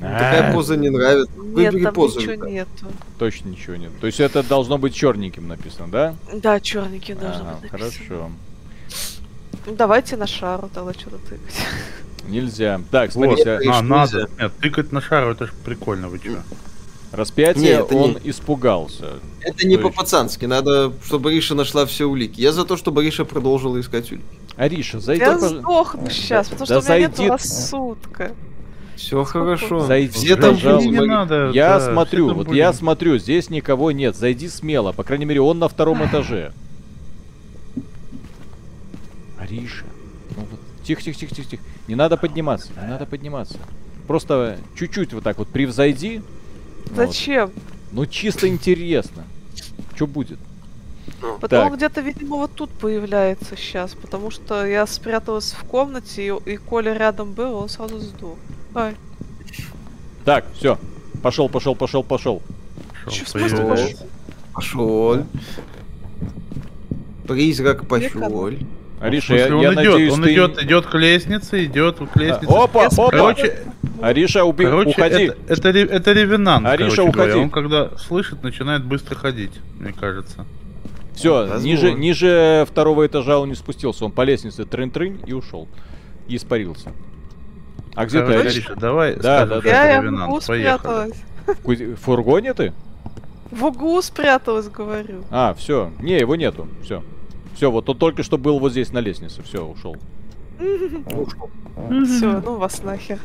[SPEAKER 4] Такая поза не нравится.
[SPEAKER 3] Нет, там позу. ничего нету.
[SPEAKER 1] Точно ничего нет. То есть это должно быть черненьким написано, да?
[SPEAKER 3] Да, черненьким должно быть
[SPEAKER 1] написано. Хорошо.
[SPEAKER 3] Давайте на шару тогда что-то тыкать.
[SPEAKER 1] Нельзя. Так, смотрите.
[SPEAKER 2] Вот, а, надо. Нет, тыкать на шару, это ж прикольно, вы чё?
[SPEAKER 1] Распятие, Нет, он не... испугался.
[SPEAKER 4] Это не по-пацански, надо, чтобы Риша нашла все улики. Я за то, чтобы Риша продолжила искать улики.
[SPEAKER 1] Ариша, зайди,
[SPEAKER 3] Я сдохну сейчас, потому да что зайди... у меня нет рассудка.
[SPEAKER 4] Все хорошо.
[SPEAKER 1] Зайди, Где там не надо. Я да, смотрю, вот будем. я смотрю, здесь никого нет. Зайди смело. По крайней мере, он на втором этаже. Ариша. Ну. Тихо, тихо, тихо, тихо, тихо. Не надо подниматься, не надо подниматься. Просто чуть-чуть вот так вот превзойди.
[SPEAKER 3] Зачем? Вот.
[SPEAKER 1] Ну, чисто интересно. Что будет?
[SPEAKER 3] Потом где-то, видимо, вот тут появляется сейчас, потому что я спряталась в комнате, и, и Коля рядом был, он сразу сдох. Ай.
[SPEAKER 1] Так, все. Пошел, пошел, пошел, пошел.
[SPEAKER 3] Че, в смысле пошел?
[SPEAKER 4] Пошел. Призрак пошел.
[SPEAKER 1] Ариша, я, он я идет, надеюсь,
[SPEAKER 2] он
[SPEAKER 1] ты...
[SPEAKER 2] идет, идет к лестнице, идет к лестнице.
[SPEAKER 1] А, опа, опа!
[SPEAKER 2] Короче,
[SPEAKER 1] Ариша, уби...
[SPEAKER 2] короче,
[SPEAKER 1] уходи.
[SPEAKER 2] Это, это, это ревенант,
[SPEAKER 1] Ариша, уходи. Говоря.
[SPEAKER 2] Он когда слышит, начинает быстро ходить, мне кажется.
[SPEAKER 1] Все, ниже, ниже второго этажа он не спустился. Он по лестнице трын-трын и ушел. И испарился. А где ты, Ариша?
[SPEAKER 2] Давай
[SPEAKER 3] да, да, да. Я, я в угу спряталась.
[SPEAKER 1] В фургоне ты?
[SPEAKER 3] В углу спряталась, говорю.
[SPEAKER 1] А, все. Не, его нету. Все. Все, вот он только что был вот здесь на лестнице. Все, ушел.
[SPEAKER 3] Все, ну вас нахер.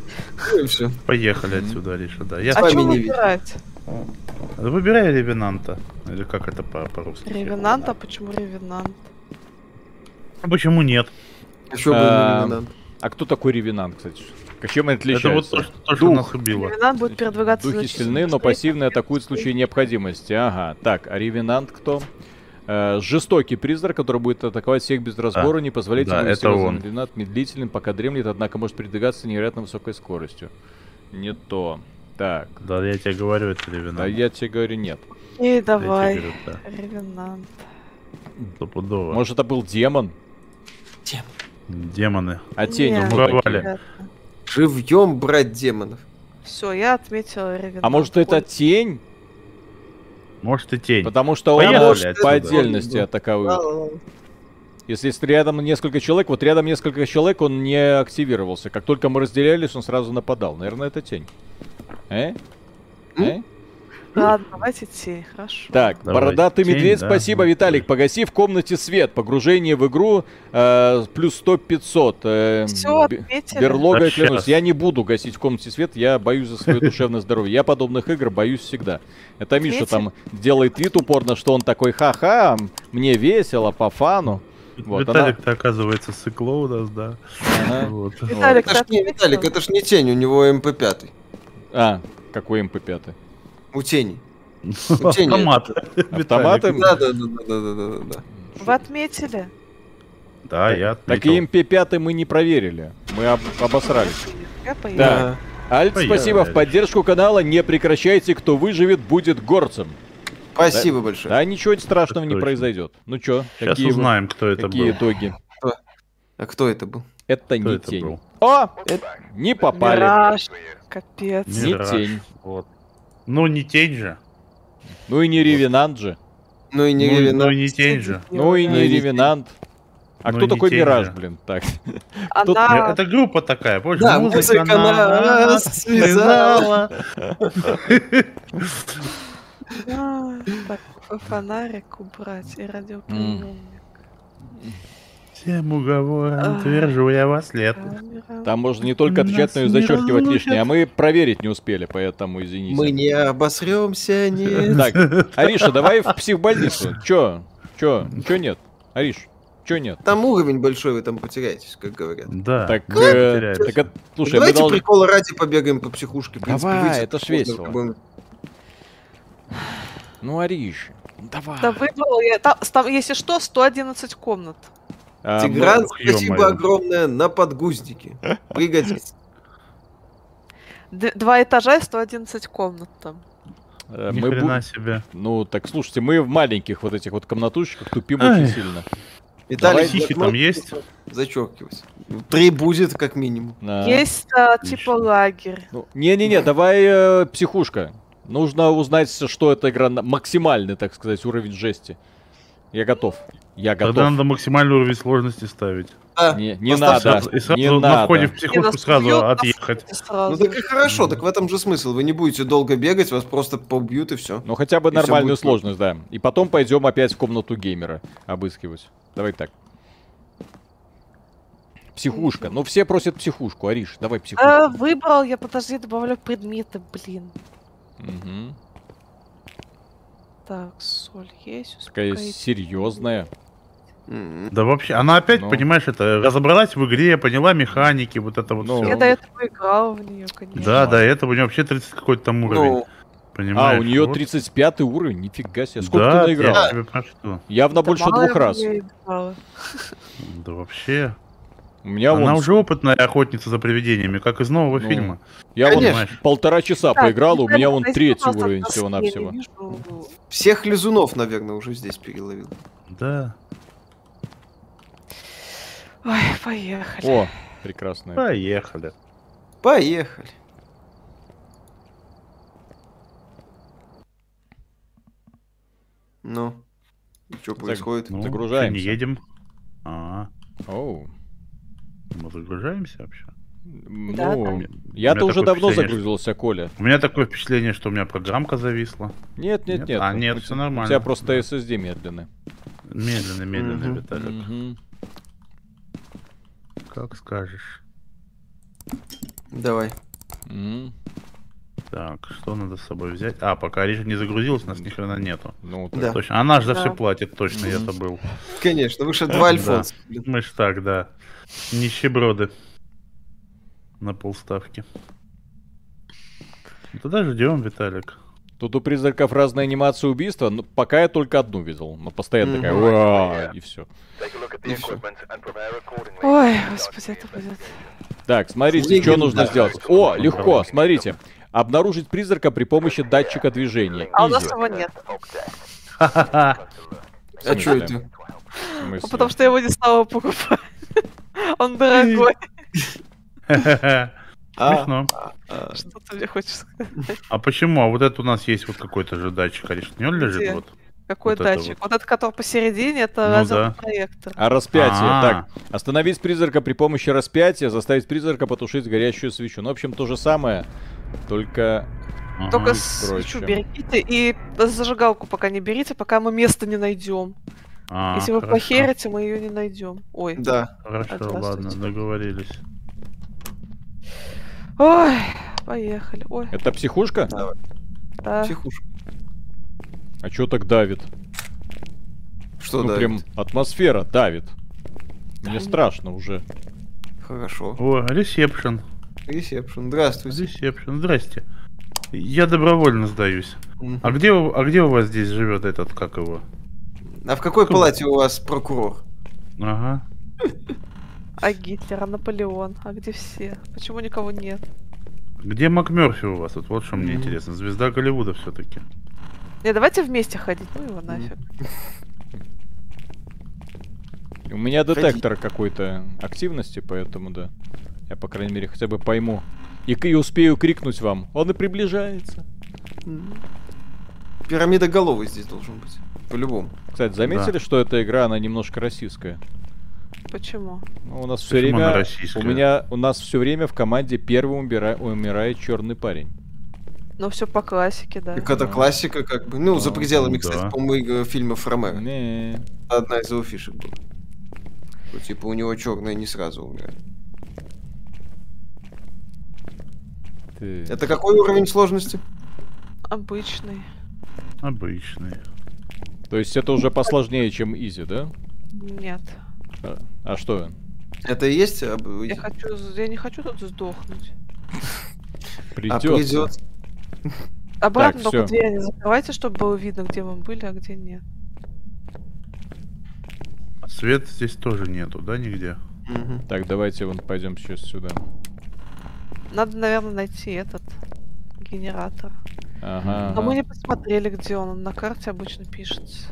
[SPEAKER 2] Ну все. Поехали отсюда, Ариша, да.
[SPEAKER 3] Я а что выбирать?
[SPEAKER 2] Выбирай ревенанта. Или как это по-русски?
[SPEAKER 3] Ревенанта? Почему ревенант?
[SPEAKER 2] А почему нет?
[SPEAKER 1] Был ревенант. А кто такой ревенант, кстати? Чем они отличаются? Это вот
[SPEAKER 2] то, что, то, что Дух. нас убило.
[SPEAKER 3] Ревенант будет передвигаться
[SPEAKER 1] Духи сильны, но пассивно атакуют в случае необходимости. Ага. Так, а ревенант кто? Э, жестокий призрак, который будет атаковать всех без разбора, а, не позволять
[SPEAKER 2] да, ему это он.
[SPEAKER 1] Ревенант медлительным, пока дремлет, однако может передвигаться невероятно высокой скоростью. Не то. Так.
[SPEAKER 2] Да, я тебе говорю, это ревенант. Да,
[SPEAKER 1] я тебе говорю, нет.
[SPEAKER 3] И давай, говорю, да. ревенант.
[SPEAKER 2] Стопудово.
[SPEAKER 1] Может, это был демон?
[SPEAKER 4] Демон.
[SPEAKER 2] Демоны.
[SPEAKER 1] А тени
[SPEAKER 2] умуровали.
[SPEAKER 4] Живьем брать демонов.
[SPEAKER 3] Все, я отметила ревенант.
[SPEAKER 1] А может, это тень?
[SPEAKER 2] Может и тень.
[SPEAKER 1] Потому что он может по отдельности атаковать. Если рядом несколько человек, вот рядом несколько человек, он не активировался. Как только мы разделялись, он сразу нападал. Наверное, это тень. Э?
[SPEAKER 3] Э? Ладно, давайте тень, хорошо.
[SPEAKER 1] Так, Давай. бородатый тень, медведь, да, спасибо, Виталик. Погаси в комнате свет. Погружение в игру э, плюс 100-500. Э,
[SPEAKER 3] Все, отметили.
[SPEAKER 1] Берлога, клянусь. Я не буду гасить в комнате свет, я боюсь за свое душевное здоровье. Я подобных игр боюсь всегда. Это Миша там делает вид упорно, что он такой, ха-ха, мне весело, по фану.
[SPEAKER 2] Вот, Виталик-то, она... оказывается, сыкло у нас, да.
[SPEAKER 4] Ага. Вот. Виталик, это ж не, Виталик, это ж не тень, у него МП5.
[SPEAKER 1] А, какой МП5?
[SPEAKER 4] У тени.
[SPEAKER 2] Автомат.
[SPEAKER 1] Автоматы?
[SPEAKER 4] Да, да, да, да, да, да, да.
[SPEAKER 3] Вы отметили?
[SPEAKER 2] Да, я отметил.
[SPEAKER 1] Так и МП5 мы не проверили. Мы об обосрались.
[SPEAKER 3] Я
[SPEAKER 1] Да. Альт, спасибо. В поддержку канала не прекращайте. Кто выживет, будет горцем.
[SPEAKER 4] Спасибо большое.
[SPEAKER 1] Да, ничего страшного не произойдет. Ну чё,
[SPEAKER 2] Сейчас
[SPEAKER 1] какие,
[SPEAKER 2] узнаем, кто это
[SPEAKER 1] какие
[SPEAKER 2] был.
[SPEAKER 1] итоги?
[SPEAKER 4] А кто это был?
[SPEAKER 1] Это
[SPEAKER 2] Кто
[SPEAKER 1] не
[SPEAKER 2] это
[SPEAKER 1] тень.
[SPEAKER 2] был?
[SPEAKER 1] О! Не попали.
[SPEAKER 3] Мираж. Капец.
[SPEAKER 1] Не
[SPEAKER 2] Мираж.
[SPEAKER 1] тень.
[SPEAKER 2] Вот. Ну, не тень же.
[SPEAKER 1] Ну и не ревенант же.
[SPEAKER 4] Ну и не
[SPEAKER 2] ну,
[SPEAKER 4] Ревенант.
[SPEAKER 2] ну, не тень же.
[SPEAKER 1] Ну и
[SPEAKER 4] Ну
[SPEAKER 1] не
[SPEAKER 4] и не
[SPEAKER 1] ревенант. А
[SPEAKER 2] Ну
[SPEAKER 1] кто
[SPEAKER 2] и
[SPEAKER 1] такой Мираж,
[SPEAKER 2] же.
[SPEAKER 1] блин? Так.
[SPEAKER 3] Она...
[SPEAKER 2] Это группа такая, помнишь?
[SPEAKER 4] Да, музыка нас связала.
[SPEAKER 3] А, Так, фонарик убрать и радиоприемник.
[SPEAKER 2] Всем уговором
[SPEAKER 3] А.
[SPEAKER 2] твержу я вас лет.
[SPEAKER 3] Камера.
[SPEAKER 1] Там можно не только отвечать, но и
[SPEAKER 2] не
[SPEAKER 1] зачеркивать лишнее. А мы проверить не успели, поэтому извините.
[SPEAKER 4] Мы не обосремся, нет.
[SPEAKER 1] Так, Ариша, давай в психбольницу. Чё? Чё? Чё нет? Ариш, чё нет?
[SPEAKER 4] Там уровень большой, вы там потеряетесь, как говорят.
[SPEAKER 2] Да.
[SPEAKER 1] Так, э, так, слушай,
[SPEAKER 4] Давайте
[SPEAKER 1] должны...
[SPEAKER 4] прикола ради побегаем по психушке.
[SPEAKER 1] Давай, это ж весело. Ну, Ариш, давай.
[SPEAKER 3] Да выбрал я. Там, там, если что, 111 комнат.
[SPEAKER 1] А,
[SPEAKER 4] Тигран,
[SPEAKER 2] ну,
[SPEAKER 4] спасибо
[SPEAKER 2] ё-моё.
[SPEAKER 4] огромное на подгузники. Пригодится.
[SPEAKER 3] Два этажа и 111 комнат там.
[SPEAKER 1] мы- э,
[SPEAKER 2] Ни
[SPEAKER 1] мы бу-
[SPEAKER 2] себе.
[SPEAKER 1] Ну, так слушайте, мы в маленьких вот этих вот комнатушечках тупим
[SPEAKER 2] Ай.
[SPEAKER 1] очень сильно.
[SPEAKER 4] Виталий,
[SPEAKER 2] хихи там есть?
[SPEAKER 4] Зачеркивать. Три будет, как минимум.
[SPEAKER 1] А,
[SPEAKER 3] Есть а, типа лагерь.
[SPEAKER 1] ну, Не-не-не, давай э, психушка. Нужно узнать, что эта игра на- максимальный, так сказать, уровень жести. Я готов. Я готов.
[SPEAKER 2] Тогда надо максимальный уровень сложности ставить.
[SPEAKER 4] А,
[SPEAKER 1] Не, не надо.
[SPEAKER 2] Сразу- и сразу
[SPEAKER 1] не
[SPEAKER 2] на
[SPEAKER 1] надо.
[SPEAKER 2] входе в психушку
[SPEAKER 3] нас
[SPEAKER 2] сразу
[SPEAKER 3] нас
[SPEAKER 2] отъехать.
[SPEAKER 4] ну
[SPEAKER 3] сразу.
[SPEAKER 4] так и хорошо, так в этом же смысл. Вы не будете долго бегать, вас просто побьют и все.
[SPEAKER 1] Ну хотя бы
[SPEAKER 4] И
[SPEAKER 1] нормальную
[SPEAKER 4] будет
[SPEAKER 1] сложность, да. И потом пойдем опять в комнату геймера обыскивать. Давай так. Психушка. Ну все просят психушку, Ариш, давай психушку.
[SPEAKER 3] А, выбрал я, подожди, добавлю предметы, блин.
[SPEAKER 1] Мгм.
[SPEAKER 3] Так, соль есть.
[SPEAKER 1] Такая серьезная.
[SPEAKER 2] Да вообще, она опять,
[SPEAKER 1] Ну.
[SPEAKER 2] понимаешь, это разобралась в игре, поняла механики, вот это вот
[SPEAKER 1] Ну.
[SPEAKER 2] все.
[SPEAKER 3] Я до этого играла в нее, конечно.
[SPEAKER 2] Да, до этого у нее вообще 30 какой-то там уровень.
[SPEAKER 4] Ну,
[SPEAKER 1] А,
[SPEAKER 2] Понимаешь?
[SPEAKER 1] у нее
[SPEAKER 2] Вот.
[SPEAKER 1] 35 уровень, нифига себе. Сколько
[SPEAKER 2] да,
[SPEAKER 1] ты наиграл?
[SPEAKER 2] я тебе про что?
[SPEAKER 1] Явно больше
[SPEAKER 3] Мало
[SPEAKER 1] двух раз.
[SPEAKER 2] Да вообще.
[SPEAKER 1] У меня
[SPEAKER 2] Она
[SPEAKER 1] вон,
[SPEAKER 2] уже опытная охотница за привидениями, как из нового
[SPEAKER 1] Ну,
[SPEAKER 2] фильма.
[SPEAKER 1] я вон
[SPEAKER 4] Конечно.
[SPEAKER 1] полтора часа поиграл, у меня вон третий уровень всего-навсего.
[SPEAKER 4] всех лизунов, наверное, уже здесь переловил.
[SPEAKER 2] Да.
[SPEAKER 3] Ой, поехали.
[SPEAKER 1] О, прекрасная.
[SPEAKER 2] Поехали.
[SPEAKER 4] Поехали. Ну, что происходит?
[SPEAKER 2] Ну,
[SPEAKER 1] Загружаемся.
[SPEAKER 2] Не едем. А,
[SPEAKER 1] Оу.
[SPEAKER 2] мы загружаемся вообще.
[SPEAKER 1] Ну,
[SPEAKER 3] Да, да.
[SPEAKER 2] У
[SPEAKER 1] я-то уже давно загрузился, Коля.
[SPEAKER 2] У меня такое впечатление, что у меня программка зависла.
[SPEAKER 1] Нет, нет,
[SPEAKER 2] Нет?
[SPEAKER 1] нет.
[SPEAKER 2] А, нет,
[SPEAKER 1] У
[SPEAKER 2] всё
[SPEAKER 1] тебя-
[SPEAKER 2] нормально.
[SPEAKER 1] У тебя просто SSD медленный.
[SPEAKER 2] Медленно, медленно,
[SPEAKER 4] Мгм.
[SPEAKER 2] Виталик.
[SPEAKER 1] Мгм.
[SPEAKER 2] Как скажешь.
[SPEAKER 4] Давай.
[SPEAKER 1] Мгм.
[SPEAKER 2] Так, что надо с собой взять? А, пока Ариша не загрузилась, нас ни хрена нету.
[SPEAKER 1] Ну, так.
[SPEAKER 4] Да.
[SPEAKER 2] Точно. Она же за
[SPEAKER 3] Да.
[SPEAKER 2] все платит, точно, я забыл.
[SPEAKER 4] Конечно, вы же два
[SPEAKER 2] Да.
[SPEAKER 4] Альфонса. блин.
[SPEAKER 2] Мы ж так, да. Нищеброды. На полставки. Ну, Тогда ждем, Виталик.
[SPEAKER 1] Тут у призраков разная анимация убийства, но пока я только одну видел. Но постоянно такая,
[SPEAKER 4] Мгм.
[SPEAKER 1] «Уа!» и все.
[SPEAKER 4] И всё.
[SPEAKER 3] Ой, господи, это будет.
[SPEAKER 1] Так, смотрите, что нужно сделать. О, легко, смотрите. Обнаружить призрака при помощи датчика движения.
[SPEAKER 3] А у нас его нет.
[SPEAKER 4] А что это?
[SPEAKER 3] Ну, потому что я его не стала покупать. Он дорогой.
[SPEAKER 4] А,
[SPEAKER 2] Смешно.
[SPEAKER 4] А,
[SPEAKER 3] Что ты мне хочешь сказать?
[SPEAKER 2] А почему? А вот это у нас есть вот какой-то же датчик, конечно. Не он лежит
[SPEAKER 3] Где?
[SPEAKER 2] вот?
[SPEAKER 3] Какой
[SPEAKER 2] Вот это
[SPEAKER 3] датчик? Вот этот, который посередине, это
[SPEAKER 2] Ну
[SPEAKER 3] лазерный
[SPEAKER 2] да.
[SPEAKER 3] проектор.
[SPEAKER 1] А распятие.
[SPEAKER 2] А.
[SPEAKER 1] Так, остановить призрака при помощи распятия, заставить призрака потушить горящую свечу. Ну, в общем, то же самое, только...
[SPEAKER 3] Только
[SPEAKER 1] Ага.
[SPEAKER 3] свечу берите и зажигалку пока не берите, пока мы место не найдем.
[SPEAKER 2] А,
[SPEAKER 3] Если вы
[SPEAKER 2] хорошо.
[SPEAKER 3] похерите, мы ее не найдем. Ой.
[SPEAKER 4] Да.
[SPEAKER 2] Хорошо, ладно, договорились.
[SPEAKER 3] Ой, поехали. Ой,
[SPEAKER 1] Это психушка?
[SPEAKER 3] да.
[SPEAKER 4] Психушка.
[SPEAKER 1] А чё так давит?
[SPEAKER 4] Что
[SPEAKER 1] ну,
[SPEAKER 4] да?
[SPEAKER 1] прям атмосфера давит. Мне
[SPEAKER 3] Да.
[SPEAKER 1] страшно уже.
[SPEAKER 4] Хорошо.
[SPEAKER 2] О, ресепшн.
[SPEAKER 4] Ресепшн. Здравствуйте.
[SPEAKER 2] Ресепшн. Здрасте. Я добровольно сдаюсь. А где, а где у вас здесь живет этот, как его?
[SPEAKER 4] А в какой Кто? палате у вас прокурор?
[SPEAKER 2] Ага.
[SPEAKER 3] А Гитлер, а Наполеон? А где все? Почему никого нет?
[SPEAKER 2] Где МакМерфи у вас? Вот, вот что мне интересно. Звезда Голливуда все-таки.
[SPEAKER 3] Не, давайте вместе ходить. Ну его нафиг.
[SPEAKER 1] У меня детектор какой-то активности, поэтому да. Я, по крайней мере, хотя бы пойму. И, и успею крикнуть вам. Он и приближается.
[SPEAKER 4] Пирамида головы здесь должен быть. По-любому.
[SPEAKER 1] Кстати, заметили, да. что эта игра, она немножко российская?
[SPEAKER 3] Почему?
[SPEAKER 1] Ну, у нас все время... У меня... У нас все время в команде первым умира... умирает черный парень.
[SPEAKER 3] Ну, все по классике, да.
[SPEAKER 4] Так это классика, как бы. Ну, за пределами, кстати, да. по-моему, фильмов Ромеро.
[SPEAKER 1] Не.
[SPEAKER 4] Одна из его фишек была. Ну, типа, у него черная не сразу умирает. Ты... Это какой уровень сложности?
[SPEAKER 3] Обычный.
[SPEAKER 2] Обычный.
[SPEAKER 1] То есть это уже посложнее, чем изи, да?
[SPEAKER 3] Нет.
[SPEAKER 1] А, что?
[SPEAKER 4] Это и есть?
[SPEAKER 3] Я хочу, я не хочу тут сдохнуть.
[SPEAKER 1] Придется. А придется.
[SPEAKER 3] Обратно так, только все. двери не закрывайте, чтобы было видно, где мы были, а где нет.
[SPEAKER 2] Свет здесь тоже нету, да, нигде?
[SPEAKER 1] Угу. Так, давайте вон пойдем сейчас сюда.
[SPEAKER 3] Надо, наверное, найти этот генератор.
[SPEAKER 1] Ага.
[SPEAKER 3] Но мы не посмотрели, где он. Он на карте обычно пишется.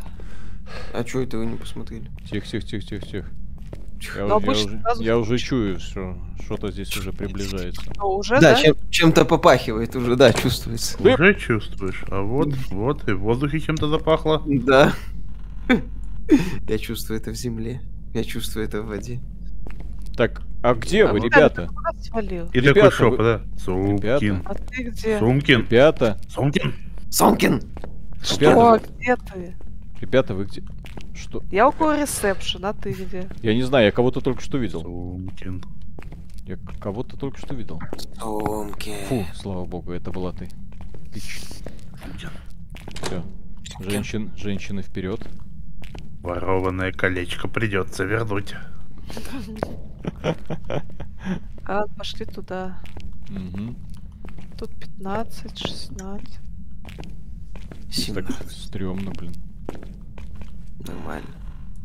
[SPEAKER 4] А что это вы не посмотрели?
[SPEAKER 1] Тихо, тихо, тихо, тихо, тихо. Я, я, уже, я уже чую, что что-то здесь уже приближается.
[SPEAKER 3] Ну, уже,
[SPEAKER 4] да, да? Чем, чем-то попахивает уже, да, чувствуется.
[SPEAKER 2] Уже чувствуешь. А вот, вот и в воздухе чем-то запахло.
[SPEAKER 4] Да. Я чувствую это в земле. Я чувствую это в воде.
[SPEAKER 1] Так, а где а вы, ребята?
[SPEAKER 2] И ребята, такой шоп, вы... да?
[SPEAKER 3] Сумкин. А ты где?
[SPEAKER 2] Сумкин.
[SPEAKER 1] Ребята.
[SPEAKER 2] Сумкин.
[SPEAKER 4] Сумкин.
[SPEAKER 3] Что? Где ты?
[SPEAKER 1] Ребята, вы где? Что?
[SPEAKER 3] Я около ресепшена, а ты где?
[SPEAKER 1] Я не знаю, я кого-то только что видел.
[SPEAKER 2] Сумкин.
[SPEAKER 1] Я кого-то только что видел.
[SPEAKER 4] Сумкин.
[SPEAKER 1] Фу, слава богу, это была ты. Все. Женщин, женщины вперед.
[SPEAKER 2] Ворованное колечко придется вернуть.
[SPEAKER 3] А, пошли туда.
[SPEAKER 1] Угу.
[SPEAKER 3] Тут 15, 16.
[SPEAKER 1] 17. Так стрёмно, блин.
[SPEAKER 4] Нормально.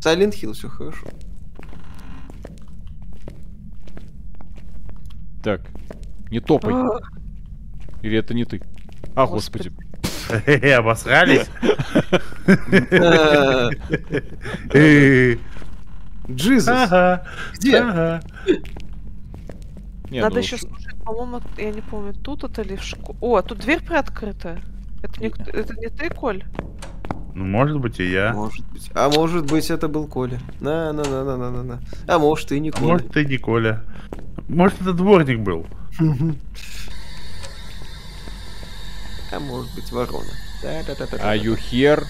[SPEAKER 4] Silent Hill, все хорошо.
[SPEAKER 1] Так, не топай. А. Или это не ты? А, господи.
[SPEAKER 2] Обосрались?
[SPEAKER 4] Джизус. Ага. Где?
[SPEAKER 3] Надо ну еще слушать, по-моему, я не помню, тут это или в школе. О, тут дверь приоткрытая. Это не, это не ты, Коль?
[SPEAKER 2] Ну, может быть, и я.
[SPEAKER 4] Может быть. А может быть, это был Коля. На, на, на, на, на, на, на. А может, и не Коля.
[SPEAKER 2] Может, и не Коля. Может, это дворник был.
[SPEAKER 4] А может быть, ворона.
[SPEAKER 1] А you here?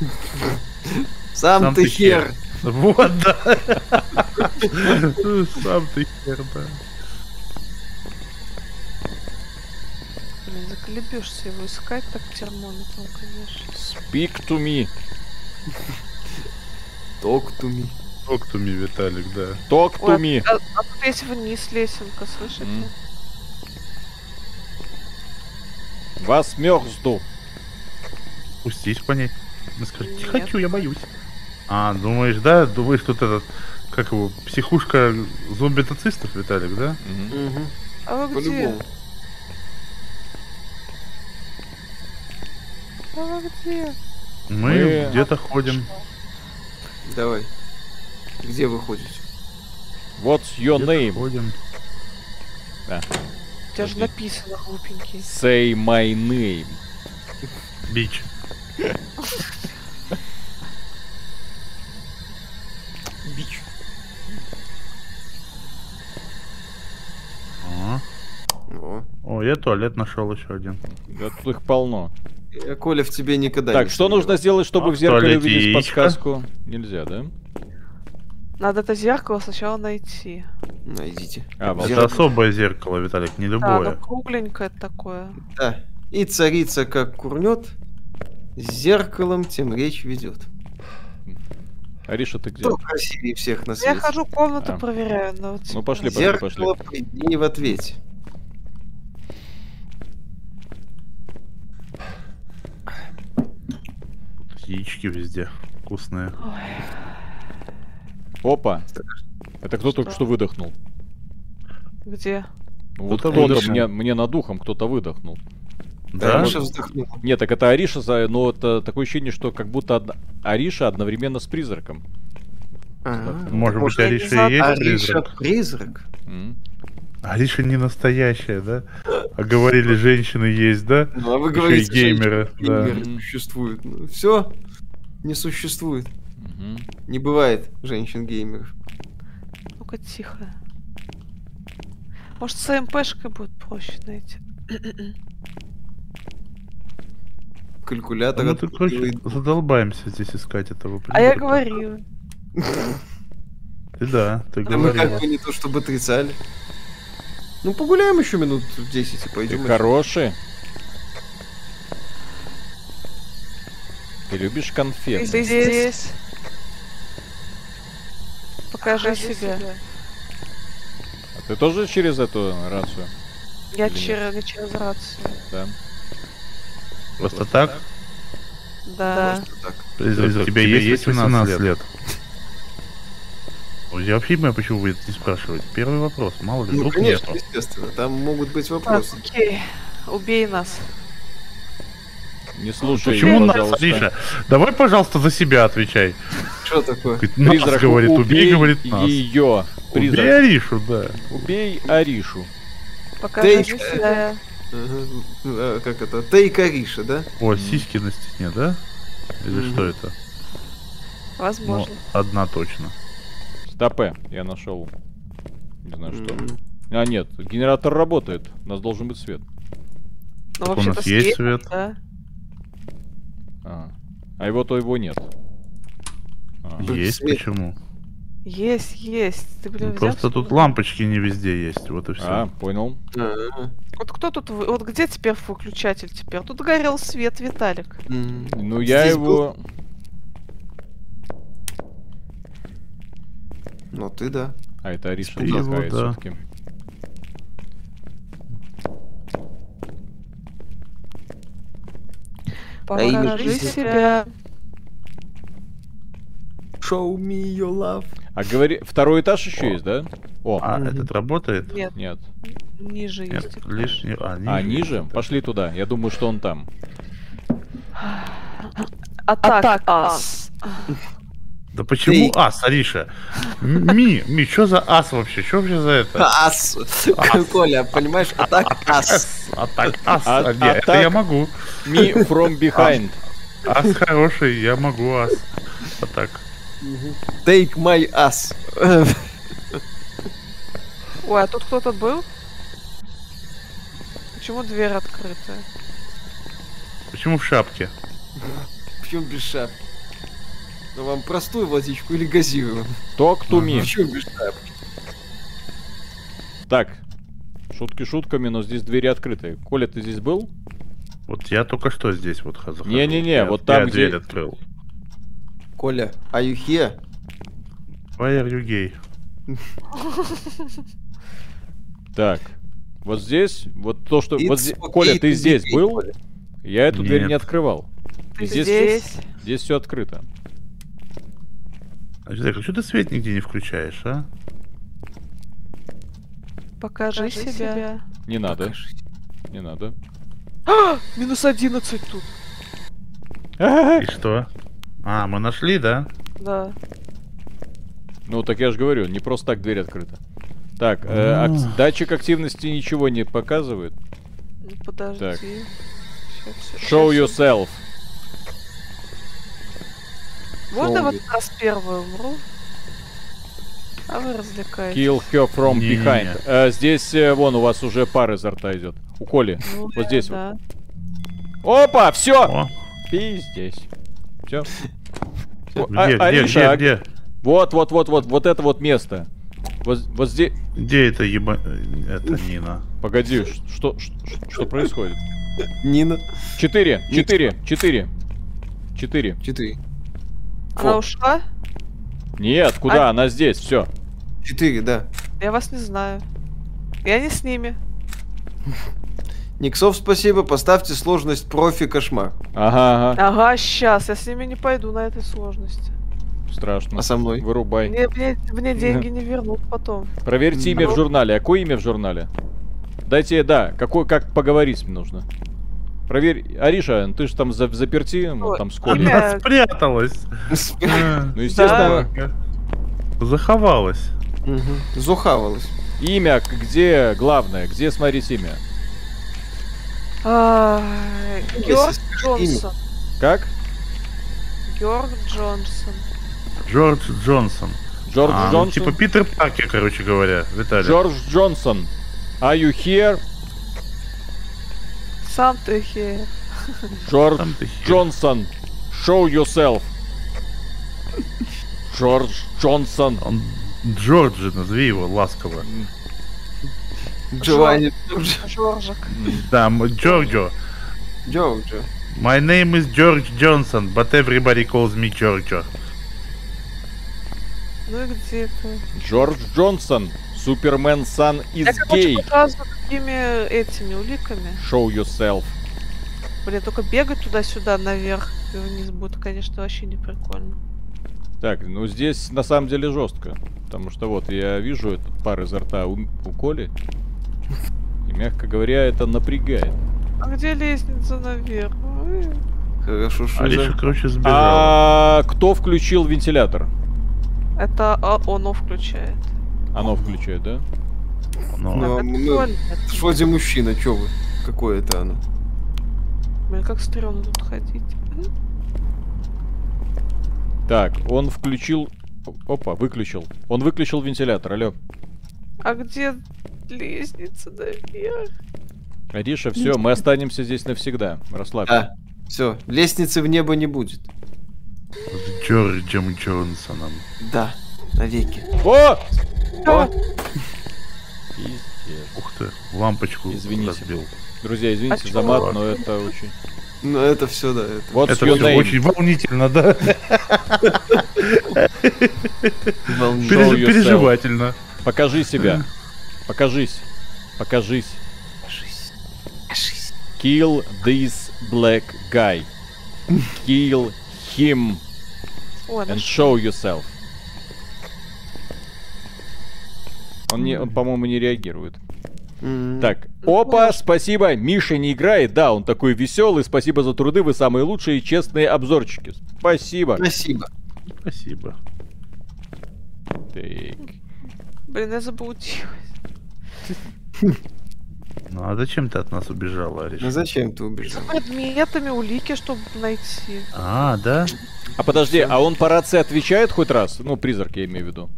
[SPEAKER 4] Сам ты хер.
[SPEAKER 2] Вот, да. Сам ты хер, да.
[SPEAKER 3] Заколебешься его искать так термометром, конечно.
[SPEAKER 1] Speak to me.
[SPEAKER 4] Talk to me.
[SPEAKER 2] Talk to me, Виталик, да.
[SPEAKER 1] Talk to me.
[SPEAKER 3] А, а тут есть вниз лесенка, слышите? Mm.
[SPEAKER 1] Вас мерзну.
[SPEAKER 2] Спустись по ней. Скажи, не хочу, я боюсь. А, думаешь, да? Думаешь, тут этот, как его, психушка зомби-нацистов, Виталик, да?
[SPEAKER 3] Угу. А вы где? А вы где?
[SPEAKER 2] Мы, Мы... где-то ходим.
[SPEAKER 4] Давай. Где вы ходите?
[SPEAKER 1] What's your name?
[SPEAKER 2] Ходим.
[SPEAKER 1] Да.
[SPEAKER 3] У тебя же написано, глупенький.
[SPEAKER 1] Say my name.
[SPEAKER 2] Бич.
[SPEAKER 4] Бич.
[SPEAKER 2] О. О. О, я туалет нашел еще один.
[SPEAKER 1] Да тут их полно.
[SPEAKER 4] Я, Коля, в тебе никогда
[SPEAKER 1] Так, что нужно сделать, чтобы а в зеркале увидеть подсказку? Нельзя, да?
[SPEAKER 3] Надо это зеркало сначала найти.
[SPEAKER 4] Найдите.
[SPEAKER 2] А, это зеркало. особое зеркало, Виталик, не любое. Да,
[SPEAKER 3] ну кругленькое такое.
[SPEAKER 4] Да. И царица как курнет, с зеркалом тем речь ведет.
[SPEAKER 1] Ариша, ты где?
[SPEAKER 4] Кто красивее всех на свете?
[SPEAKER 3] Я хожу комнату а. проверяю. Но вот
[SPEAKER 1] ну пошли,
[SPEAKER 4] пошли, Зеркало пошли. не в ответе.
[SPEAKER 2] Яички везде вкусные.
[SPEAKER 1] Опа. Это кто только что выдохнул?
[SPEAKER 3] Где?
[SPEAKER 1] Ну, вот кто-то мне, мне над духом кто-то выдохнул.
[SPEAKER 2] Да?
[SPEAKER 1] Ариша вздохнул. Нет, так это Ариша, но это такое ощущение, что как будто од... Ариша одновременно с призраком.
[SPEAKER 2] А-а-а. Может быть, Ариша и есть
[SPEAKER 4] Ариша призрак?
[SPEAKER 2] Ариша не настоящая, да? А говорили, женщины есть, да?
[SPEAKER 4] Ну, а вы говорите, геймеры, да. существуют. Ну, все, не существует. Угу. Не бывает женщин-геймеров.
[SPEAKER 3] Ну-ка, тихо. Может, с МПшкой будет проще найти.
[SPEAKER 4] Калькулятор.
[SPEAKER 2] А мы тут, короче, задолбаемся здесь искать этого
[SPEAKER 3] прибора. А я говорил.
[SPEAKER 2] Ты да, ты
[SPEAKER 4] говорил. А мы как бы не то чтобы отрицали. Ну, погуляем еще минут 10 и пойдем.
[SPEAKER 1] Ты хороший. Ты любишь конфеты?
[SPEAKER 3] Ты здесь. Покажи, Покажи себя. себя.
[SPEAKER 1] А ты тоже через эту рацию?
[SPEAKER 3] Я через, через рацию.
[SPEAKER 1] Да.
[SPEAKER 2] Просто так?
[SPEAKER 3] Да.
[SPEAKER 2] Просто так. Призрак, тебе есть 18 лет? лет? Я вообще не понимаю, почему вы это не спрашиваете. Первый вопрос, мало ли,
[SPEAKER 4] ну, вдруг конечно, нету. естественно, там могут быть вопросы.
[SPEAKER 3] Так, окей, убей нас.
[SPEAKER 1] Не слушай
[SPEAKER 2] Почему его, нас, Риша? Давай, пожалуйста, за себя отвечай.
[SPEAKER 4] Что такое?
[SPEAKER 2] Нас, Призрак, говорит, убей, убей говорит, нас.
[SPEAKER 1] ее.
[SPEAKER 2] Призрак. Убей Аришу, да.
[SPEAKER 1] Убей Аришу.
[SPEAKER 3] Покажи себя.
[SPEAKER 4] Ага. Как это? Тейк Ариша, да?
[SPEAKER 2] О, сиськи на стене, да? Или mm-hmm. что это?
[SPEAKER 3] Возможно.
[SPEAKER 2] Ну, одна точно.
[SPEAKER 1] Стопе, я нашел. Не знаю что. А, нет, генератор работает. У нас должен быть свет.
[SPEAKER 2] Ну, у нас есть свет. Да?
[SPEAKER 1] А. а его то его нет.
[SPEAKER 2] А. Есть свет. почему?
[SPEAKER 3] Есть, есть. Ты, блин,
[SPEAKER 2] ну, Просто тут лампочки не везде есть, вот и все.
[SPEAKER 1] А, понял.
[SPEAKER 3] А-а-а. Вот кто тут, вот где теперь выключатель теперь? Тут горел свет, Виталик.
[SPEAKER 1] Mm. Ну я Здесь его... Был...
[SPEAKER 4] Ну ты да.
[SPEAKER 1] А это Ариша толкает да. все-таки.
[SPEAKER 3] Покажи себя.
[SPEAKER 4] Show me your love.
[SPEAKER 1] А говори, второй этаж еще есть, да?
[SPEAKER 2] О, а mm-hmm. этот работает?
[SPEAKER 3] Нет.
[SPEAKER 1] Нет.
[SPEAKER 3] Ниже
[SPEAKER 2] Нет,
[SPEAKER 3] есть.
[SPEAKER 2] Лишь... А,
[SPEAKER 1] ниже? А, ниже? Пошли туда. Я думаю, что он там.
[SPEAKER 3] Атак ас.
[SPEAKER 2] Да почему Ты... ас, Ариша? Ми, Ми, что за ас вообще? Что вообще за это?
[SPEAKER 4] Ас. ас. Коля, понимаешь, атак ас.
[SPEAKER 2] Атак ас. А, Нет, это я могу.
[SPEAKER 1] Ми from behind.
[SPEAKER 2] Ас хороший, я могу ас. Атак.
[SPEAKER 4] Take my ass.
[SPEAKER 3] Ой, а тут кто-то был? Почему дверь открытая?
[SPEAKER 2] Почему в шапке?
[SPEAKER 4] Почему без шапки? Ну вам простую водичку или. Почему без шапки?
[SPEAKER 1] Так, шутки шутками, но здесь двери открытые. Коля, ты здесь был?
[SPEAKER 2] Вот я только что здесь вот захожу.
[SPEAKER 1] Не-не-не, вот там,
[SPEAKER 2] я
[SPEAKER 1] где...
[SPEAKER 2] дверь открыл.
[SPEAKER 4] Коля, are you here?
[SPEAKER 2] Why are you gay?
[SPEAKER 1] Так, вот здесь, вот то, что... вот здесь, okay Коля, ты здесь gay, был? Коля. Я эту Нет. дверь не открывал.
[SPEAKER 3] Ты здесь, здесь?
[SPEAKER 1] Здесь все открыто.
[SPEAKER 2] А что ты свет нигде не включаешь, а?
[SPEAKER 3] Покажи, Покажи себя. себя.
[SPEAKER 1] Не надо. Покажи. Не надо.
[SPEAKER 3] А, минус 11 тут.
[SPEAKER 2] И что? А, мы нашли, да?
[SPEAKER 3] Да.
[SPEAKER 1] Ну, так я же говорю, не просто так дверь открыта. Так, э, ак датчик активности ничего не показывает.
[SPEAKER 3] Ну, подожди. Так.
[SPEAKER 1] Show yourself.
[SPEAKER 3] Можно вот раз первую умру? А вы развлекаетесь.
[SPEAKER 1] Kill her from не, behind. Не, не. Э, здесь, э, вон, у вас уже пар изо рта идет. У Коли. Ну, вот здесь да. вот. Опа, все! Пиздец. Все.
[SPEAKER 2] Где, а, где, где, где?
[SPEAKER 1] Вот, вот, вот, вот, вот это вот место. Вот, вот здесь.
[SPEAKER 2] Где это еба... Это Нина.
[SPEAKER 1] Погоди, что, что, что происходит?
[SPEAKER 4] Нина.
[SPEAKER 1] Четыре, четыре, четыре. Четыре.
[SPEAKER 4] Четыре.
[SPEAKER 3] Она ушла?
[SPEAKER 1] Нет, куда? А... Она здесь, все.
[SPEAKER 4] Четыре, да.
[SPEAKER 3] Я вас не знаю. Я не с ними.
[SPEAKER 4] Никсов, спасибо. Поставьте сложность профи кошмар.
[SPEAKER 3] Ага, ага. Ага, сейчас. Я с ними не пойду на этой сложности.
[SPEAKER 1] Страшно.
[SPEAKER 4] А со мной?
[SPEAKER 1] Вырубай.
[SPEAKER 3] Мне, мне, мне деньги не вернут потом.
[SPEAKER 1] Проверьте имя в журнале. А какое имя в журнале? Дайте, да, какой, как поговорить нужно. Проверь, Ариша, ты же там за, заперти, ну, там сколько?
[SPEAKER 2] Она спряталась.
[SPEAKER 1] Ну, естественно.
[SPEAKER 2] Заховалась.
[SPEAKER 4] Захавалась.
[SPEAKER 1] Имя, где главное? Где смотреть имя?
[SPEAKER 3] А, Георг Джонсон.
[SPEAKER 1] Как?
[SPEAKER 3] Георг Джонсон.
[SPEAKER 2] Джордж Джонсон.
[SPEAKER 1] Джордж а, ну, Джонсон?
[SPEAKER 2] Типа Питер Паркер, короче говоря, Виталий.
[SPEAKER 1] Джордж Джонсон. Are you here?
[SPEAKER 3] Сам ты here.
[SPEAKER 1] Джордж Джонсон. Show yourself. Джордж Джонсон.
[SPEAKER 2] Он Джорджи, назови его ласково.
[SPEAKER 4] Джованни.
[SPEAKER 3] Джорджик.
[SPEAKER 2] Да, Джорджо.
[SPEAKER 4] Джорджо.
[SPEAKER 2] My name is George Johnson, but everybody calls me Giorgio.
[SPEAKER 3] Ну и где ты?
[SPEAKER 1] Джордж Джонсон. Супермен Сан из гей.
[SPEAKER 3] какими этими уликами.
[SPEAKER 1] Show yourself.
[SPEAKER 3] Блин, только бегать туда-сюда наверх и вниз будет, конечно, вообще не прикольно.
[SPEAKER 1] Так, ну здесь на самом деле жестко. Потому что вот я вижу этот пар изо рта у, у Коли. И, мягко говоря, это напрягает.
[SPEAKER 3] А где лестница наверх?
[SPEAKER 4] Хорошо, что
[SPEAKER 2] Алиша, короче, сбежала.
[SPEAKER 1] А кто включил вентилятор?
[SPEAKER 3] Это а, оно включает.
[SPEAKER 1] Оно включает, да?
[SPEAKER 4] Но, ну, ну, вроде мужчина, чё вы? Какое это оно?
[SPEAKER 3] Блин, как стрёмно тут ходить.
[SPEAKER 1] Так, он включил... Опа, выключил. Он выключил вентилятор, алло.
[SPEAKER 3] А где лестница наверх?
[SPEAKER 1] Ариша, все, мы останемся здесь навсегда. Расслабься.
[SPEAKER 4] А, все, лестницы в небо не будет.
[SPEAKER 2] С Джорджем Джонсоном.
[SPEAKER 4] Да, навеки.
[SPEAKER 1] О!
[SPEAKER 4] О!
[SPEAKER 2] Ух ты, лампочку
[SPEAKER 1] Извините. разбил. Друзья, извините а за мат, но это очень...
[SPEAKER 4] Ну это все, да. Это,
[SPEAKER 2] вот это все очень волнительно, да? Переживательно.
[SPEAKER 1] Покажи себя. Покажись. Покажись. Kill this black guy. Kill him. And show yourself. Он, не, он по-моему, не реагирует. Так, опа, спасибо, Миша не играет, да, он такой веселый, спасибо за труды, вы самые лучшие честные обзорчики. Спасибо.
[SPEAKER 4] Спасибо.
[SPEAKER 2] Спасибо.
[SPEAKER 3] Так. Блин, я заблудилась.
[SPEAKER 2] Ну а зачем ты от нас убежала, Ариш?
[SPEAKER 4] Ну зачем ты убежала?
[SPEAKER 3] За предметами, улики, чтобы найти.
[SPEAKER 2] А, да?
[SPEAKER 1] А подожди, а он по рации отвечает хоть раз? Ну, призрак я имею в виду.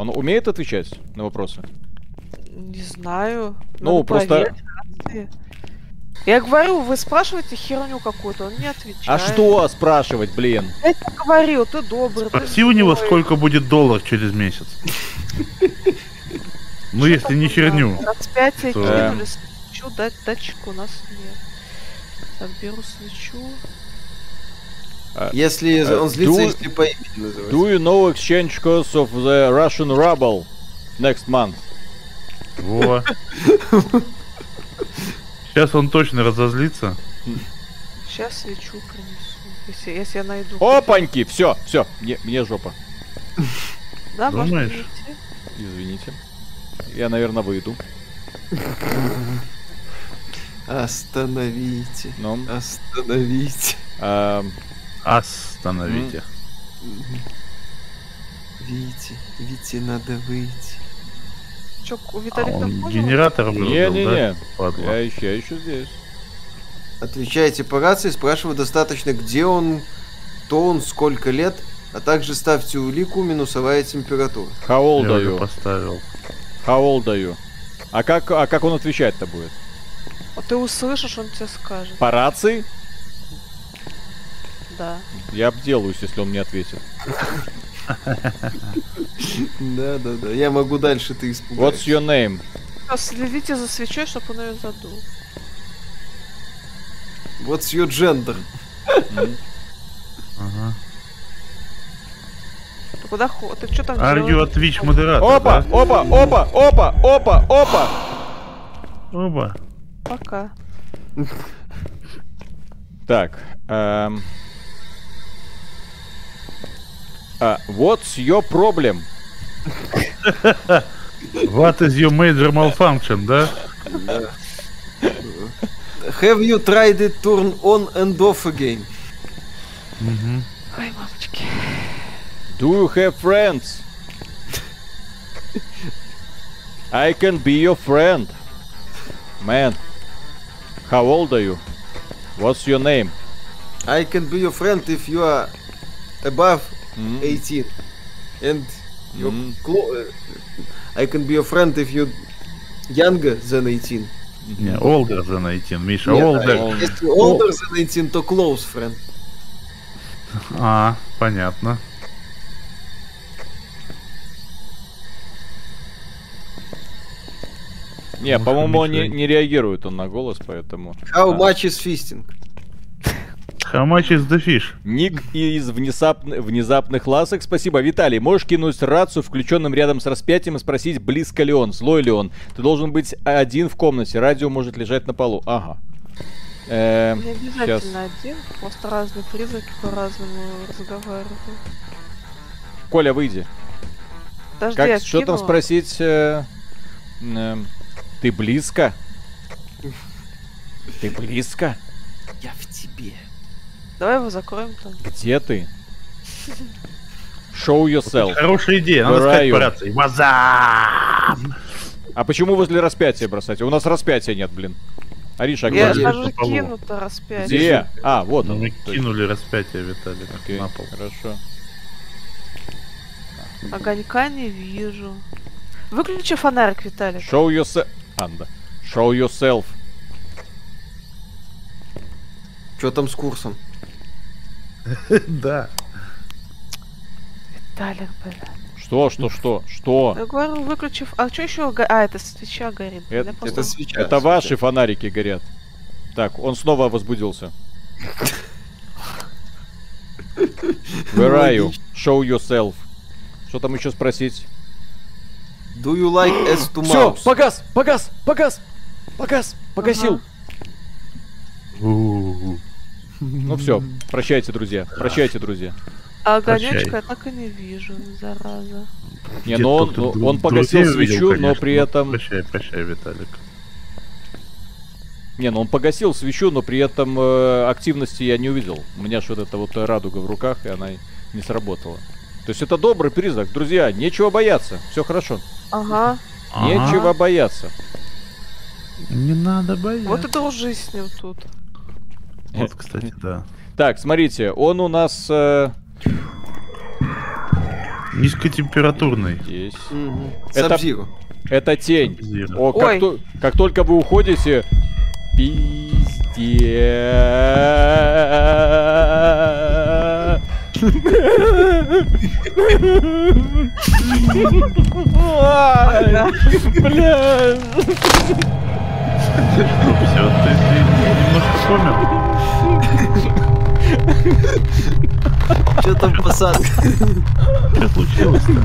[SPEAKER 1] Он умеет отвечать на вопросы?
[SPEAKER 3] Не знаю.
[SPEAKER 1] Ну, Надо просто...
[SPEAKER 3] Я говорю, вы спрашиваете херню какую-то, он не отвечает.
[SPEAKER 1] А что спрашивать, блин?
[SPEAKER 3] Я тебе говорил, ты добрый.
[SPEAKER 2] Спроси
[SPEAKER 3] ты
[SPEAKER 2] у него, сколько будет доллар через месяц. Ну, если не херню.
[SPEAKER 3] 25 кинули свечу, дать датчик у нас нет. Так, беру свечу.
[SPEAKER 4] А, если uh, он злится, если по имени
[SPEAKER 1] называется. Do you know exchange cost of the Russian ruble next month?
[SPEAKER 2] Во. Сейчас он точно разозлится.
[SPEAKER 3] Сейчас свечу принесу. Если, если я найду.
[SPEAKER 1] Опаньки! Все, все, мне, мне жопа.
[SPEAKER 3] Да, Думаешь?
[SPEAKER 1] Извините. Я, наверное, выйду.
[SPEAKER 4] Остановите. Ну? Остановите.
[SPEAKER 2] А... Остановите.
[SPEAKER 4] Вите, Вите, надо выйти.
[SPEAKER 3] Чё, у Виталика а
[SPEAKER 2] он генератор
[SPEAKER 1] Не-не-не, я еще, я еще здесь.
[SPEAKER 4] Отвечайте по рации, спрашиваю достаточно, где он, кто он, сколько лет, а также ставьте улику минусовая температура.
[SPEAKER 1] Are you?
[SPEAKER 2] поставил.
[SPEAKER 1] How old are you? А как, а как он отвечать-то будет?
[SPEAKER 3] А ты услышишь, он тебе скажет.
[SPEAKER 1] По рации?
[SPEAKER 3] Да.
[SPEAKER 1] Я обделаюсь, если он мне ответит.
[SPEAKER 4] Да, да, да. Я могу дальше ты испугать.
[SPEAKER 1] What's your name?
[SPEAKER 3] Следите за свечой, чтобы он ее задул.
[SPEAKER 4] What's your gender?
[SPEAKER 2] Ага.
[SPEAKER 3] Ты куда ходишь? Ты что там
[SPEAKER 2] Are you a Twitch модератор?
[SPEAKER 1] Опа, опа, опа, опа, опа, опа.
[SPEAKER 2] Опа.
[SPEAKER 3] пока.
[SPEAKER 1] Так. Эм... Uh, what's your problem?
[SPEAKER 2] What is your major malfunction, да?
[SPEAKER 4] Have you tried it turn on and off again?
[SPEAKER 3] Угу. Ой, мамочки.
[SPEAKER 1] Do you have friends? I can be your friend. Man, how old are you? What's your name?
[SPEAKER 4] I can be your friend if you are above mm. 18. And mm. clo- I can be your friend if you younger than 18.
[SPEAKER 2] Не, older than 18, Миша, Нет, older.
[SPEAKER 4] Если older than 18, то close friend.
[SPEAKER 2] А, понятно.
[SPEAKER 1] Не, по-моему, он не, не реагирует он на голос, поэтому...
[SPEAKER 4] How much is fisting?
[SPEAKER 2] How much is the fish?
[SPEAKER 1] Ник из внезапных, внезапных ласок. Спасибо. Виталий, можешь кинуть рацию, включенным рядом с распятием, и спросить, близко ли он, злой ли он. Ты должен быть один в комнате, радио может лежать на полу. Ага.
[SPEAKER 3] Э, Не обязательно сейчас. один, просто разные призраки по-разному разговаривают.
[SPEAKER 1] Коля, выйди.
[SPEAKER 3] Подожди,
[SPEAKER 1] как, что там спросить? Э, э, ты близко? Ты близко?
[SPEAKER 3] Давай его закроем там.
[SPEAKER 1] Где ты? Show yourself.
[SPEAKER 2] Хорошая идея, надо сказать по рации. Мазам!
[SPEAKER 1] А почему возле распятия бросать? У нас распятия нет, блин. Ариша,
[SPEAKER 3] Я даже кинуто распятие.
[SPEAKER 1] Где? А, вот
[SPEAKER 2] он. Мы кинули распятие, Виталий,
[SPEAKER 1] Окей, на пол. Хорошо.
[SPEAKER 3] Огонька не вижу. Выключи фонарик, Виталий.
[SPEAKER 1] Show yourself. Анда. Show yourself.
[SPEAKER 4] Что там с курсом?
[SPEAKER 2] Да.
[SPEAKER 3] Виталик, блядь.
[SPEAKER 1] Что, что, что, что?
[SPEAKER 3] Я говорю, выключив... А что еще? А, это свеча горит.
[SPEAKER 1] Это, это свеча. Это ваши фонарики горят. Так, он снова возбудился. Where are you? Show yourself. Что там еще спросить?
[SPEAKER 4] Do you like S to
[SPEAKER 1] Все, погас, погас, погас, погас, погасил. Ну все, прощайте, друзья, прощайте, друзья.
[SPEAKER 3] А огонечка я так и не вижу, зараза.
[SPEAKER 1] Не, но он, он погасил свечу, но при этом...
[SPEAKER 2] Прощай, прощай, Виталик.
[SPEAKER 1] Не, ну он погасил свечу, но при этом э, активности я не увидел. У меня же вот эта вот радуга в руках, и она не сработала. То есть это добрый признак. Друзья, нечего бояться. Все хорошо.
[SPEAKER 3] Ага.
[SPEAKER 1] Нечего ага. бояться.
[SPEAKER 2] Не надо бояться.
[SPEAKER 3] Вот и дружи с ним тут.
[SPEAKER 2] Вот, кстати, да.
[SPEAKER 1] Так, смотрите, он у нас... Э,
[SPEAKER 2] Низкотемпературный.
[SPEAKER 1] Здесь.
[SPEAKER 4] Угу. Это,
[SPEAKER 1] это тень. О, как, то, как только вы уходите... Пиздец.
[SPEAKER 2] Бля. Все, ты, ты немножко помер.
[SPEAKER 4] Что там посадка?
[SPEAKER 2] Что случилось-то?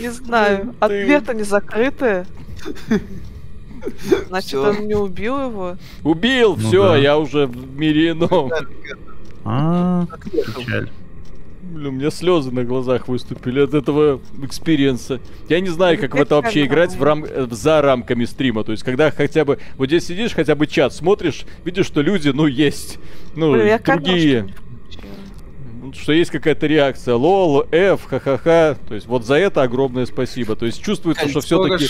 [SPEAKER 3] Не знаю. Ответы не закрыты. Значит, он не убил его?
[SPEAKER 1] Убил, ну все, я уже в мире ином.
[SPEAKER 2] А, печаль.
[SPEAKER 1] Блин, у меня слезы на глазах выступили от этого experience а. Я не знаю, как в это вообще играть в рам... за рамками стрима. То есть, когда хотя бы... Вот здесь сидишь, хотя бы чат смотришь, видишь, что люди, ну, есть. Ну, Блин, другие. Что есть какая-то реакция. LOL, F, ха-ха-ха. То есть, вот за это огромное спасибо. То есть, чувствуется, что все-таки...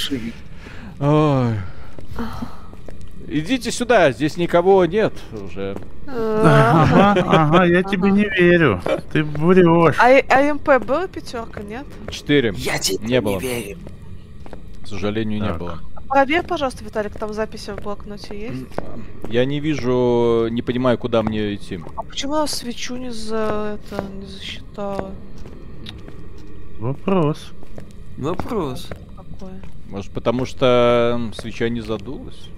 [SPEAKER 1] Идите сюда, здесь никого нет уже.
[SPEAKER 2] Ага, ага, я тебе не верю. Ты врешь.
[SPEAKER 3] А, а МП была пятерка, нет?
[SPEAKER 1] Четыре.
[SPEAKER 4] Я тебе
[SPEAKER 1] не, было. верю. К сожалению, не было.
[SPEAKER 3] Проверь, пожалуйста, Виталик, там записи в блокноте есть?
[SPEAKER 1] Я не вижу, не понимаю, куда мне идти.
[SPEAKER 3] А почему я свечу не за это не засчитала?
[SPEAKER 2] Вопрос.
[SPEAKER 4] Вопрос.
[SPEAKER 3] Какой?
[SPEAKER 1] Может, потому что свеча не задулась?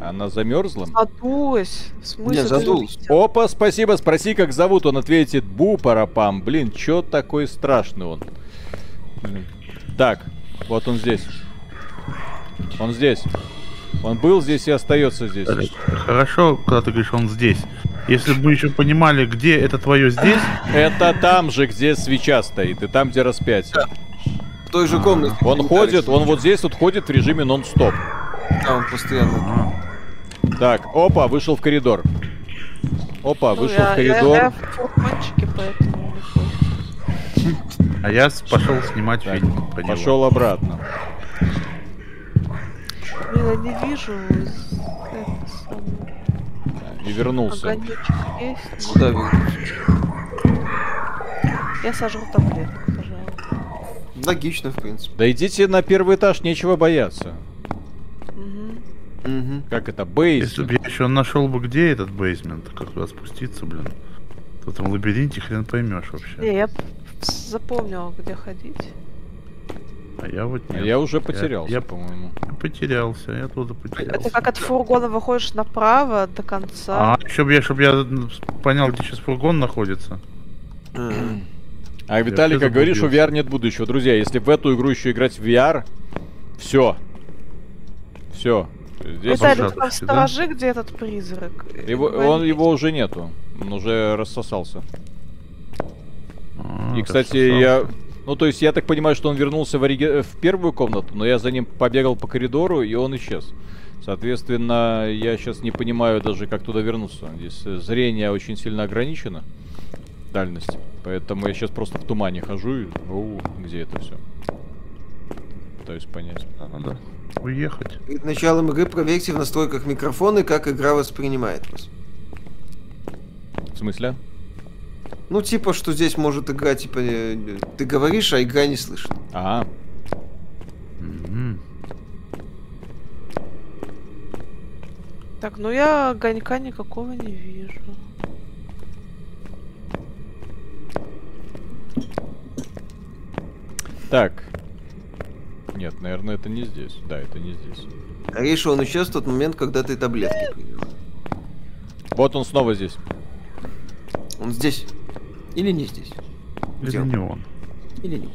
[SPEAKER 1] Она замерзла?
[SPEAKER 3] Задулась. В смысле?
[SPEAKER 4] Не, задулась.
[SPEAKER 1] Опа, спасибо. Спроси, как зовут. Он ответит Бу Парапам. Блин, чё такой страшный он? Так, вот он здесь. Он здесь. Он был здесь и остается здесь.
[SPEAKER 2] Хорошо, когда ты говоришь, он здесь. Если бы мы еще понимали, где это твое здесь...
[SPEAKER 1] Это там же, где свеча стоит, и там, где распятие. Да.
[SPEAKER 4] В той же комнате.
[SPEAKER 1] Он ходит, он вот здесь вот ходит в режиме нон-стоп.
[SPEAKER 4] Да, он постоянно.
[SPEAKER 1] Так, опа, вышел в коридор. Опа, ну, вышел я, в коридор. Я, я в кончике,
[SPEAKER 2] поэтому А я пошел снимать так, фильм.
[SPEAKER 1] Пошел обратно.
[SPEAKER 3] Я не вижу.
[SPEAKER 1] И вернулся.
[SPEAKER 3] есть? Да, Я сожру таблетку, пожалуйста.
[SPEAKER 4] Логично, в принципе.
[SPEAKER 1] Да идите на первый этаж, нечего бояться. Угу. Как это, бейсмент?
[SPEAKER 2] Если бы я еще нашел бы, где этот бейсмент, как туда спуститься, блин. В этом лабиринте хрен поймешь вообще.
[SPEAKER 3] Не, я запомнил, где ходить.
[SPEAKER 2] А я вот
[SPEAKER 1] а нет. А я уже потерялся, я, по-моему.
[SPEAKER 2] Я потерялся, я туда потерялся.
[SPEAKER 3] Это как от фургона выходишь направо до конца.
[SPEAKER 2] А, чтобы я, чтобы я понял, где сейчас фургон находится.
[SPEAKER 1] А Виталий, как говоришь, у VR нет будущего. Друзья, если в эту игру еще играть в VR, все. Все.
[SPEAKER 3] Здесь Виталий, там сторожи, да? где этот призрак.
[SPEAKER 1] Его, он, его уже нету. Он уже рассосался. А, И, кстати, я ну, то есть, я так понимаю, что он вернулся в, ориги... в первую комнату, но я за ним побегал по коридору, и он исчез. Соответственно, я сейчас не понимаю даже, как туда вернуться. Здесь зрение очень сильно ограничено. Дальность. Поэтому я сейчас просто в тумане хожу и... Оу, где это все? Пытаюсь понять.
[SPEAKER 2] Надо уехать.
[SPEAKER 4] Перед началом игры проверьте в настройках микрофона, как игра воспринимает вас.
[SPEAKER 1] В смысле?
[SPEAKER 4] Ну, типа, что здесь может играть, типа, э, ты говоришь, а игра не слышит.
[SPEAKER 1] А.
[SPEAKER 3] Так, ну я огонька никакого не вижу.
[SPEAKER 1] Так. Нет, наверное, это не здесь. Да, это не здесь.
[SPEAKER 4] Ариша, он исчез в тот момент, когда ты таблетки принял.
[SPEAKER 1] Вот он снова здесь.
[SPEAKER 4] Он здесь. Или не здесь?
[SPEAKER 2] Или Где не он?
[SPEAKER 4] Или не он?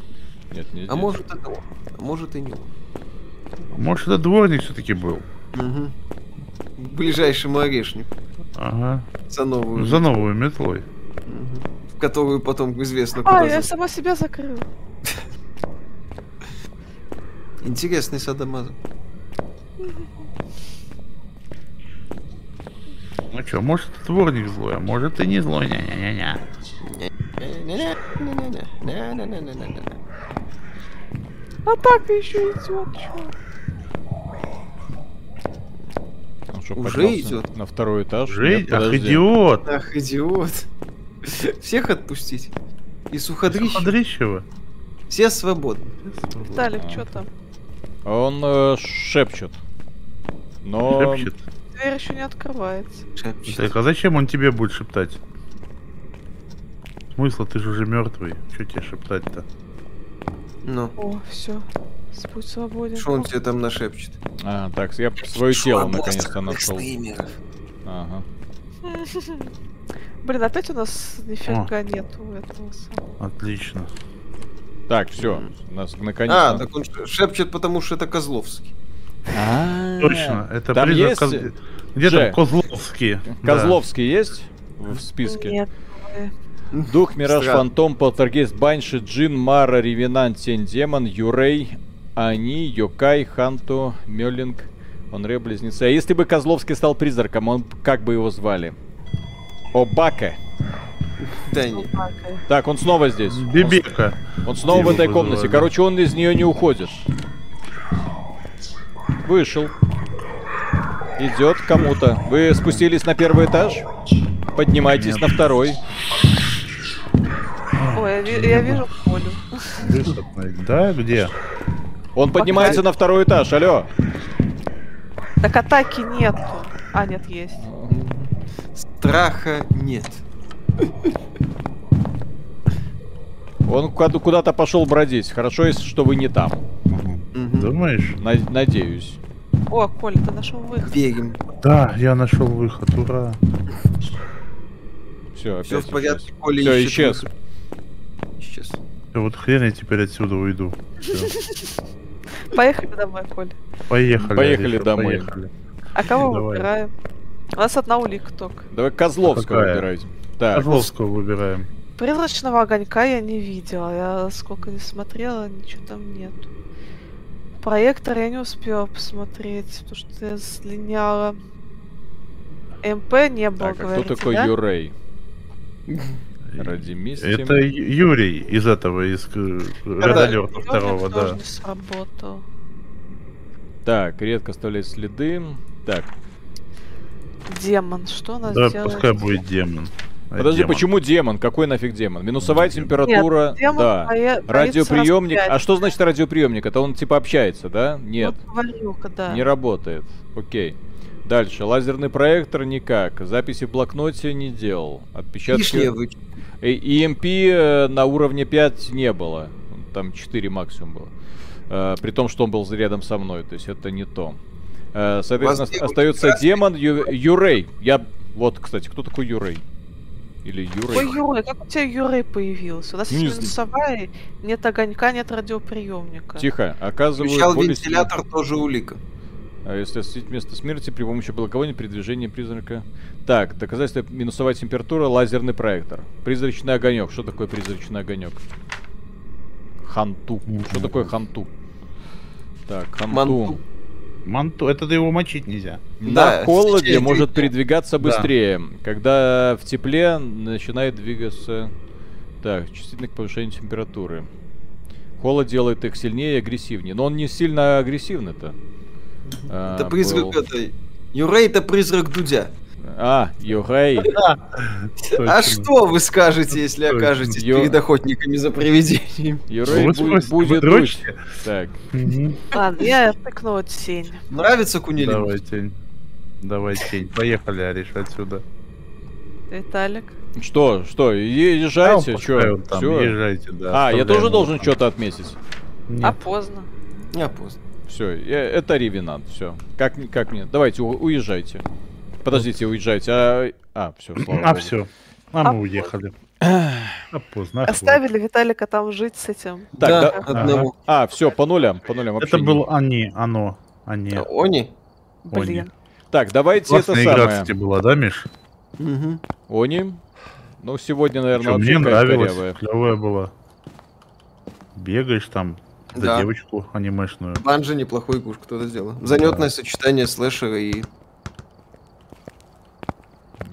[SPEAKER 1] Нет, не а здесь.
[SPEAKER 4] А может это он? А может и не он?
[SPEAKER 2] Может это дворник все-таки был?
[SPEAKER 4] Угу. Ближайшему орешнику.
[SPEAKER 2] Ага.
[SPEAKER 4] За новую.
[SPEAKER 2] За новую метлой.
[SPEAKER 4] Угу. В которую потом известно
[SPEAKER 3] куда. А, я сама себя закрыла.
[SPEAKER 4] Интересный садомаза.
[SPEAKER 2] Ну что, может дворник злой, а может и не злой. Ня-ня-ня-ня.
[SPEAKER 3] А так еще идет, чё?
[SPEAKER 1] Что, Уже идет. На второй этаж.
[SPEAKER 2] Уже? Нет, Ах, идиот!
[SPEAKER 4] Ах, идиот. Всех отпустить. И суходрища.
[SPEAKER 2] Суходрищева.
[SPEAKER 4] Все свободны.
[SPEAKER 3] Виталик, что там?
[SPEAKER 1] Он э, шепчет. Но...
[SPEAKER 3] Шепчет? Дверь еще не открывается.
[SPEAKER 2] Шепчет. Так, а зачем он тебе будет шептать? Смысла, ты же уже мертвый. Что тебе шептать-то?
[SPEAKER 4] Ну.
[SPEAKER 3] О, все. Путь свободен.
[SPEAKER 4] Что он тебе там нашепчет?
[SPEAKER 1] А, так, я свое тело наконец-то нашел. Ага.
[SPEAKER 3] Блин, опять у нас нифига О. нету этого самого.
[SPEAKER 2] Отлично.
[SPEAKER 1] Так, все, нас наконец-то.
[SPEAKER 4] А, так он шепчет, потому что это Козловский.
[SPEAKER 2] Точно, это там есть... Где там Козловский?
[SPEAKER 1] Козловский есть в списке?
[SPEAKER 3] Нет.
[SPEAKER 1] Дух, Мираж. Фантом, Полтергейст, Банши, Джин, Мара, Ревенант, Тень, Демон, Юрей, Они, Йокай, Ханту, Мёллинг, Онре, Близнецы. А если бы Козловский стал призраком, он как бы его звали? Обака.
[SPEAKER 4] Да.
[SPEAKER 1] Так, он снова здесь.
[SPEAKER 2] Бибека.
[SPEAKER 1] Он, он снова Его в этой комнате. Вызывали. Короче, он из нее не уходит. Вышел. Идет кому-то. Вы спустились на первый этаж? Поднимайтесь Нет. на второй.
[SPEAKER 3] Ой, я, я вижу Колю.
[SPEAKER 2] Да, где?
[SPEAKER 1] Он Пока... поднимается на второй этаж, алло.
[SPEAKER 3] Так атаки нету. А, нет, есть.
[SPEAKER 4] Страха нет.
[SPEAKER 1] Он куда-то пошел бродить. Хорошо, если что вы не там.
[SPEAKER 2] Думаешь?
[SPEAKER 1] надеюсь.
[SPEAKER 3] О, Коля, ты нашел выход.
[SPEAKER 4] Верим.
[SPEAKER 2] Да, я нашел выход, ура.
[SPEAKER 1] Все, опять
[SPEAKER 4] Все в порядке, Коля
[SPEAKER 1] Все, исчез.
[SPEAKER 4] Исчез.
[SPEAKER 2] Вот хрен я теперь отсюда уйду.
[SPEAKER 3] Поехали домой, Коль.
[SPEAKER 2] Поехали.
[SPEAKER 1] Поехали домой. Поехали.
[SPEAKER 3] А кого Давай. выбираем? У нас одна улика только.
[SPEAKER 1] Давай Козловского выбирайте.
[SPEAKER 2] Так. Козловского выбираем.
[SPEAKER 3] Призрачного огонька я не видела. Я сколько не смотрела, ничего там нету. Проектор я не успела посмотреть, потому что я слиняла. МП не было, так,
[SPEAKER 1] а кто такой да? Юрей?
[SPEAKER 2] Ради мести. Это Юрий из этого, из Радолета второго, да.
[SPEAKER 3] не сработал.
[SPEAKER 1] Так, редко оставляет следы. Так.
[SPEAKER 3] Демон, что у нас
[SPEAKER 2] Да, делает? пускай будет демон.
[SPEAKER 1] Подожди, демон. почему демон? Какой нафиг демон? Минусовая демон. температура, Нет, демон да. Боя... Радиоприемник. А что значит радиоприемник? Это он типа общается, да? Нет.
[SPEAKER 3] Вот варюха, да.
[SPEAKER 1] Не работает. Окей. Дальше. Лазерный проектор никак. Записи в блокноте не делал. Отпечатки... Вы... EMP э, на уровне 5 не было. Там 4 максимум было. Uh, при том, что он был рядом со мной. То есть это не то. Uh, соответственно, остается демон Ю... Юрей. Я... Вот, кстати, кто такой Юрей? Или Юрей?
[SPEAKER 3] Ой, Юрей, как у тебя Юрей появился? У нас есть минусовая, нет огонька, нет радиоприемника.
[SPEAKER 1] Тихо, оказывается.
[SPEAKER 4] Включал вентилятор, тоже улика.
[SPEAKER 1] А если осветить место смерти при помощи благовония при движении призрака. Так, доказательство минусовая температура, лазерный проектор. Призрачный огонек. Что такое призрачный огонек? Ханту. Что такое ханту? Так, ханту. Манту.
[SPEAKER 2] Манту, это его мочить нельзя.
[SPEAKER 1] На да, холоде может передвигаться быстрее. Да. Когда в тепле начинает двигаться... Так, чувствительно к повышению температуры. Холод делает их сильнее и агрессивнее. Но он не сильно агрессивный-то.
[SPEAKER 4] А, это призрак был... это... Юрей это призрак Дудя.
[SPEAKER 1] А, Юрей.
[SPEAKER 4] А что вы скажете, если окажетесь перед охотниками за привидениями?
[SPEAKER 1] Юрей будет дуть. Так.
[SPEAKER 3] Ладно, я тыкнула тень.
[SPEAKER 4] Нравится кунилин?
[SPEAKER 2] Давай тень. Давай тень. Поехали, Ариш, отсюда.
[SPEAKER 3] Виталик.
[SPEAKER 1] Что, что, езжайте, что?
[SPEAKER 2] Все. Езжайте, да.
[SPEAKER 1] А, я тоже должен что-то отметить.
[SPEAKER 3] А поздно.
[SPEAKER 4] Не поздно.
[SPEAKER 1] Все, это ревенант, все. Как, как мне? Давайте, уезжайте. Подождите, уезжайте. А, а все,
[SPEAKER 2] слава А, все. А, мы уехали.
[SPEAKER 3] А поздно. Оставили Виталика там жить с этим.
[SPEAKER 1] Так, да, да. Одного. А, все, по нулям, по нулям.
[SPEAKER 2] Это был они, оно, они.
[SPEAKER 4] А, они?
[SPEAKER 3] Блин.
[SPEAKER 1] Так, давайте Классная это игра, самое.
[SPEAKER 2] кстати, была, да, Миш?
[SPEAKER 1] Угу. Они? Ну, сегодня, наверное,
[SPEAKER 2] Что, вообще мне нравилось, клевая была. Бегаешь там, за да. девочку анимешную.
[SPEAKER 4] Bungie неплохой куш кто-то сделал. Занятное да. сочетание слэшера и...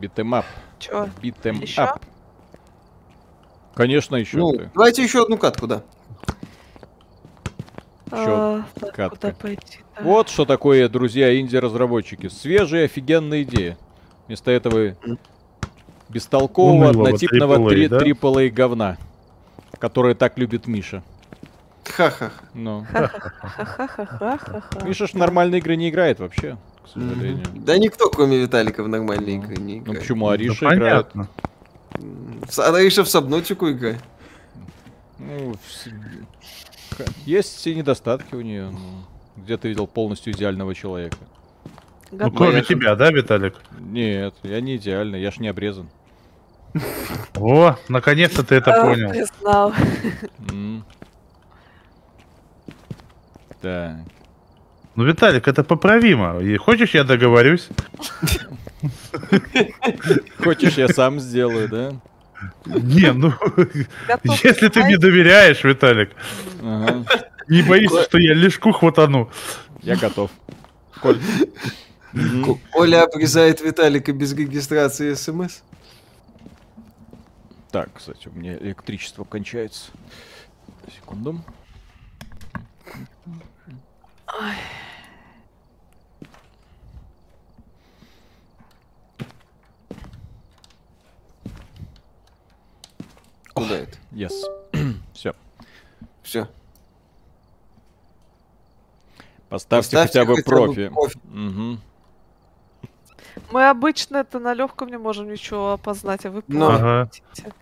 [SPEAKER 1] Beat 'em up.
[SPEAKER 3] Чё?
[SPEAKER 1] Beat 'em up. Конечно, еще.
[SPEAKER 4] Ну, ты. давайте еще одну катку, да.
[SPEAKER 1] Еще а, катка. Пойти, да. Вот что такое, друзья, инди-разработчики. Свежие, офигенные идеи. Вместо этого бестолкового, Унылого однотипного AAA, да? говна, которое так любит Миша.
[SPEAKER 4] Ха-ха.
[SPEAKER 1] Ну. Миша ж нормальные игры не играет вообще, к сожалению.
[SPEAKER 4] Да никто, кроме Виталика, в нормальные игры не
[SPEAKER 1] играет. Ну почему Ариша играет?
[SPEAKER 4] Ариша в Сабнотику играет.
[SPEAKER 1] Ну, есть и недостатки у нее. Ну, где ты видел полностью идеального человека?
[SPEAKER 2] Ну, кроме тебя, да, Виталик?
[SPEAKER 1] Нет, я не идеальный, я ж не обрезан.
[SPEAKER 2] О, наконец-то ты это понял. Ты знал.
[SPEAKER 1] Так.
[SPEAKER 2] Ну, Виталик, это поправимо. И хочешь, я договорюсь?
[SPEAKER 1] Хочешь, я сам сделаю, да?
[SPEAKER 2] Не, ну, если ты мне доверяешь, Виталик, не боишься, что я лишку хватану.
[SPEAKER 1] Я готов. Коль.
[SPEAKER 4] Оля обрезает Виталика без регистрации СМС.
[SPEAKER 1] Так, кстати, у меня электричество кончается. Секунду. Ой.
[SPEAKER 4] Куда это?
[SPEAKER 1] Yes. Все.
[SPEAKER 4] Все.
[SPEAKER 1] Поставьте, Поставьте хотя бы хотя профи. Бы профи. Угу.
[SPEAKER 3] Мы обычно это на легком не можем ничего опознать, а вы
[SPEAKER 2] ну, ага.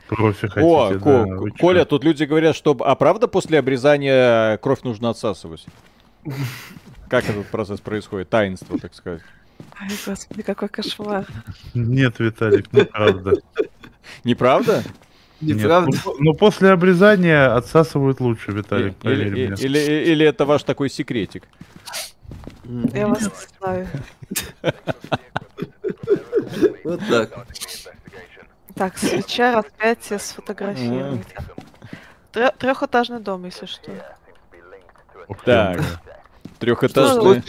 [SPEAKER 2] Профи хотите,
[SPEAKER 1] О, да, Ко- Коля, тут люди говорят, что... А правда после обрезания кровь нужно отсасывать? Как этот процесс происходит? Таинство, так сказать.
[SPEAKER 3] Ай, господи, какой кошмар.
[SPEAKER 2] Нет, Виталик, неправда.
[SPEAKER 1] Неправда?
[SPEAKER 2] Неправда? Нет, ну, но после обрезания отсасывают лучше, Виталик,
[SPEAKER 1] и, или, мне. Или, или это ваш такой секретик?
[SPEAKER 3] Я вас знаю.
[SPEAKER 4] Вот так.
[SPEAKER 3] Так, свеча, распятие сфотографировать. Трехэтажный дом, если что.
[SPEAKER 1] Так. Трехэтажный.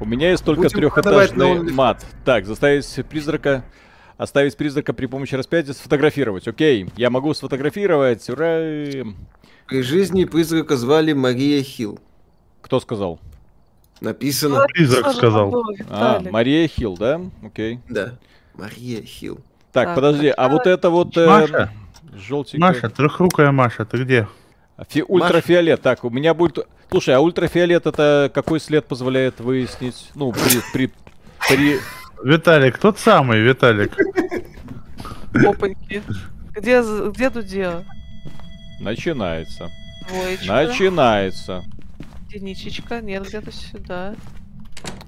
[SPEAKER 1] У меня есть только трехэтажный мат. Так, заставить призрака оставить призрака при помощи распятия сфотографировать. Окей, я могу сфотографировать. Ура!
[SPEAKER 4] При жизни призрака звали Мария Хилл.
[SPEAKER 1] Кто сказал?
[SPEAKER 4] Написано.
[SPEAKER 2] Призрак сказал.
[SPEAKER 1] А, Мария Хилл, да? Окей.
[SPEAKER 4] Да. Мария Хилл.
[SPEAKER 1] Так, подожди, а вот это вот...
[SPEAKER 2] Э, Маша, желтенькая... Маша, трехрукая Маша, ты где?
[SPEAKER 1] Фи- ультрафиолет. Так, у меня будет... Слушай, а ультрафиолет это какой след позволяет выяснить? Ну, при... при, при...
[SPEAKER 2] Виталик, тот самый, Виталик.
[SPEAKER 3] Опаньки. Где, где Дудя?
[SPEAKER 1] Начинается.
[SPEAKER 3] Двоечка.
[SPEAKER 1] Начинается.
[SPEAKER 3] Единичечка, нет, где-то сюда.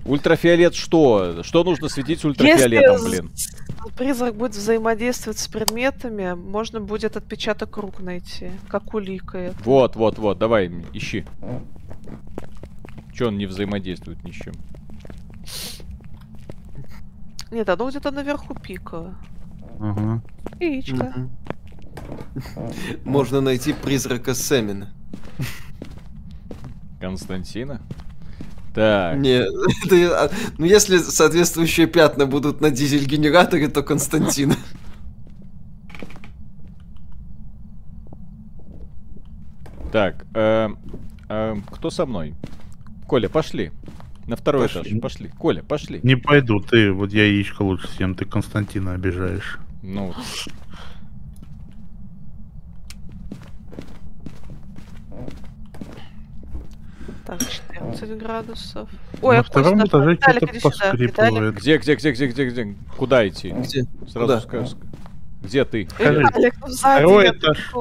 [SPEAKER 1] Ультрафиолет что? Что нужно светить ультрафиолетом, Если блин?
[SPEAKER 3] призрак будет взаимодействовать с предметами, можно будет отпечаток рук найти, как улика.
[SPEAKER 1] Вот, вот, вот, давай, ищи. Че он не взаимодействует ни с чем?
[SPEAKER 3] Нет, оно где-то наверху пиково.
[SPEAKER 2] Ага.
[SPEAKER 3] Яичко.
[SPEAKER 4] Можно найти призрака Сэмина.
[SPEAKER 1] Константина? Так.
[SPEAKER 4] Не, это, ну если соответствующие пятна будут на дизель-генераторе, то Константина.
[SPEAKER 1] Так, э, э, кто со мной? Коля, пошли. На второй пошли. этаж. Пошли. Коля, пошли.
[SPEAKER 2] Не пойду, ты, вот я яичко лучше съем, ты Константина обижаешь.
[SPEAKER 1] Ну,
[SPEAKER 3] Так, 14 градусов. Ой,
[SPEAKER 2] На втором этаже что-то поскрипывает.
[SPEAKER 1] Где, где, где, где, где, где? Куда идти?
[SPEAKER 4] Где?
[SPEAKER 1] Сразу скажешь. Где ты?
[SPEAKER 3] Виталик, ну сзади
[SPEAKER 2] Второй этаж.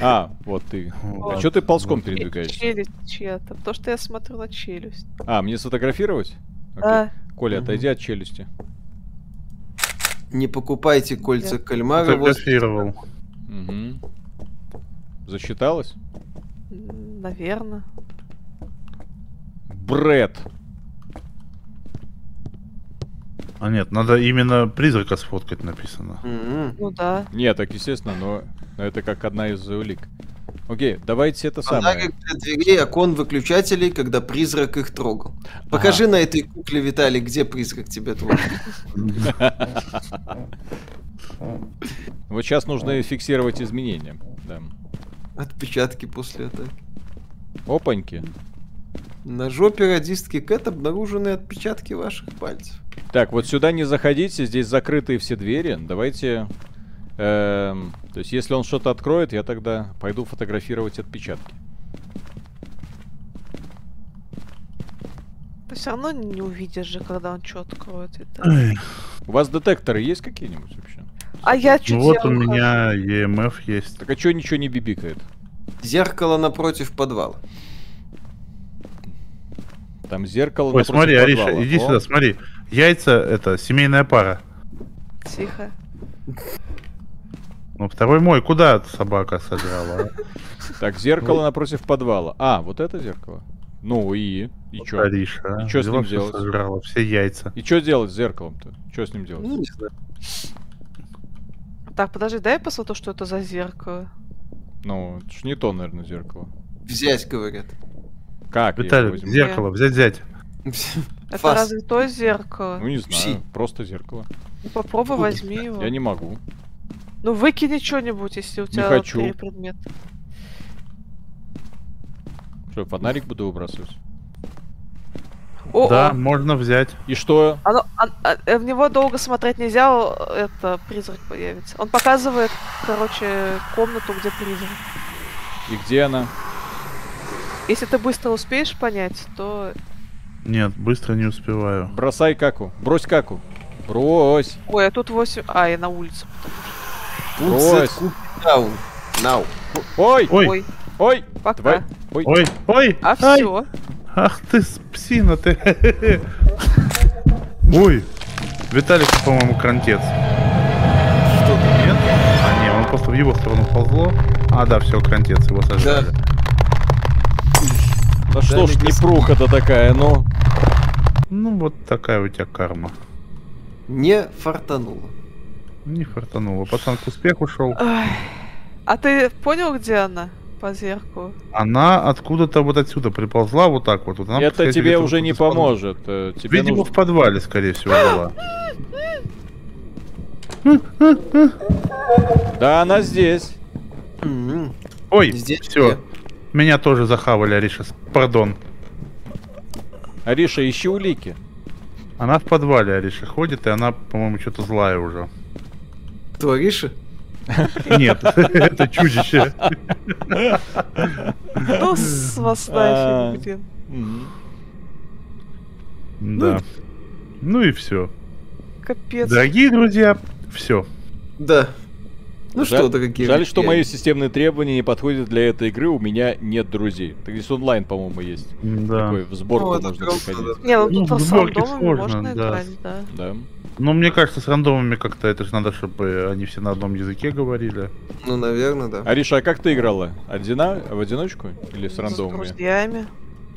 [SPEAKER 1] А, вот ты. Вот. А что ты ползком передвигаешься?
[SPEAKER 3] Челюсть чья-то. То, что я смотрю на челюсть.
[SPEAKER 1] А, мне сфотографировать?
[SPEAKER 3] Да.
[SPEAKER 1] Коля, отойди от челюсти.
[SPEAKER 4] Не покупайте кольца
[SPEAKER 2] Я
[SPEAKER 4] кальмара.
[SPEAKER 2] Фотографировал.
[SPEAKER 1] Угу. Засчиталось?
[SPEAKER 3] Наверное.
[SPEAKER 1] Бред.
[SPEAKER 2] А нет, надо именно призрака сфоткать написано.
[SPEAKER 4] Mm-hmm.
[SPEAKER 3] Ну да.
[SPEAKER 1] Нет, так естественно, но, но это как одна из улик. Окей, давайте это
[SPEAKER 4] Фонарик
[SPEAKER 1] самое.
[SPEAKER 4] для дверей, окон выключателей, когда призрак их трогал. Покажи ага. на этой кукле, Виталий, где призрак тебя трогал.
[SPEAKER 1] Вот сейчас нужно фиксировать изменения.
[SPEAKER 4] Отпечатки после атаки.
[SPEAKER 1] Опаньки.
[SPEAKER 4] На жопе радистки Кэт обнаружены отпечатки ваших пальцев.
[SPEAKER 1] Так, вот сюда не заходите, здесь закрытые все двери. Давайте... Эм, то есть, если он что-то откроет, я тогда пойду фотографировать отпечатки.
[SPEAKER 3] Ты все равно не увидишь же, когда он что откроет. Это...
[SPEAKER 1] У вас детекторы есть какие-нибудь вообще?
[SPEAKER 3] А я чуть
[SPEAKER 2] ну Вот у меня EMF есть.
[SPEAKER 1] Так а что ничего не бибикает?
[SPEAKER 4] Зеркало напротив подвала.
[SPEAKER 1] Там зеркало
[SPEAKER 2] Ой, смотри, Ариша, иди О. сюда, смотри. Яйца это семейная пара.
[SPEAKER 3] Тихо.
[SPEAKER 2] Ну, второй мой, куда собака сыграла?
[SPEAKER 1] Так, зеркало напротив подвала. А, вот это зеркало. Ну и? И чё?
[SPEAKER 2] Ариша,
[SPEAKER 1] и чё с ним делать?
[SPEAKER 2] Сожрала, все яйца.
[SPEAKER 1] И что делать с зеркалом-то? Что с ним делать?
[SPEAKER 4] Ну, не знаю.
[SPEAKER 3] Так, подожди, дай я посмотрю, что это за зеркало.
[SPEAKER 1] Ну, это ж не то, наверное, зеркало.
[SPEAKER 4] Взять, говорят.
[SPEAKER 1] Как?
[SPEAKER 2] Виталий, зеркало, взять, взять.
[SPEAKER 3] Это Фас. разве то зеркало?
[SPEAKER 1] Ну не знаю, Пси. просто зеркало.
[SPEAKER 3] Ну попробуй Фу. возьми его.
[SPEAKER 1] Я не могу.
[SPEAKER 3] Ну выкини что-нибудь, если у тебя
[SPEAKER 1] не хочу.
[SPEAKER 3] три предмета.
[SPEAKER 1] Что, фонарик буду выбрасывать?
[SPEAKER 3] О,
[SPEAKER 2] да, можно взять.
[SPEAKER 1] И что?
[SPEAKER 3] Оно, а, а, в него долго смотреть нельзя, это призрак появится. Он показывает, короче, комнату, где призрак.
[SPEAKER 1] И где она?
[SPEAKER 3] Если ты быстро успеешь понять, то...
[SPEAKER 2] Нет, быстро не успеваю.
[SPEAKER 1] Бросай каку. Брось каку. Брось.
[SPEAKER 3] Ой, а тут 8... А, я на улице.
[SPEAKER 1] Брось.
[SPEAKER 4] Нау. Нау.
[SPEAKER 1] Ой.
[SPEAKER 3] Ой.
[SPEAKER 1] Ой.
[SPEAKER 3] Пока.
[SPEAKER 2] Давай. Ой. Ой. Ой.
[SPEAKER 3] А Ай. все.
[SPEAKER 2] Ах ты псина ты. Ой. Виталик, по-моему, крантец.
[SPEAKER 4] Что-то нет?
[SPEAKER 2] А, не, он просто в его сторону ползло. А, да, все, крантец, его сожрали. Да.
[SPEAKER 1] Да, что ж не пруха-то такая, ну?
[SPEAKER 2] Ну, вот такая у тебя карма.
[SPEAKER 4] Не фартануло.
[SPEAKER 2] Не фартануло. Пацан к успеху ушел.
[SPEAKER 3] А ты понял, где она? По зеркалу.
[SPEAKER 2] Она откуда-то вот отсюда приползла вот так вот.
[SPEAKER 1] Она, Это тебе уже не поможет. Э, тебе
[SPEAKER 2] Видимо, нужно... в подвале, скорее всего, была.
[SPEAKER 1] Да, она здесь.
[SPEAKER 2] Ой, здесь все. Меня тоже захавали, Ариша. Пардон.
[SPEAKER 1] Ариша, ищи улики.
[SPEAKER 2] Она в подвале, Ариша, ходит, и она, по-моему, что-то злая уже.
[SPEAKER 4] Кто, Ариша?
[SPEAKER 2] Нет, это чудище.
[SPEAKER 3] Ну, с вас нафиг,
[SPEAKER 2] Да. Ну и все.
[SPEAKER 3] Капец.
[SPEAKER 2] Дорогие друзья, все.
[SPEAKER 4] Да.
[SPEAKER 1] Ну жаль, что, какие Жаль, что мои системные требования не подходят для этой игры, у меня нет друзей. Так здесь онлайн, по-моему, есть.
[SPEAKER 2] Да.
[SPEAKER 1] Такой в сборку ну, можно приходить.
[SPEAKER 3] Не, ну тут ну, с рандомами можно да. играть, да.
[SPEAKER 2] Да. Ну, мне кажется, с рандомами как-то это же надо, чтобы они все на одном языке говорили.
[SPEAKER 4] Ну, наверное, да.
[SPEAKER 1] Ариша, а как ты играла? Одина... В одиночку или с рандомами?
[SPEAKER 3] С друзьями.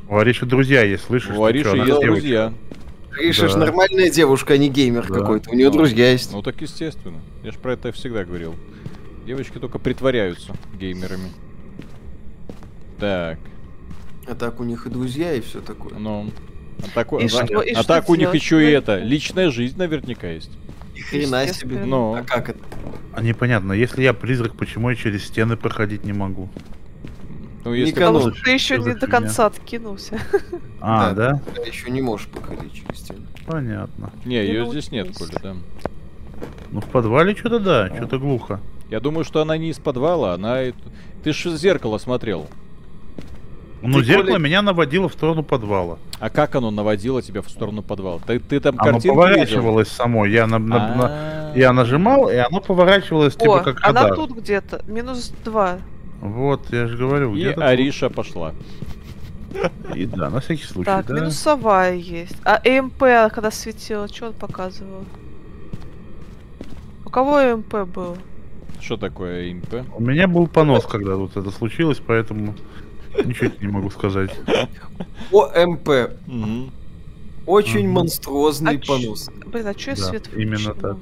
[SPEAKER 2] У Ариши друзья есть, слышишь?
[SPEAKER 1] У Ариши есть друзья.
[SPEAKER 4] Ариша да. ж нормальная девушка, а не геймер да. какой-то. У нее ну, друзья есть.
[SPEAKER 1] Ну так естественно. Я же про это всегда говорил. Девочки только притворяются геймерами. Так.
[SPEAKER 4] А так у них и друзья, и все такое.
[SPEAKER 1] Ну. А так, и а, что, и а так у них еще и это. Личная жизнь наверняка есть.
[SPEAKER 4] И хрена себе.
[SPEAKER 1] Ну.
[SPEAKER 4] А как это?
[SPEAKER 2] А непонятно, если я призрак, почему я через стены проходить не могу?
[SPEAKER 3] Ну, если Потому что ты еще не до конца откинулся.
[SPEAKER 2] А, да?
[SPEAKER 4] Ты еще не можешь проходить через стены.
[SPEAKER 2] Понятно.
[SPEAKER 1] Не, ее здесь нет, Коля, да.
[SPEAKER 2] Ну, в подвале что-то да, что-то глухо.
[SPEAKER 1] Я думаю, что она не из подвала, она... Ты же зеркало смотрел.
[SPEAKER 2] Ну, ты зеркало коли... меня наводило в сторону подвала.
[SPEAKER 1] А как оно наводило тебя в сторону подвала? Ты, ты там
[SPEAKER 2] оно картинку поворачивалось видел? само. Я, на, на, на, я нажимал, и оно поворачивалось типа
[SPEAKER 3] О,
[SPEAKER 2] как
[SPEAKER 3] она радар. тут где-то. Минус два.
[SPEAKER 2] Вот, я же говорю.
[SPEAKER 1] И Ариша тут. пошла.
[SPEAKER 2] И да, на всякий случай.
[SPEAKER 3] Так,
[SPEAKER 2] да.
[SPEAKER 3] минусовая есть. А ЭМП, когда светила, что он показывал? У кого ЭМП был?
[SPEAKER 1] Что такое ИМП?
[SPEAKER 2] У меня был понос, когда тут это случилось, поэтому ничего не могу сказать.
[SPEAKER 4] ОМП. Очень монструозный а понос.
[SPEAKER 3] Блин, а что я свет
[SPEAKER 2] Именно так.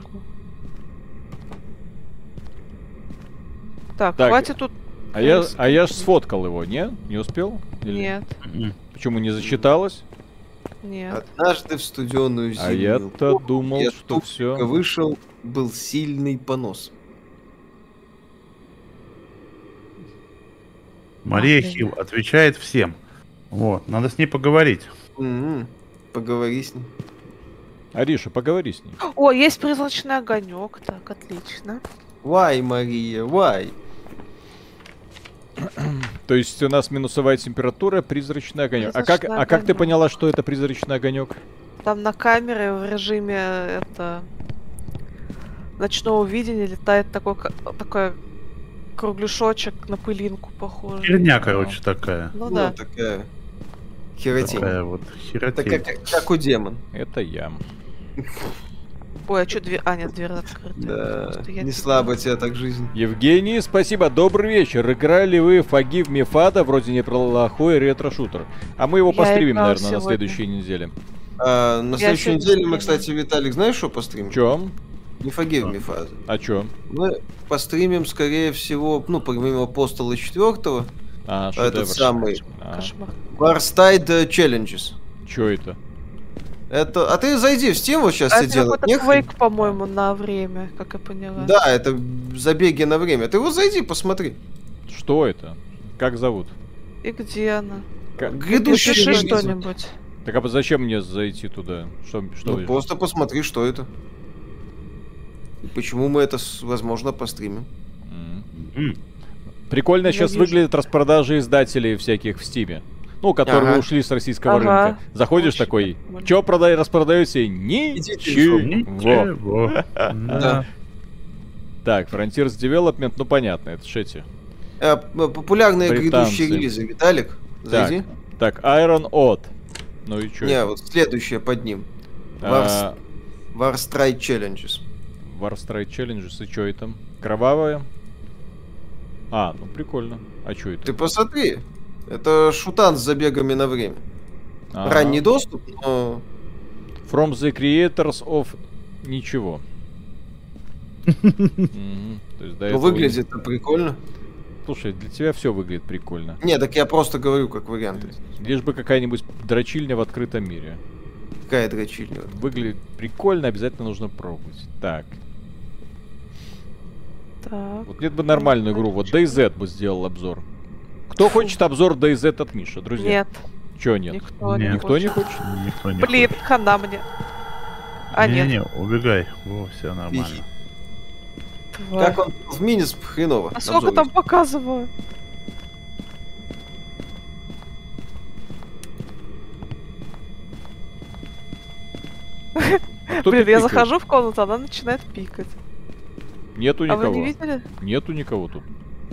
[SPEAKER 3] Так, хватит тут
[SPEAKER 1] а я, а я ж сфоткал его, не? Не успел?
[SPEAKER 3] Нет.
[SPEAKER 1] Почему не зачиталось?
[SPEAKER 3] Нет.
[SPEAKER 4] Однажды в студеную
[SPEAKER 1] зимнюю А я-то думал, я что все.
[SPEAKER 4] вышел, был сильный понос.
[SPEAKER 2] Мария Хилл отвечает всем. Вот, надо с ней поговорить.
[SPEAKER 4] Mm-hmm. Поговори с ней.
[SPEAKER 1] Ариша, поговори с ней.
[SPEAKER 3] О, есть призрачный огонек, так, отлично.
[SPEAKER 4] Вай, Мария, вай.
[SPEAKER 1] То есть у нас минусовая температура, призрачный огонек. а как, огонек. а как ты поняла, что это призрачный огонек?
[SPEAKER 3] Там на камере в режиме это ночного видения летает такой, такой кругляшочек на пылинку похоже.
[SPEAKER 2] Херня, короче, такая.
[SPEAKER 3] Ну, ну да.
[SPEAKER 4] такая. Херотень.
[SPEAKER 2] Такая вот херотень.
[SPEAKER 4] Это как, как у демон.
[SPEAKER 1] Это я.
[SPEAKER 3] Ой, а что дверь? А, нет, дверь открыта.
[SPEAKER 4] Да, не типа... слабо тебя так жизнь.
[SPEAKER 1] Евгений, спасибо, добрый вечер. Играли вы Фаги в Мефада, вроде не неплохой ретро-шутер. А мы его Я постримим, наверное, сегодня. на следующей неделе.
[SPEAKER 4] А, на Я следующей неделе мы, кстати, Виталик, знаешь, что постримим?
[SPEAKER 1] Чем?
[SPEAKER 4] Не Фаги в Мефада.
[SPEAKER 1] А чё?
[SPEAKER 4] Мы постримим, скорее всего, ну, помимо Апостола 4
[SPEAKER 1] а,
[SPEAKER 4] этот самый а. Warstide Challenges.
[SPEAKER 1] Чё это?
[SPEAKER 4] Это, а ты зайди в Steam вот сейчас а сидел.
[SPEAKER 3] Это Quake, по-моему, на время, как я поняла.
[SPEAKER 4] Да, это забеги на время. Ты вот зайди, посмотри.
[SPEAKER 1] Что это? Как зовут?
[SPEAKER 3] И где она?
[SPEAKER 4] Как? Грядущий
[SPEAKER 3] Напиши что-нибудь.
[SPEAKER 1] Так а зачем мне зайти туда? Что, что
[SPEAKER 4] ну, просто посмотри, что это. И почему мы это, возможно, постримим.
[SPEAKER 1] Прикольно Я сейчас вижу. выглядят распродажи издателей всяких в Стиме ну, которые ага. ушли с российского ага. рынка. Заходишь Очень такой, что продай, распродаете? Ничего. Так, Frontiers Development, ну понятно, это шети.
[SPEAKER 4] Э, популярные грядущие релизы, Виталик, зайди.
[SPEAKER 1] Так, Iron Odd. Ну и что?
[SPEAKER 4] Не, вот следующее под ним. А, War, Warstrike Challenges.
[SPEAKER 1] Warstrike Challenges, и что это? Кровавая? А, ну прикольно. А что это?
[SPEAKER 4] Ты посмотри. Это шутан с забегами на время. Ага. Ранний доступ, но...
[SPEAKER 1] From the creators of... Ничего.
[SPEAKER 4] Ну, выглядит прикольно.
[SPEAKER 1] Слушай, для тебя все выглядит прикольно.
[SPEAKER 4] Не, так я просто говорю как вариант.
[SPEAKER 1] Лишь бы какая-нибудь дрочильня в открытом мире.
[SPEAKER 4] Какая дрочильня?
[SPEAKER 1] Выглядит прикольно, обязательно нужно пробовать. Так. Так. Вот нет бы нормальную игру. Вот DayZ бы сделал обзор. Кто хочет обзор DayZ от Миша, друзья?
[SPEAKER 3] Нет.
[SPEAKER 1] Чего нет?
[SPEAKER 3] Никто,
[SPEAKER 1] нет.
[SPEAKER 3] Не,
[SPEAKER 1] Никто не хочет?
[SPEAKER 2] Никто не
[SPEAKER 3] Блин, хочет. хана мне. А,
[SPEAKER 2] не, нет. Не, убегай. Во, все нормально.
[SPEAKER 4] Тварь. Как он в Миниск хреново.
[SPEAKER 3] А сколько там показываю? Блин, я захожу в комнату, она начинает пикать.
[SPEAKER 1] Нету никого.
[SPEAKER 3] А вы не видели?
[SPEAKER 1] Нету никого тут.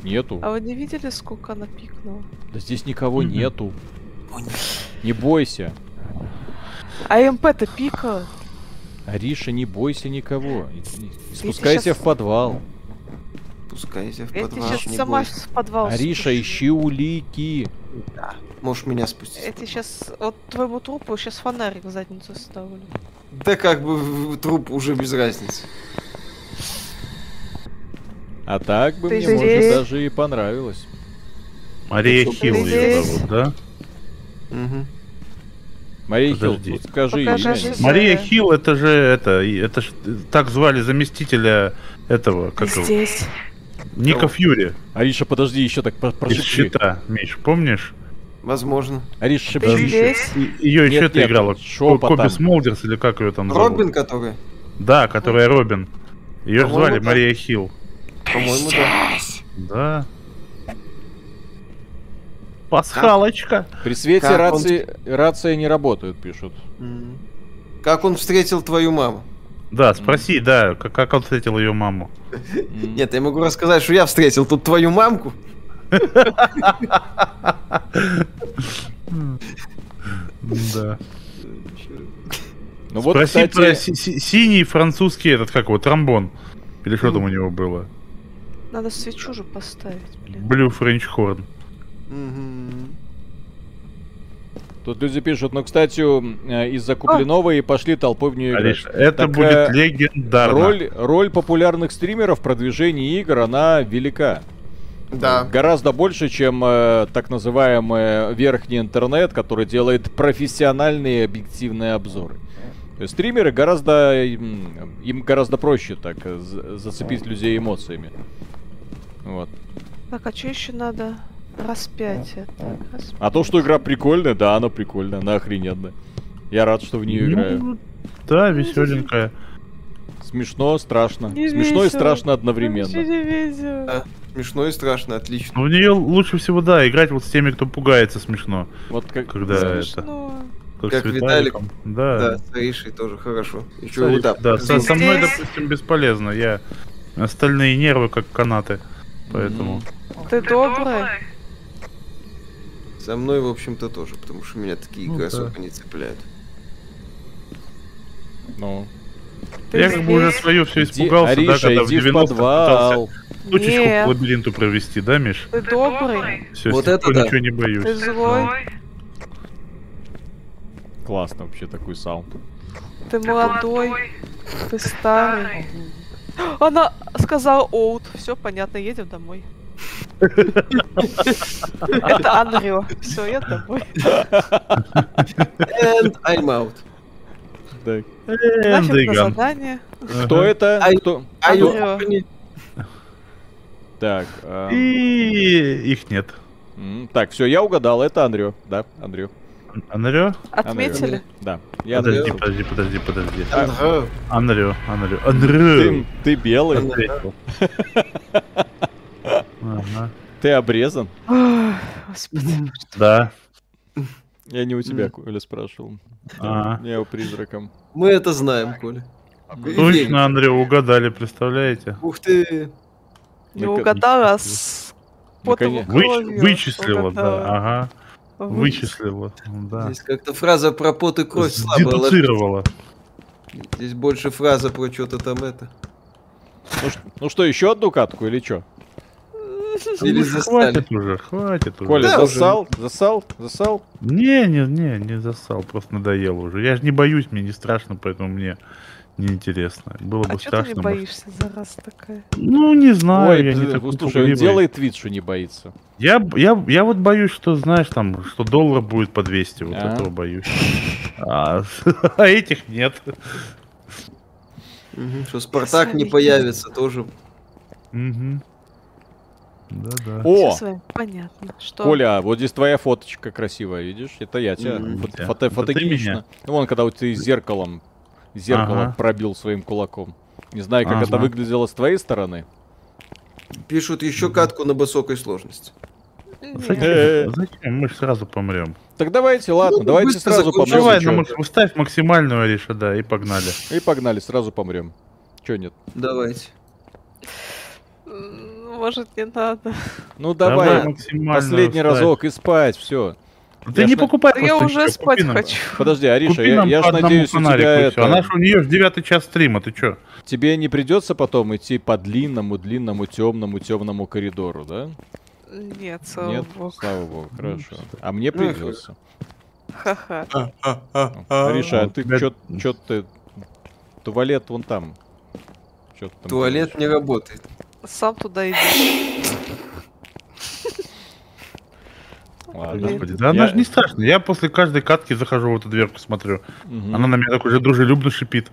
[SPEAKER 1] Нету.
[SPEAKER 3] А вы не видели, сколько она пикнула?
[SPEAKER 1] Да здесь никого mm-hmm. нету. Не бойся.
[SPEAKER 3] А МП-то пика.
[SPEAKER 1] Ариша, не бойся никого. Спускайся сейчас... в подвал.
[SPEAKER 4] Спускайся в подвал.
[SPEAKER 3] Я сейчас сама бойся. в подвал
[SPEAKER 1] Ариша, спущу. ищи улики.
[SPEAKER 4] Да. Можешь меня спустить.
[SPEAKER 3] Тебе сейчас вот твоему трупу сейчас фонарик в задницу ставлю.
[SPEAKER 4] Да как бы труп уже без разницы.
[SPEAKER 1] А так бы Ты мне, здесь? может, даже и понравилось.
[SPEAKER 2] Мария Хилл ее зовут, да?
[SPEAKER 1] Угу. Мария Подожди. Хилл, скажи
[SPEAKER 2] имя. Мария Хилл, это же это, это ж так звали заместителя этого, как
[SPEAKER 3] Здесь.
[SPEAKER 2] Ника? Фьюри.
[SPEAKER 1] Ариша, подожди, еще так прошли.
[SPEAKER 2] Из щита, Миш, помнишь?
[SPEAKER 4] Возможно.
[SPEAKER 1] Ариша, шепчи.
[SPEAKER 2] Ее еще ты играла. Коби Смолдерс или как ее там
[SPEAKER 4] зовут? Робин, который?
[SPEAKER 2] Да, которая Робин. Ее звали Мария Хилл.
[SPEAKER 4] По-моему, да.
[SPEAKER 2] Да. Пасхалочка.
[SPEAKER 1] При свете как рации, он... рация не работает, пишут.
[SPEAKER 4] Как он встретил твою маму?
[SPEAKER 2] Да, спроси, mm. да, как, как он встретил ее маму.
[SPEAKER 4] Нет, я могу рассказать, что я встретил тут твою мамку.
[SPEAKER 2] Да. Ну вот, Спроси кстати... про синий французский этот, как его, тромбон. Или что там у него было?
[SPEAKER 3] Надо свечу же поставить, блин.
[SPEAKER 2] Blue French Horn.
[SPEAKER 1] Тут люди пишут, ну, кстати, э, из-за купленного и пошли толпой в нее играть.
[SPEAKER 2] это так, будет э, легендарно.
[SPEAKER 1] Роль, роль популярных стримеров в продвижении игр, она велика.
[SPEAKER 4] Да.
[SPEAKER 1] Гораздо больше, чем э, так называемый верхний интернет, который делает профессиональные объективные обзоры. Стримеры гораздо им гораздо проще так зацепить людей эмоциями. Вот.
[SPEAKER 3] Так, а что еще надо? Распятие. Так, распятие.
[SPEAKER 1] А то, что игра прикольная, да, она прикольная, она охрененная. Я рад, что в нее ну, играю.
[SPEAKER 2] Да, веселенькая.
[SPEAKER 1] Смешно, страшно. Не Смешно весело. и страшно одновременно.
[SPEAKER 3] Не весело.
[SPEAKER 4] А, смешно и страшно, отлично.
[SPEAKER 2] Но в нее лучше всего, да, играть вот с теми, кто пугается смешно.
[SPEAKER 1] Вот как
[SPEAKER 2] когда смешно. это.
[SPEAKER 4] Как, как Виталик.
[SPEAKER 2] Да.
[SPEAKER 4] Да, с Аришей тоже хорошо. Еще вот так.
[SPEAKER 2] Да, со, со мной, допустим, бесполезно. Я остальные нервы как канаты. Поэтому.
[SPEAKER 3] Ты добрый.
[SPEAKER 4] Со мной, в общем-то, тоже, потому что меня такие игры ну, особо да. не цепляют.
[SPEAKER 1] Ну.
[SPEAKER 2] Ты я как бы уже свое все испугался,
[SPEAKER 1] Ариша, да, когда в 90
[SPEAKER 2] пытался точечку по лабиринту провести, да, Миш?
[SPEAKER 3] Ты добрый.
[SPEAKER 2] Все, вот это да. ничего не боюсь.
[SPEAKER 3] Ты злой.
[SPEAKER 1] Классно вообще такой саунд.
[SPEAKER 3] Ты молодой, ты старый. Она сказала оут. Все понятно, едем домой. Это Анрио. Все, я домой.
[SPEAKER 4] And I'm out.
[SPEAKER 1] Так.
[SPEAKER 3] Нафиг на задание.
[SPEAKER 1] Кто это? Кто? Так.
[SPEAKER 2] И их нет.
[SPEAKER 1] Так, все, я угадал. Это Андрю. Да, Андрю.
[SPEAKER 2] Андрю?
[SPEAKER 3] Отметили?
[SPEAKER 1] Да.
[SPEAKER 2] Я подожди, подожди, подожди, подожди. Андрю. Андрю, Андрю. Андрю.
[SPEAKER 1] Ты, белый. Ага. Ты обрезан?
[SPEAKER 3] Господи.
[SPEAKER 2] Да.
[SPEAKER 1] Я не у тебя, Коля, спрашивал. А. Я у призраком.
[SPEAKER 4] Мы это знаем, Коля.
[SPEAKER 2] Точно, Андрей, угадали, представляете?
[SPEAKER 4] Ух ты.
[SPEAKER 3] Не угадала, а с
[SPEAKER 2] потом Вычислила, да, ага. Вычислила, да.
[SPEAKER 4] Здесь как-то фраза про пот и кровь
[SPEAKER 2] слабо
[SPEAKER 4] Здесь больше фраза про что-то там это.
[SPEAKER 1] Ну, ну что, еще одну катку или что?
[SPEAKER 2] Или Хватит уже, хватит уже.
[SPEAKER 1] Коля, да, засал, уже... засал, засал?
[SPEAKER 2] Не, не, не, не засал, просто надоело уже. Я же не боюсь, мне не страшно, поэтому мне неинтересно. Было а бы страшно. А ты
[SPEAKER 3] не боишься, зараза такая?
[SPEAKER 2] Ну, не знаю. Ой, я не
[SPEAKER 1] такой слушай, он делает вид, что не боится.
[SPEAKER 2] Я, я, я вот боюсь, что, знаешь, там, что доллар будет по 200, вот а? этого боюсь. А, а этих нет.
[SPEAKER 4] Что Спартак не появится, тоже.
[SPEAKER 2] Угу. Да-да.
[SPEAKER 1] О!
[SPEAKER 3] Понятно. Что?
[SPEAKER 1] Коля, вот здесь твоя фоточка красивая, видишь? Это я тебя. Mm-hmm. Фото, фото, фотогенично. Вон, когда вот ты зеркалом, зеркало ага. пробил своим кулаком. Не знаю, как ага. это выглядело с твоей стороны.
[SPEAKER 4] Пишут еще катку на высокой сложности.
[SPEAKER 2] Зачем? Зачем? Мы же сразу помрем.
[SPEAKER 1] Так давайте, ладно, ну, давайте сразу помрем.
[SPEAKER 2] Давай, ну, ставь максимальную, Ариша, да, и погнали.
[SPEAKER 1] И погнали, сразу помрем. Че нет?
[SPEAKER 4] Давайте.
[SPEAKER 3] Может, не надо.
[SPEAKER 1] Ну давай, давай последний ставь. разок и спать, все.
[SPEAKER 2] Ты я не покупай
[SPEAKER 3] Я уже спать купи хочу.
[SPEAKER 1] Подожди, Ариша, я, я ж надеюсь, у тебя это...
[SPEAKER 2] Она ж у нее в девятый час стрима, ты чё?
[SPEAKER 1] Тебе не придется потом идти по длинному, длинному, темному, темному коридору, да?
[SPEAKER 3] Нет, слава Нет? богу.
[SPEAKER 1] Слава богу, хорошо. А мне придется.
[SPEAKER 3] Ха-ха.
[SPEAKER 1] Ариша, а ты чё, ты... Туалет вон там
[SPEAKER 4] Туалет не работает.
[SPEAKER 3] Сам туда иди.
[SPEAKER 2] Ладно. Господи, да я... она же не страшная. Я после каждой катки захожу в эту дверку, смотрю. Угу. Она на меня так уже дружелюбно шипит.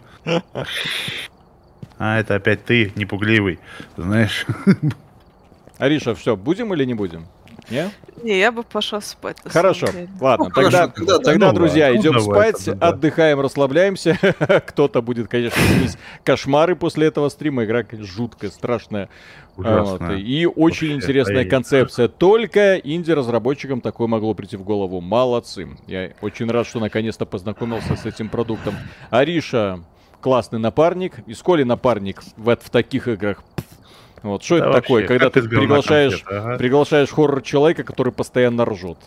[SPEAKER 2] А, это опять ты, непугливый. Знаешь.
[SPEAKER 1] Ариша, все, будем или не будем? Не?
[SPEAKER 3] Не, я бы пошел спать.
[SPEAKER 1] Хорошо, ладно, ну, тогда, хорошо, тогда, тогда ну, друзья, ладно. идем ну, спать, тогда, да. отдыхаем, расслабляемся. Кто-то будет, конечно, снись кошмары после этого стрима. Игра жуткая, страшная. Вот. И очень Вообще, интересная концепция. Только инди-разработчикам такое могло прийти в голову. Молодцы. Я очень рад, что наконец-то познакомился с этим продуктом. Ариша, классный напарник. И Сколи напарник в, в таких играх. Вот, что да это вообще, такое, когда ты приглашаешь, ага. приглашаешь хоррор-человека, который постоянно ржет.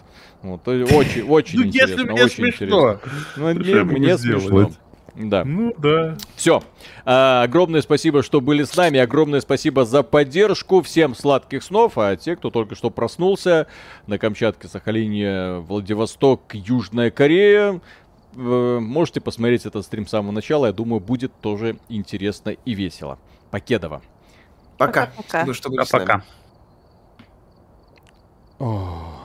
[SPEAKER 1] Вот, очень, очень ну, интересно, если очень смешно. интересно. Ну, мне, мне смешно. Да.
[SPEAKER 2] Ну да.
[SPEAKER 1] Все. А, огромное спасибо, что были с нами. Огромное спасибо за поддержку. Всем сладких снов. А те, кто только что проснулся на Камчатке, Сахалине, Владивосток, Южная Корея, можете посмотреть этот стрим с самого начала. Я думаю, будет тоже интересно и весело. Покедова.
[SPEAKER 4] Пока.
[SPEAKER 2] Пока. Спасибо, что были Пока. с нами.
[SPEAKER 1] О.